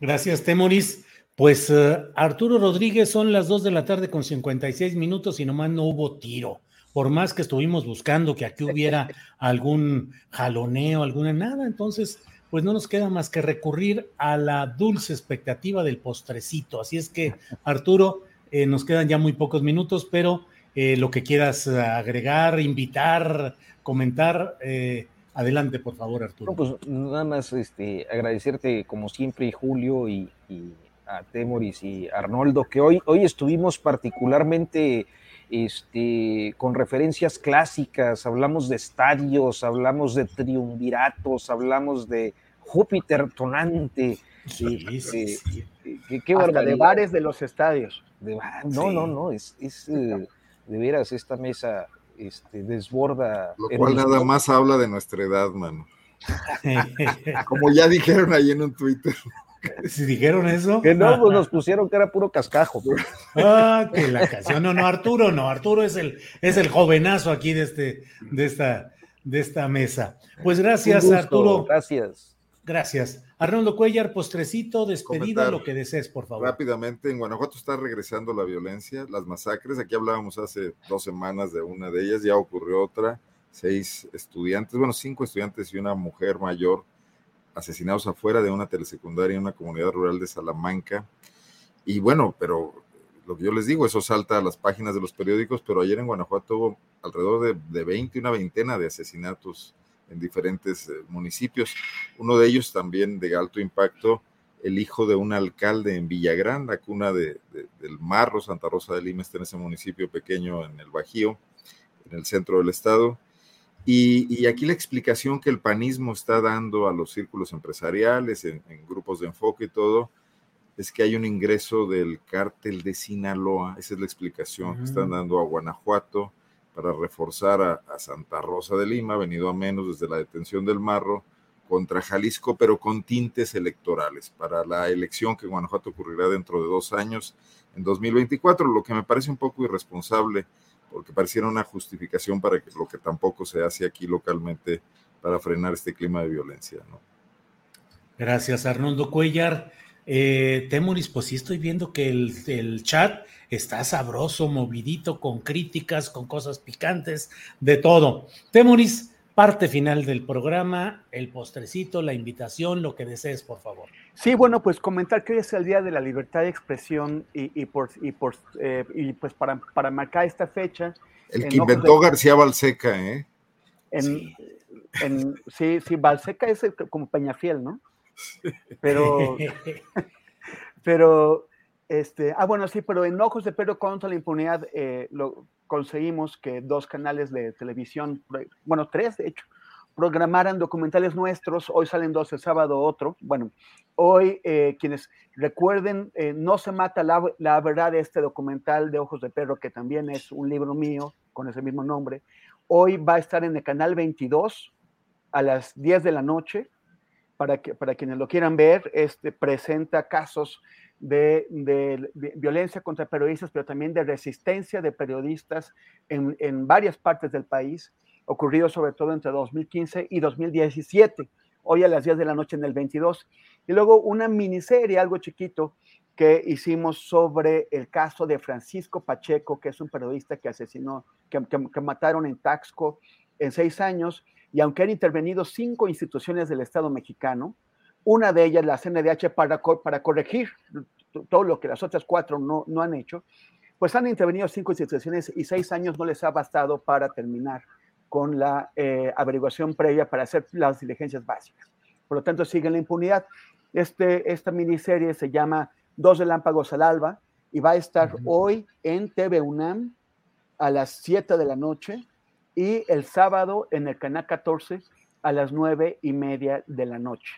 Gracias, Temoris. Pues uh, Arturo Rodríguez son las 2 de la tarde con 56 minutos y nomás no hubo tiro. Por más que estuvimos buscando que aquí hubiera algún jaloneo, alguna nada, entonces pues no nos queda más que recurrir a la dulce expectativa del postrecito. Así es que, Arturo, eh, nos quedan ya muy pocos minutos, pero eh, lo que quieras agregar, invitar, comentar, eh, adelante, por favor, Arturo. No, pues nada más este, agradecerte, como siempre, Julio y, y a Temoris y Arnoldo, que hoy, hoy estuvimos particularmente este, con referencias clásicas, hablamos de estadios, hablamos de triunviratos, hablamos de Júpiter tonante. Sí, sí, sí. Qué, qué Hasta de bares de los estadios. De, no, no, no, es, es de veras esta mesa este, desborda. Lo cual nada más habla de nuestra edad, mano. Como ya dijeron ahí en un Twitter. Si dijeron eso. Que no, pues nos pusieron que era puro cascajo. Ah, que la canción. No, no, Arturo no. Arturo es el, es el jovenazo aquí de, este, de, esta, de esta mesa. Pues gracias, Arturo. Gracias. Gracias. Arnoldo Cuellar, postrecito, despedida, Comentar lo que desees, por favor. Rápidamente, en Guanajuato está regresando la violencia, las masacres. Aquí hablábamos hace dos semanas de una de ellas, ya ocurrió otra. Seis estudiantes, bueno, cinco estudiantes y una mujer mayor asesinados afuera de una telesecundaria en una comunidad rural de Salamanca. Y bueno, pero lo que yo les digo, eso salta a las páginas de los periódicos, pero ayer en Guanajuato hubo alrededor de, de 20, una veintena de asesinatos en diferentes eh, municipios. Uno de ellos también de alto impacto, el hijo de un alcalde en Villagrán, la cuna de, del Marro, Santa Rosa de Lima, está en ese municipio pequeño en el Bajío, en el centro del estado. Y, aquí la explicación que el panismo está dando a los círculos empresariales, en, grupos de enfoque y todo, es que hay un ingreso del cártel de Sinaloa, esa es la explicación que están dando a Guanajuato para reforzar a, Santa Rosa de Lima, venido a menos desde la detención del Marro, contra Jalisco, pero con tintes electorales, para la elección que en Guanajuato ocurrirá dentro de dos años, en 2024, lo que me parece un poco irresponsable porque pareciera una justificación para lo que tampoco se hace aquí localmente para frenar este clima de violencia. Gracias, Arnoldo Cuellar. Eh, Temuris, pues sí estoy viendo que el, el, chat está sabroso, movidito, con críticas, con cosas picantes, de todo. Temuris, parte final del programa, el postrecito, la invitación, lo que desees, por favor. Sí, bueno, pues comentar que hoy es el Día de la Libertad de Expresión y, por, y, por, eh, y pues para, para, marcar esta fecha. El que inventó García Balseca, ¿eh? En, sí. En, sí, sí, Balseca es como Peñafiel, ¿no? Pero, pero, este, ah, bueno, sí, pero en Ojos de Pedro contra la impunidad eh, lo conseguimos que dos canales de televisión, bueno, tres de hecho, programaran documentales nuestros. Hoy salen dos, el sábado otro. Bueno, hoy eh, quienes recuerden, eh, No se mata la, la, verdad este documental de Ojos de Perro, que también es un libro mío con ese mismo nombre. Hoy va a estar en el canal 22 a las 10 de la noche. Para, que, para quienes lo quieran ver, este, presenta casos de, violencia contra periodistas, pero también de resistencia de periodistas en, en varias partes del país ocurrido sobre todo entre 2015 y 2017, hoy a las 10 de la noche en el 22. Y luego una miniserie, algo chiquito, que hicimos sobre el caso de Francisco Pacheco, que es un periodista que asesinó, que, que mataron en Taxco en seis años, y aunque han intervenido cinco instituciones del Estado mexicano, una de ellas, la CNDH, para, para corregir todo lo que las otras cuatro no, no han hecho, pues han intervenido cinco instituciones y seis años no les ha bastado para terminar con la eh, averiguación previa para hacer las diligencias básicas. Por lo tanto, sigue la impunidad. Este, esta miniserie se llama Dos relámpagos al alba y va a estar uh -huh. hoy en TV UNAM a las 7 de la noche y el sábado en el canal 14 a las 9 y media de la noche.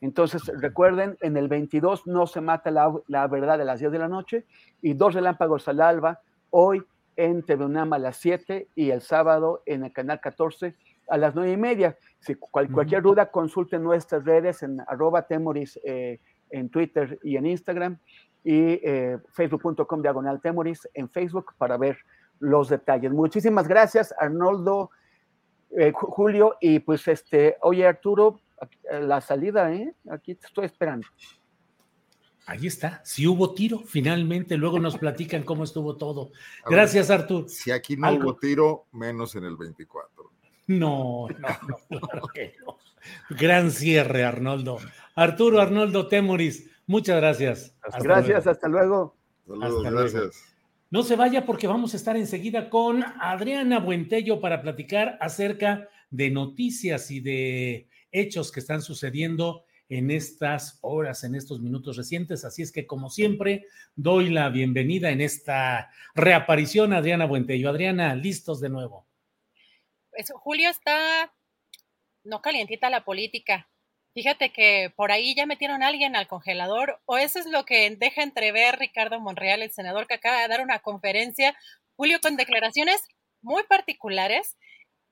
Entonces, recuerden, en el 22 no se mata la, la verdad a las 10 de la noche y dos relámpagos al alba hoy en TV UNAM a las 7 y el sábado en el canal 14 a las 9 y media. Si cual, cualquier duda, consulten nuestras redes en arroba temoris eh, en Twitter y en Instagram y eh, facebook.com diagonal temoris en Facebook para ver los detalles. Muchísimas gracias, Arnoldo, eh, Julio, y pues este, oye Arturo, la salida, ¿eh? Aquí te estoy esperando. Ahí está, si hubo tiro, finalmente, luego nos platican cómo estuvo todo. Gracias, Arturo. Si aquí no hubo tiro, menos en el 24. No, no, no, claro que no. Gran cierre, Arnoldo. Arturo, Arnoldo Temoris, muchas gracias. gracias, hasta luego. Saludos, gracias. No se vaya porque vamos a estar enseguida con Adriana Buentello para platicar acerca de noticias y de hechos que están sucediendo en estas horas, en estos minutos recientes. Así es que, como siempre, doy la bienvenida en esta reaparición a Adriana Buentello. Adriana, listos de nuevo. Pues, Julio está no calientita la política. Fíjate que por ahí ya metieron a alguien al congelador, o eso es lo que deja entrever Ricardo Monreal, el senador que acaba de dar una conferencia, Julio, con declaraciones muy particulares.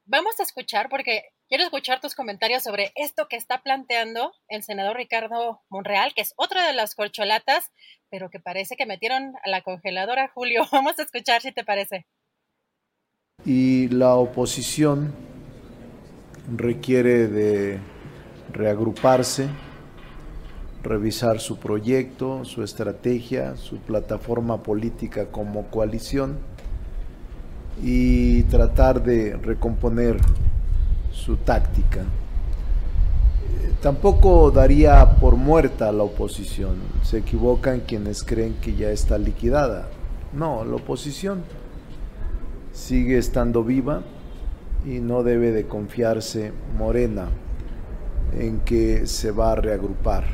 Vamos a escuchar, porque quiero escuchar tus comentarios sobre esto que está planteando el senador Ricardo Monreal, que es otra de las corcholatas, pero que parece que metieron a la congeladora, Julio. Vamos a escuchar si te parece. Y la oposición requiere de reagruparse, revisar su proyecto, su estrategia, su plataforma política como coalición y tratar de recomponer su táctica. Tampoco daría por muerta a la oposición. Se equivocan quienes creen que ya está liquidada. No, la oposición sigue estando viva y no debe de confiarse Morena en que se va a reagrupar.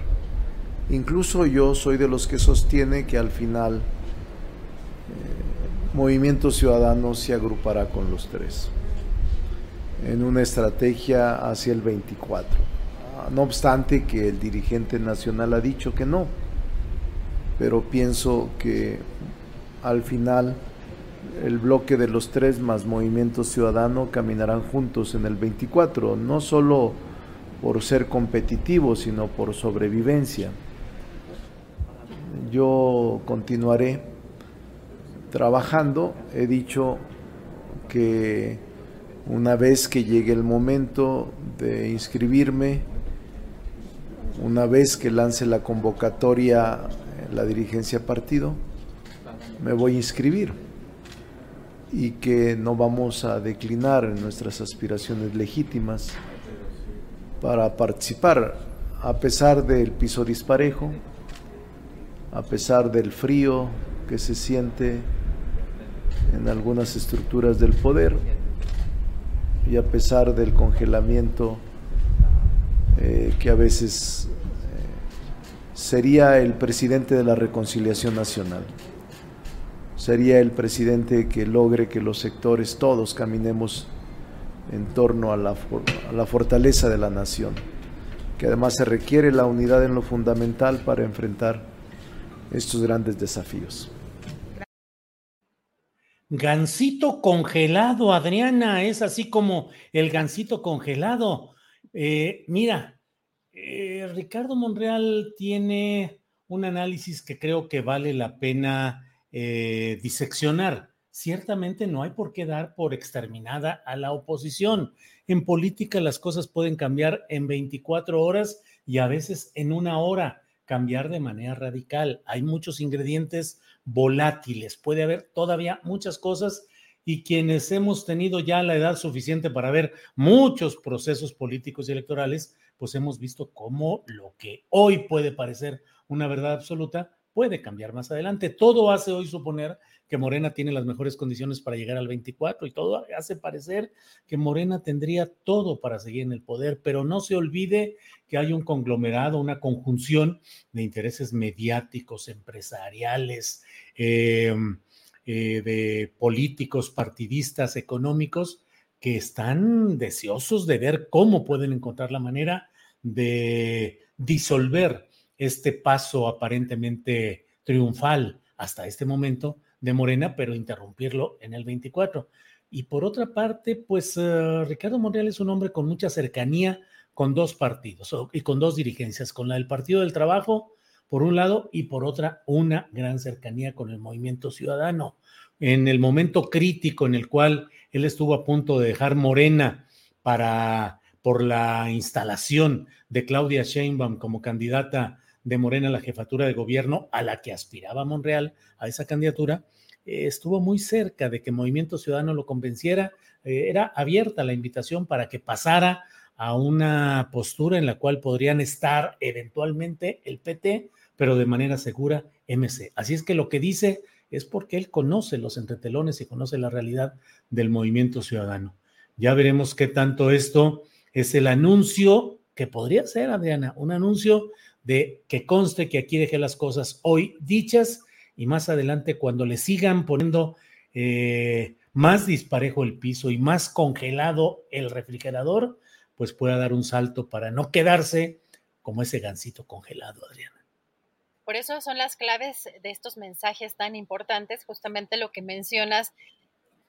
Incluso yo soy de los que sostiene que al final eh, Movimiento Ciudadano se agrupará con los tres en una estrategia hacia el 24. Ah, no obstante que el dirigente nacional ha dicho que no, pero pienso que al final el bloque de los tres más Movimiento Ciudadano caminarán juntos en el 24, no solo por ser competitivo, sino por sobrevivencia. Yo continuaré trabajando. He dicho que una vez que llegue el momento de inscribirme, una vez que lance la convocatoria la dirigencia partido, me voy a inscribir y que no vamos a declinar en nuestras aspiraciones legítimas para participar, a pesar del piso disparejo, a pesar del frío que se siente en algunas estructuras del poder y a pesar del congelamiento eh, que a veces eh, sería el presidente de la reconciliación nacional. Sería el presidente que logre que los sectores todos caminemos en torno a la, fortaleza de la nación, que además se requiere la unidad en lo fundamental para enfrentar estos grandes desafíos. Gansito congelado, Adriana, es así como el gansito congelado. Eh, mira, eh, Ricardo Monreal tiene un análisis que creo que vale la pena eh, diseccionar ciertamente no hay por qué dar por exterminada a la oposición. En política las cosas pueden cambiar en 24 horas y a veces en una hora, cambiar de manera radical. Hay muchos ingredientes volátiles, puede haber todavía muchas cosas y quienes hemos tenido ya la edad suficiente para ver muchos procesos políticos y electorales, pues hemos visto cómo lo que hoy puede parecer una verdad absoluta puede cambiar más adelante. Todo hace hoy suponer que Morena tiene las mejores condiciones para llegar al 24 y todo hace parecer que Morena tendría todo para seguir en el poder, pero no se olvide que hay un conglomerado, una conjunción de intereses mediáticos, empresariales, em, eh, de políticos, partidistas, económicos, que están deseosos de ver cómo pueden encontrar la manera de disolver este paso aparentemente triunfal hasta este momento de Morena, pero interrumpirlo en el 24. Y por otra parte, pues eh, Ricardo Monreal es un hombre con mucha cercanía con dos partidos y con dos dirigencias, con la del Partido del Trabajo, por un lado, y por otra, una gran cercanía con el movimiento ciudadano. en el momento crítico en el cual él estuvo a punto de dejar Morena para por la instalación de Claudia Sheinbaum como candidata de Morena la jefatura de gobierno a la que aspiraba Monreal a esa candidatura, eh, estuvo muy cerca de que Movimiento Ciudadano lo convenciera. Eh, era abierta la invitación para que pasara a una postura en la cual podrían estar eventualmente el PT, pero de manera segura MC. Así es que lo que dice es porque él conoce los entretelones y conoce la realidad del movimiento ciudadano. Ya veremos qué tanto esto es el anuncio que podría ser, Adriana, un anuncio de que conste que aquí dejé las cosas hoy dichas y más adelante cuando le sigan poniendo eh, más disparejo el piso y más congelado el refrigerador, pues pueda dar un salto para no quedarse como ese gancito congelado, Adriana. Por eso son las claves de estos mensajes tan importantes, justamente lo que mencionas.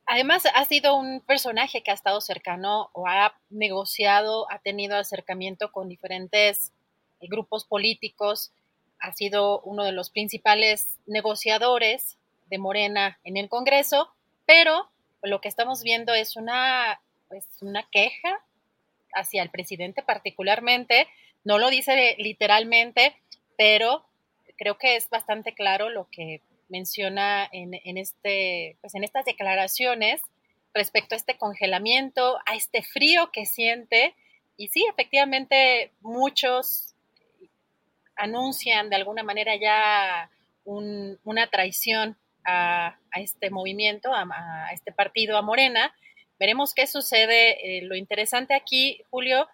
Además, ha sido un personaje que ha estado cercano o ha negociado, ha tenido acercamiento con diferentes grupos políticos, ha sido uno de los principales negociadores de Morena en el Congreso, pero lo que estamos viendo es una, pues, una queja hacia el presidente particularmente, no lo dice literalmente, pero creo que es bastante claro lo que menciona en, este, pues en estas declaraciones respecto a este congelamiento, a este frío que siente. Y sí, efectivamente, muchos anuncian de alguna manera ya una traición a, este movimiento, a, este partido, a Morena. Veremos qué sucede. Eh, lo interesante aquí, Julio,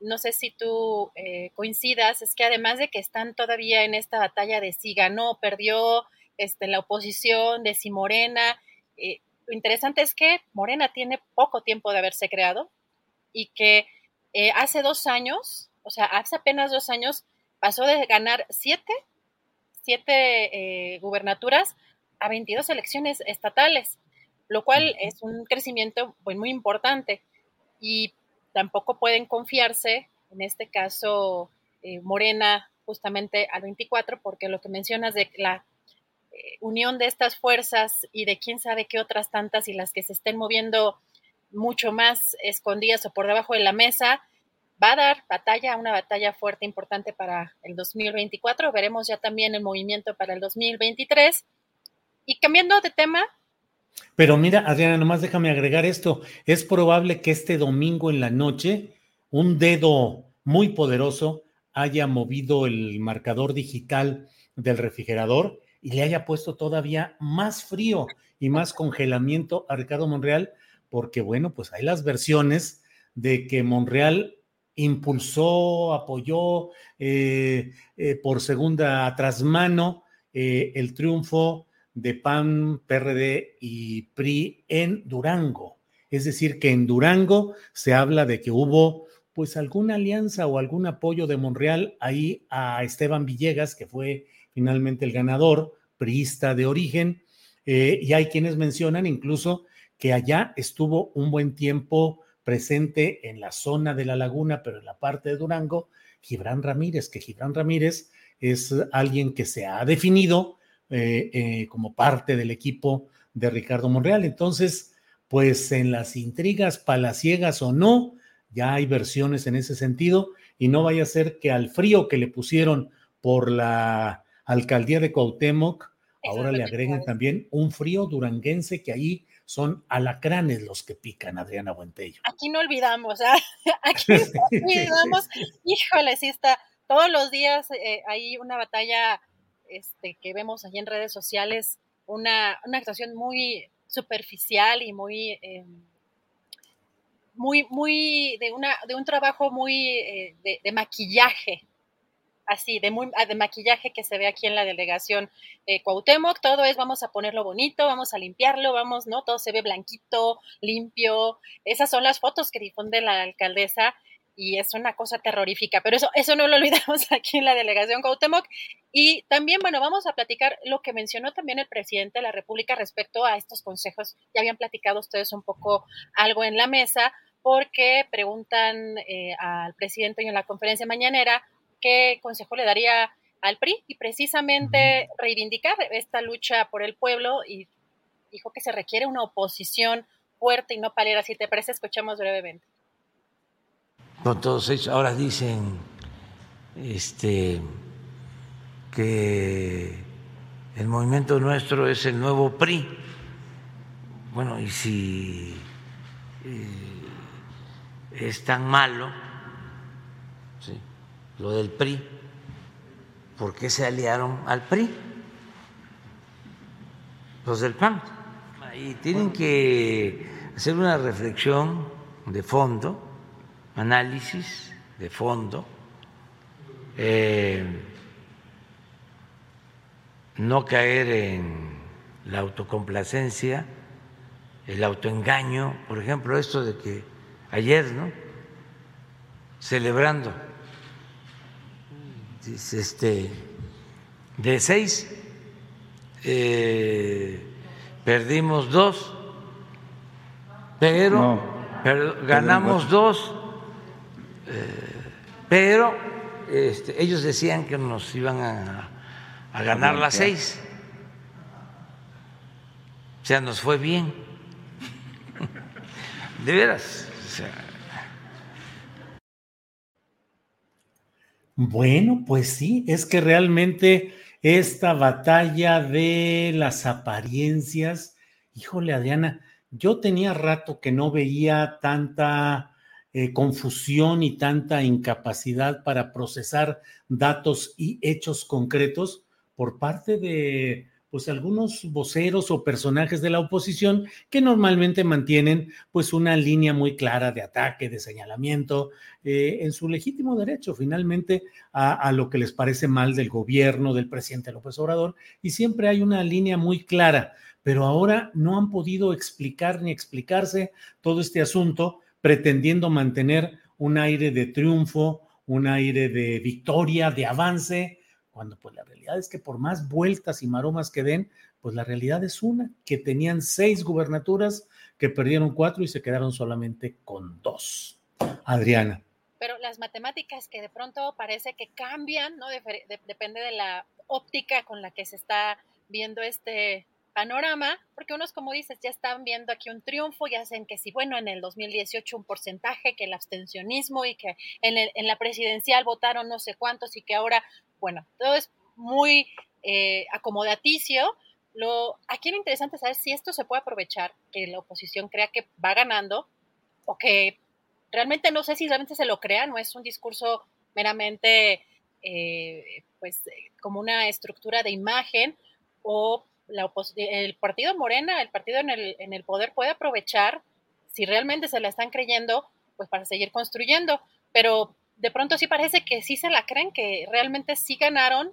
no sé si tú eh, coincidas, es que además de que están todavía en esta batalla de si ganó, perdió este, la oposición, de si Morena, eh, lo interesante es que Morena tiene poco tiempo de haberse creado y que hace dos años, o sea, hace apenas dos años, pasó de ganar siete, siete gubernaturas a 22 elecciones estatales, lo cual es un crecimiento pues, muy importante. Y tampoco pueden confiarse, en este caso eh, Morena, justamente al 24, porque lo que mencionas de la eh, unión de estas fuerzas y de quién sabe qué otras tantas y las que se estén moviendo mucho más escondidas o por debajo de la mesa, va a dar batalla, una batalla fuerte, importante para el 2024. Veremos ya también el movimiento para el 2023. Y cambiando de tema, pero mira, Adriana, nomás déjame agregar esto. Es probable que este domingo en la noche un dedo muy poderoso haya movido el marcador digital del refrigerador y le haya puesto todavía más frío y más congelamiento a Ricardo Monreal, porque bueno, pues hay las versiones de que Monreal impulsó, apoyó eh, eh, por segunda trasmano eh, el triunfo de PAN, PRD y PRI en Durango. Es decir, que en Durango se habla de que hubo pues alguna alianza o algún apoyo de Monreal ahí a Esteban Villegas, que fue finalmente el ganador, priista de origen, y hay quienes mencionan incluso que allá estuvo un buen tiempo presente en la zona de la laguna, pero en la parte de Durango, Gibran Ramírez, que Gibran Ramírez es alguien que se ha definido eh, eh, como parte del equipo de Ricardo Monreal. Entonces, pues en las intrigas palaciegas o no, ya hay versiones en ese sentido y no vaya a ser que al frío que le pusieron por la alcaldía de Cuauhtémoc, ahora le agreguen también un frío duranguense que ahí son alacranes los que pican, Adriana Buentello. Aquí no olvidamos, ¿ah? aquí no olvidamos, híjole, sí está, todos los días eh, hay una batalla este, que vemos allí en redes sociales, una, actuación muy superficial y muy, eh, muy, muy, de, una, de un trabajo muy eh, de, maquillaje, así, de, muy, de maquillaje que se ve aquí en la delegación eh, Cuauhtémoc, todo es vamos a ponerlo bonito, vamos a limpiarlo, vamos, ¿no? Todo se ve blanquito, limpio, esas son las fotos que difunde la alcaldesa y es una cosa terrorífica, pero eso, eso no lo olvidamos aquí en la delegación Cuauhtémoc. Y también, bueno, vamos a platicar lo que mencionó también el presidente de la República respecto a estos consejos. Ya habían platicado ustedes un poco algo en la mesa, porque preguntan eh, al presidente en la conferencia mañanera qué consejo le daría al PRI y precisamente reivindicar esta lucha por el pueblo y dijo que se requiere una oposición fuerte y no palera. Si te parece, escuchamos brevemente. Con todos ellos, ahora dicen este, que el movimiento nuestro es el nuevo PRI. Bueno, y si eh, es tan malo lo del PRI, ¿por qué se aliaron al PRI? Los del PAN. Y tienen que hacer una reflexión de fondo, análisis de fondo, eh, no caer en la autocomplacencia, el autoengaño, por ejemplo, esto de que ayer, ¿no? Celebrando, este, de seis, eh, perdimos dos, pero, ganamos dos, eh, pero este, ellos decían que nos iban a, a ganar las seis. O sea, nos fue bien. De veras. Bueno, pues sí, es que realmente esta batalla de las apariencias, híjole Adriana, yo tenía rato que no veía tanta eh, confusión y tanta incapacidad para procesar datos y hechos concretos por parte de pues algunos voceros o personajes de la oposición que normalmente mantienen pues una línea muy clara de ataque, de señalamiento, eh, en su legítimo derecho finalmente a, a, lo que les parece mal del gobierno, del presidente López Obrador, y siempre hay una línea muy clara, pero ahora no han podido explicar ni explicarse todo este asunto pretendiendo mantener un aire de triunfo, un aire de victoria, de avance, cuando pues la realidad es que por más vueltas y maromas que den, pues la realidad es una, que tenían seis gubernaturas, que perdieron cuatro y se quedaron solamente con dos. Adriana. Pero las matemáticas que de pronto parece que cambian, ¿no? depende de la óptica con la que se está viendo este panorama, porque unos, como dices, ya están viendo aquí un triunfo, ya hacen que si, bueno, en el 2018 un porcentaje, que el abstencionismo y que en, en la presidencial votaron no sé cuántos y que ahora bueno, todo es muy eh, acomodaticio. Lo, aquí lo interesante es saber si esto se puede aprovechar, que la oposición crea que va ganando o que realmente no sé si realmente se lo crea, no es un discurso meramente eh, pues como una estructura de imagen o el partido Morena, el partido en el, en el poder puede aprovechar si realmente se la están creyendo, pues para seguir construyendo, pero de pronto sí parece que sí se la creen, que realmente sí ganaron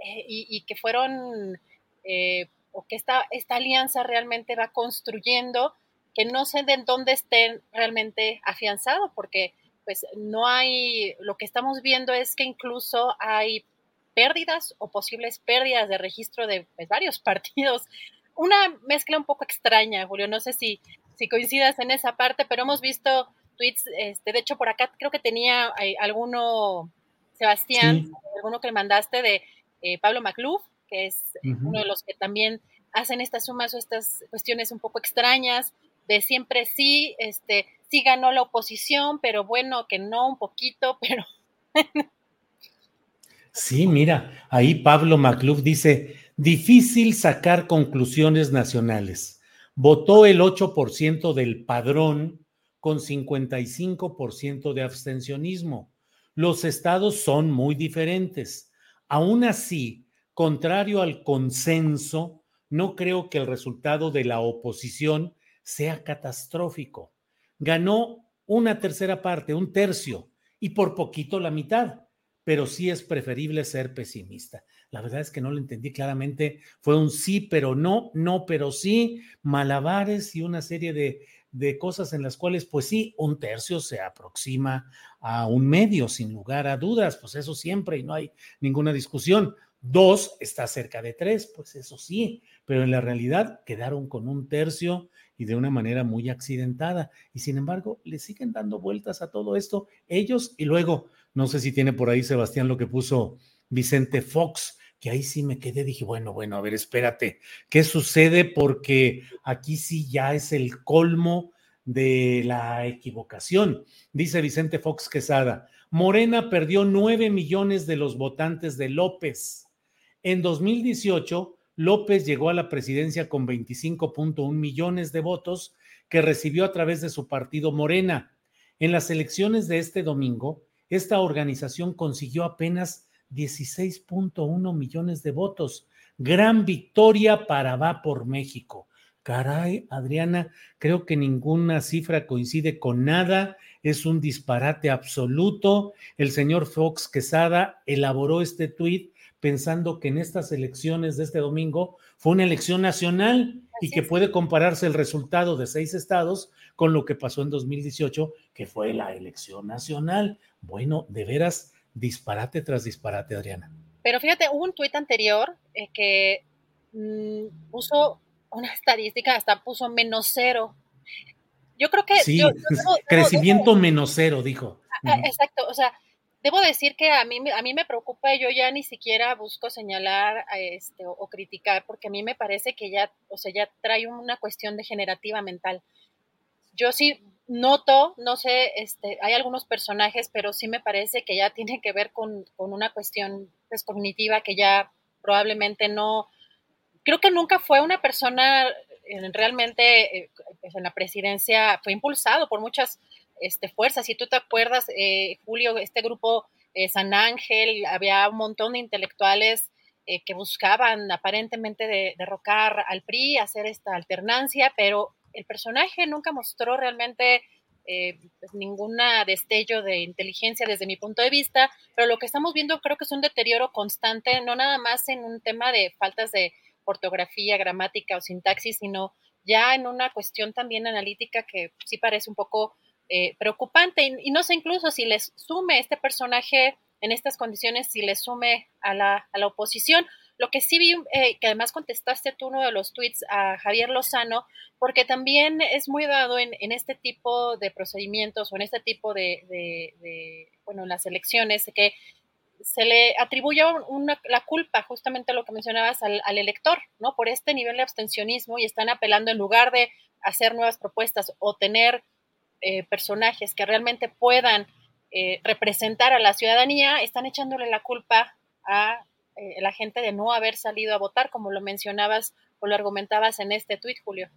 eh, y, que fueron, eh, o que esta, esta alianza realmente va construyendo, que no sé de dónde estén realmente afianzados, porque pues no hay, lo que estamos viendo es que incluso hay pérdidas o posibles pérdidas de registro de pues, varios partidos. Una mezcla un poco extraña, Julio, no sé si, si coincidas en esa parte, pero hemos visto tweets, este, de hecho por acá creo que tenía eh, alguno, Sebastián, alguno que le mandaste de eh, Pablo Macluf, que es uno de los que también hacen estas sumas o estas cuestiones un poco extrañas, de siempre sí, este, sí ganó la oposición, pero bueno, que no un poquito, pero... sí, mira, ahí Pablo Macluf dice, difícil sacar conclusiones nacionales. Votó el 8% del padrón con 55% de abstencionismo. Los estados son muy diferentes. Aún así, contrario al consenso, no creo que el resultado de la oposición sea catastrófico. Ganó una tercera parte, un tercio, y por poquito la mitad, pero sí es preferible ser pesimista. La verdad es que no lo entendí claramente. Fue un sí, pero no, no, pero sí, malabares y una serie de de cosas en las cuales, pues sí, un tercio se aproxima a un medio, sin lugar a dudas, pues eso siempre y no hay ninguna discusión. Dos está cerca de tres, pues eso sí, pero en la realidad quedaron con un tercio y de una manera muy accidentada. Y sin embargo, le siguen dando vueltas a todo esto ellos y luego, no sé si tiene por ahí Sebastián lo que puso Vicente Fox, que ahí sí me quedé, dije, bueno, bueno, a ver, espérate, ¿qué sucede? Porque aquí sí ya es el colmo de la equivocación. Dice Vicente Fox Quesada, Morena perdió 9 millones de los votantes de López. En 2018, López llegó a la presidencia con 25.1 millones de votos que recibió a través de su partido Morena. En las elecciones de este domingo, esta organización consiguió apenas 16.1 millones de votos. Gran victoria para Va por México. Caray, Adriana, creo que ninguna cifra coincide con nada, es un disparate absoluto. El señor Fox Quesada elaboró este tuit pensando que en estas elecciones de este domingo fue una elección nacional y que puede compararse el resultado de seis estados con lo que pasó en 2018, que fue la elección nacional. Bueno, de veras, disparate tras disparate, Adriana. Pero fíjate, hubo un tuit anterior eh, que mm, puso una estadística, hasta puso menos cero. Yo creo que... Sí, crecimiento menos cero, dijo. Ah, ah, exacto, o sea, debo decir que a mí, a mí me preocupa, yo ya ni siquiera busco señalar este, o, criticar, porque a mí me parece que ya, o sea, ya trae una cuestión degenerativa mental. Yo sí noto, no sé, este, hay algunos personajes, pero sí me parece que ya tiene que ver con, una cuestión pues, cognitiva que ya probablemente no, creo que nunca fue una persona eh, realmente eh, pues, en la presidencia, fue impulsado por muchas este, fuerzas. Si tú te acuerdas, eh, Julio, este grupo San Ángel, había un montón de intelectuales que buscaban aparentemente derrocar al PRI, hacer esta alternancia, pero el personaje nunca mostró realmente eh, pues ninguna destello de inteligencia desde mi punto de vista, pero lo que estamos viendo creo que es un deterioro constante, no nada más en un tema de faltas de ortografía, gramática o sintaxis, sino ya en una cuestión también analítica que sí parece un poco eh, preocupante. Y, no sé incluso si les sume este personaje en estas condiciones, si les sume a la, a la oposición, lo que sí vi, eh, que además contestaste tú uno de los tweets a Javier Lozano, porque también es muy dado en, este tipo de procedimientos o en este tipo de, bueno, en las elecciones, que se le atribuye la culpa, justamente lo que mencionabas, al, elector, ¿no? Por este nivel de abstencionismo y están apelando en lugar de hacer nuevas propuestas o tener eh, personajes que realmente puedan eh, representar a la ciudadanía, están echándole la culpa a eh, la gente de no haber salido a votar, como lo mencionabas o lo argumentabas en este tuit, Julio.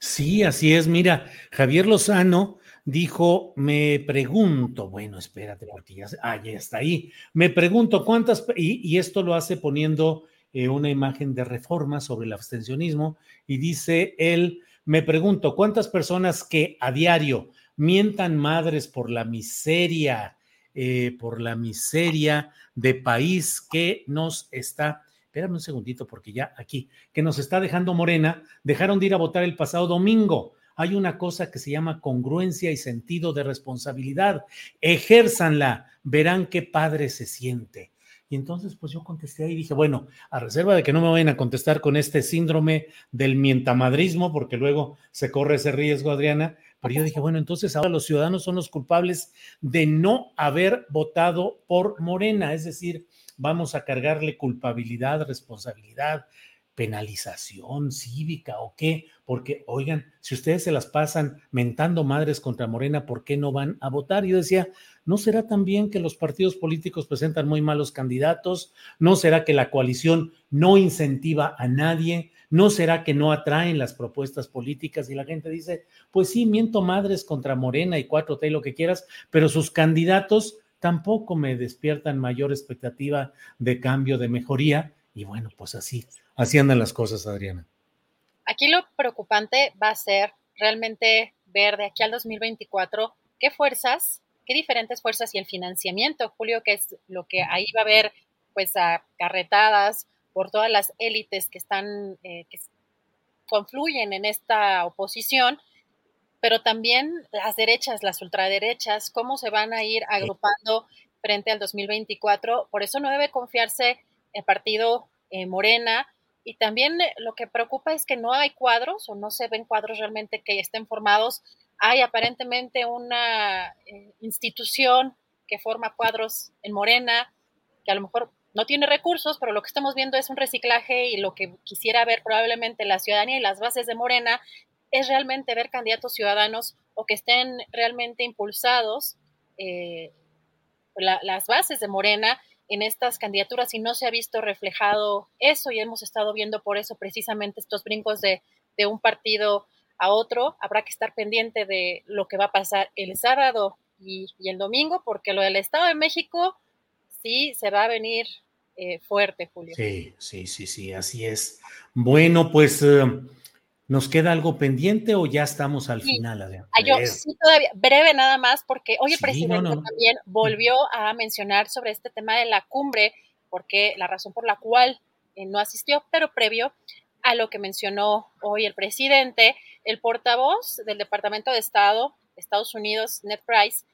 Sí, así es. Mira, Javier Lozano dijo, me pregunto, bueno, espérate, porque ya, ah, ya está ahí. Me pregunto cuántas, y, esto lo hace poniendo una imagen de reforma sobre el abstencionismo, y dice él, me pregunto, ¿cuántas personas que a diario mientan madres por la miseria, eh, por la miseria de país que nos está, espérame un segundito porque ya aquí, que nos está dejando Morena, dejaron de ir a votar el pasado domingo. Hay una cosa que se llama congruencia y sentido de responsabilidad. Ejérzanla, verán qué padre se siente. Y entonces, pues yo contesté y dije, bueno, a reserva de que no me vayan a contestar con este síndrome del mientamadrismo, porque luego se corre ese riesgo, Adriana, pero yo dije, bueno, entonces ahora los ciudadanos son los culpables de no haber votado por Morena, es decir, vamos a cargarle culpabilidad, responsabilidad, penalización cívica o qué, porque oigan, si ustedes se las pasan mentando madres contra Morena, ¿por qué no van a votar? Yo decía, ¿no será también que los partidos políticos presentan muy malos candidatos? ¿No será que la coalición no incentiva a nadie? ¿No será que no atraen las propuestas políticas? Y la gente dice, pues sí, miento madres contra Morena y 4T y lo que quieras, pero sus candidatos tampoco me despiertan mayor expectativa de cambio, de mejoría. Y bueno, pues así, así andan las cosas, Adriana. Aquí lo preocupante va a ser realmente ver de aquí al 2024 qué fuerzas, qué diferentes fuerzas y el financiamiento, Julio, que es lo que ahí va a haber, pues, acarretadas por todas las élites que están, eh, que confluyen en esta oposición, pero también las derechas, las ultraderechas, cómo se van a ir agrupando frente al 2024. Por eso no debe confiarse el partido eh, Morena. Y también eh, lo que preocupa es que no hay cuadros o no se ven cuadros realmente que estén formados. Hay aparentemente una institución que forma cuadros en Morena, que a lo mejor no tiene recursos, pero lo que estamos viendo es un reciclaje y lo que quisiera ver probablemente la ciudadanía y las bases de Morena es realmente ver candidatos ciudadanos o que estén realmente impulsados eh, las bases de Morena en estas candidaturas y no se ha visto reflejado eso y hemos estado viendo por eso precisamente estos brincos de, de un partido a otro. Habrá que estar pendiente de lo que va a pasar el sábado y, y el domingo porque lo del Estado de México sí se va a venir eh, fuerte, Julio. Sí, sí, sí, sí, así es. Bueno, pues eh, ¿nos queda algo pendiente o ya estamos al final? Adrián? Ah, yo sí, todavía, breve nada más, porque hoy el presidente no, no. también volvió a mencionar sobre este tema de la cumbre, porque la razón por la cual eh, no asistió, pero previo a lo que mencionó hoy el presidente, el portavoz del Departamento de Estado Estados Unidos, Ned Price,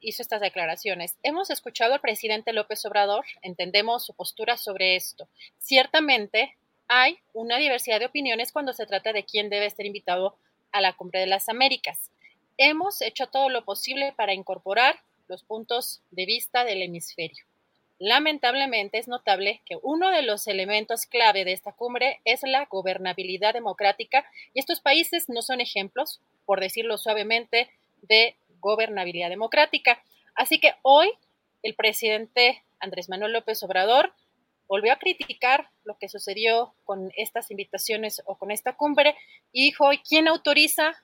hizo estas declaraciones. Hemos escuchado al presidente López Obrador, entendemos su postura sobre esto. Ciertamente hay una diversidad de opiniones cuando se trata de quién debe ser invitado a la Cumbre de las Américas. Hemos hecho todo lo posible para incorporar los puntos de vista del hemisferio. Lamentablemente es notable que uno de los elementos clave de esta cumbre es la gobernabilidad democrática y estos países no son ejemplos, por decirlo suavemente, de gobernabilidad democrática. Así que hoy el presidente Andrés Manuel López Obrador volvió a criticar lo que sucedió con estas invitaciones o con esta cumbre y dijo, ¿quién autoriza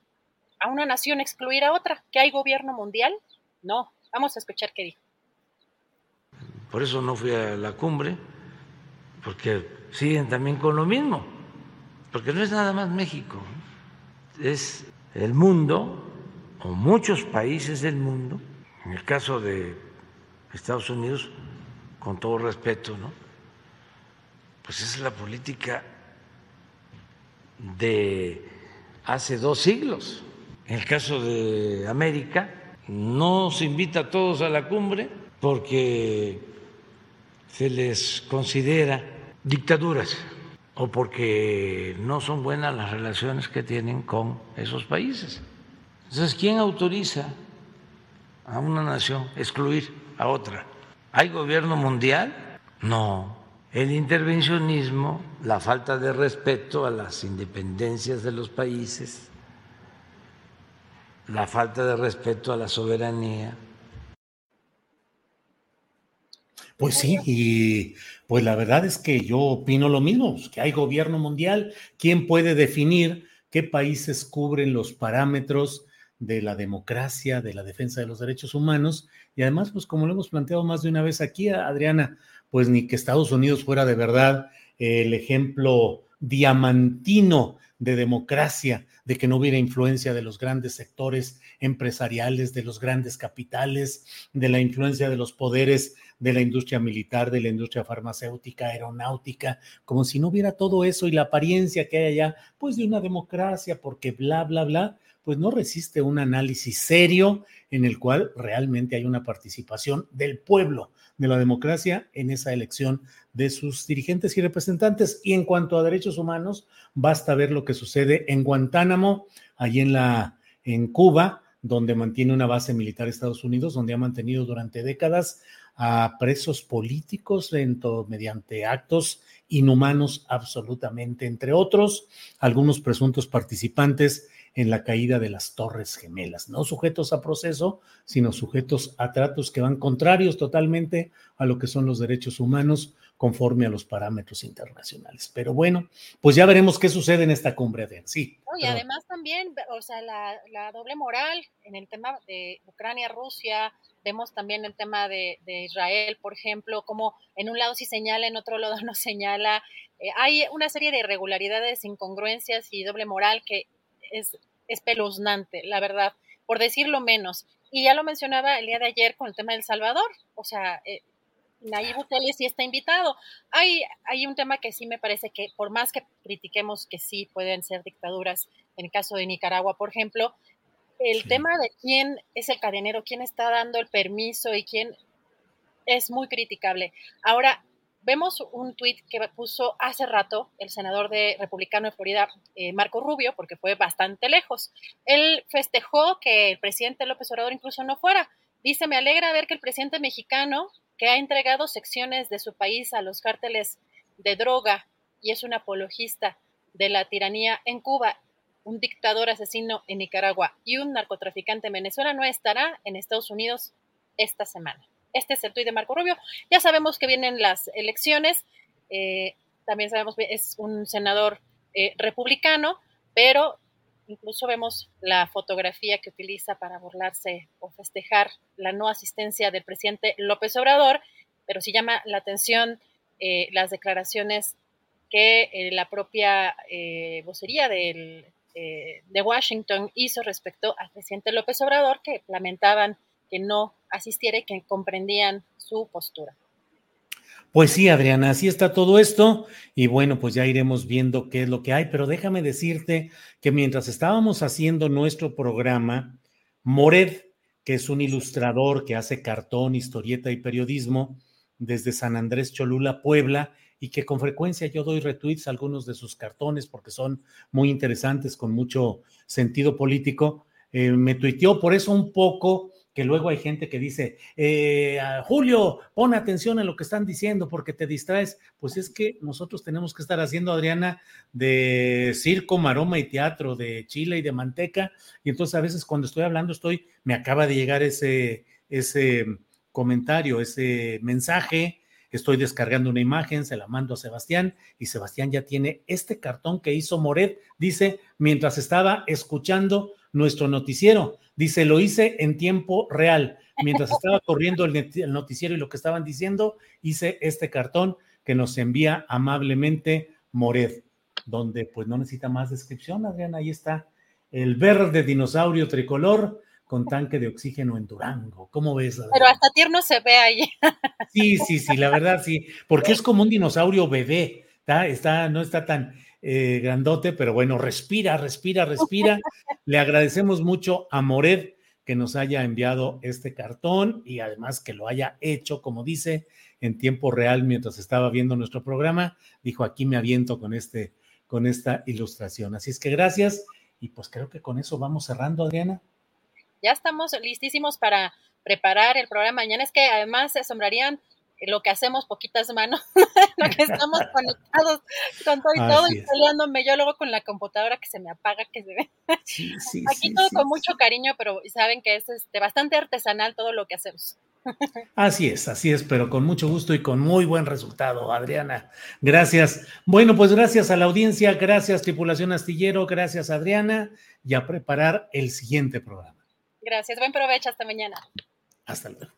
a una nación excluir a otra? ¿Que hay gobierno mundial? No, vamos a escuchar qué dijo. Por eso no fui a la cumbre, porque siguen también con lo mismo, porque no es nada más México, es el mundo o muchos países del mundo, en el caso de Estados Unidos, con todo respeto, ¿no? Pues es la política de hace dos siglos. En el caso de América, no se invita a todos a la cumbre porque se les considera dictaduras o porque no son buenas las relaciones que tienen con esos países. Entonces, ¿quién autoriza a una nación excluir a otra? ¿Hay gobierno mundial? No. El intervencionismo, la falta de respeto a las independencias de los países, la falta de respeto a la soberanía. Pues sí, y pues la verdad es que yo opino lo mismo, que hay gobierno mundial, ¿quién puede definir qué países cubren los parámetros de la democracia, de la defensa de los derechos humanos. Y además, pues como lo hemos planteado más de una vez aquí, Adriana, pues ni que Estados Unidos fuera de verdad el ejemplo diamantino de democracia, de que no hubiera influencia de los grandes sectores empresariales, de los grandes capitales, de la influencia de los poderes de la industria militar, de la industria farmacéutica, aeronáutica, como si no hubiera todo eso y la apariencia que hay allá, pues de una democracia, porque bla, bla, bla pues no resiste un análisis serio en el cual realmente hay una participación del pueblo, de la democracia en esa elección de sus dirigentes y representantes. Y en cuanto a derechos humanos, basta ver lo que sucede en Guantánamo, allí en la en Cuba, donde mantiene una base militar Estados Unidos, donde ha mantenido durante décadas a presos políticos mediante actos inhumanos absolutamente, entre otros, algunos presuntos participantes en la caída de las Torres Gemelas, no sujetos a proceso, sino sujetos a tratos que van contrarios totalmente a lo que son los derechos humanos conforme a los parámetros internacionales. Pero bueno, pues ya veremos qué sucede en esta cumbre de sí. y además también, o sea, la, la, doble moral en el tema de Ucrania, Rusia, vemos también el tema de, de, Israel, por ejemplo, como en un lado sí señala, en otro lado no señala. Eh, hay una serie de irregularidades, incongruencias y doble moral que es espeluznante, la verdad, por decirlo menos. Y ya lo mencionaba el día de ayer con el tema del Salvador, o sea, eh, Nayib Bukele sí está invitado. Hay, hay un tema que sí me parece que, por más que critiquemos que sí pueden ser dictaduras, en el caso de Nicaragua, por ejemplo, el tema de quién es el cadenero, quién está dando el permiso y quién es muy criticable. Ahora, vemos un tuit que puso hace rato el senador de republicano de Florida, eh, Marco Rubio, porque fue bastante lejos. Él festejó que el presidente López Obrador incluso no fuera. Dice, me alegra ver que el presidente mexicano que ha entregado secciones de su país a los cárteles de droga y es un apologista de la tiranía en Cuba, un dictador asesino en Nicaragua y un narcotraficante en Venezuela, no estará en Estados Unidos esta semana. Este es el tuit de Marco Rubio. Ya sabemos que vienen las elecciones. Eh, también sabemos que es un senador eh, republicano, pero incluso vemos la fotografía que utiliza para burlarse o festejar la no asistencia del presidente López Obrador, pero sí llama la atención eh, las declaraciones que la propia vocería de Washington hizo respecto al presidente López Obrador, que lamentaban que no asistiera y que comprendían su postura. Pues sí, Adriana, así está todo esto y bueno, pues ya iremos viendo qué es lo que hay, pero déjame decirte que mientras estábamos haciendo nuestro programa, Mored, que es un ilustrador que hace cartón, historieta y periodismo desde San Andrés Cholula, Puebla, y que con frecuencia yo doy retweets a algunos de sus cartones porque son muy interesantes, con mucho sentido político, eh, me tuiteó por eso un poco que luego hay gente que dice, eh, Julio, pon atención a lo que están diciendo porque te distraes. Pues es que nosotros tenemos que estar haciendo, Adriana, de circo, maroma y teatro, de chile y de manteca. Y entonces a veces cuando estoy hablando, estoy, me acaba de llegar ese, ese comentario, ese mensaje. Estoy descargando una imagen, se la mando a Sebastián y Sebastián ya tiene este cartón que hizo Moret. Dice, mientras estaba escuchando nuestro noticiero. Dice, lo hice en tiempo real. Mientras estaba corriendo el, noticiero y lo que estaban diciendo, hice este cartón que nos envía amablemente Mored, donde pues no necesita más descripción, Adrián, ahí está el verde dinosaurio tricolor con tanque de oxígeno en Durango. ¿Cómo ves? Pero hasta tierno se ve ahí. Sí, sí, sí, la verdad sí, porque es como un dinosaurio bebé, está, está no está tan eh, grandote, pero bueno, respira, respira, respira. Le agradecemos mucho a Mored que nos haya enviado este cartón y además que lo haya hecho, como dice, en tiempo real mientras estaba viendo nuestro programa. Dijo, aquí me aviento con, este, con esta ilustración. Así es que gracias y pues creo que con eso vamos cerrando, Adriana. Ya estamos listísimos para preparar el programa mañana. Es que además se asombrarían lo que hacemos poquitas manos, lo que estamos conectados con todo y todo, y peleándome yo luego con la computadora que se me apaga, que se ve. Aquí todo con mucho cariño, pero saben que es este, bastante artesanal todo lo que hacemos. Así es, así es, pero con mucho gusto y con muy buen resultado, Adriana. Gracias. Bueno, pues gracias a la audiencia, gracias tripulación astillero, gracias Adriana y a preparar el siguiente programa. Gracias, buen provecho, hasta mañana. Hasta luego.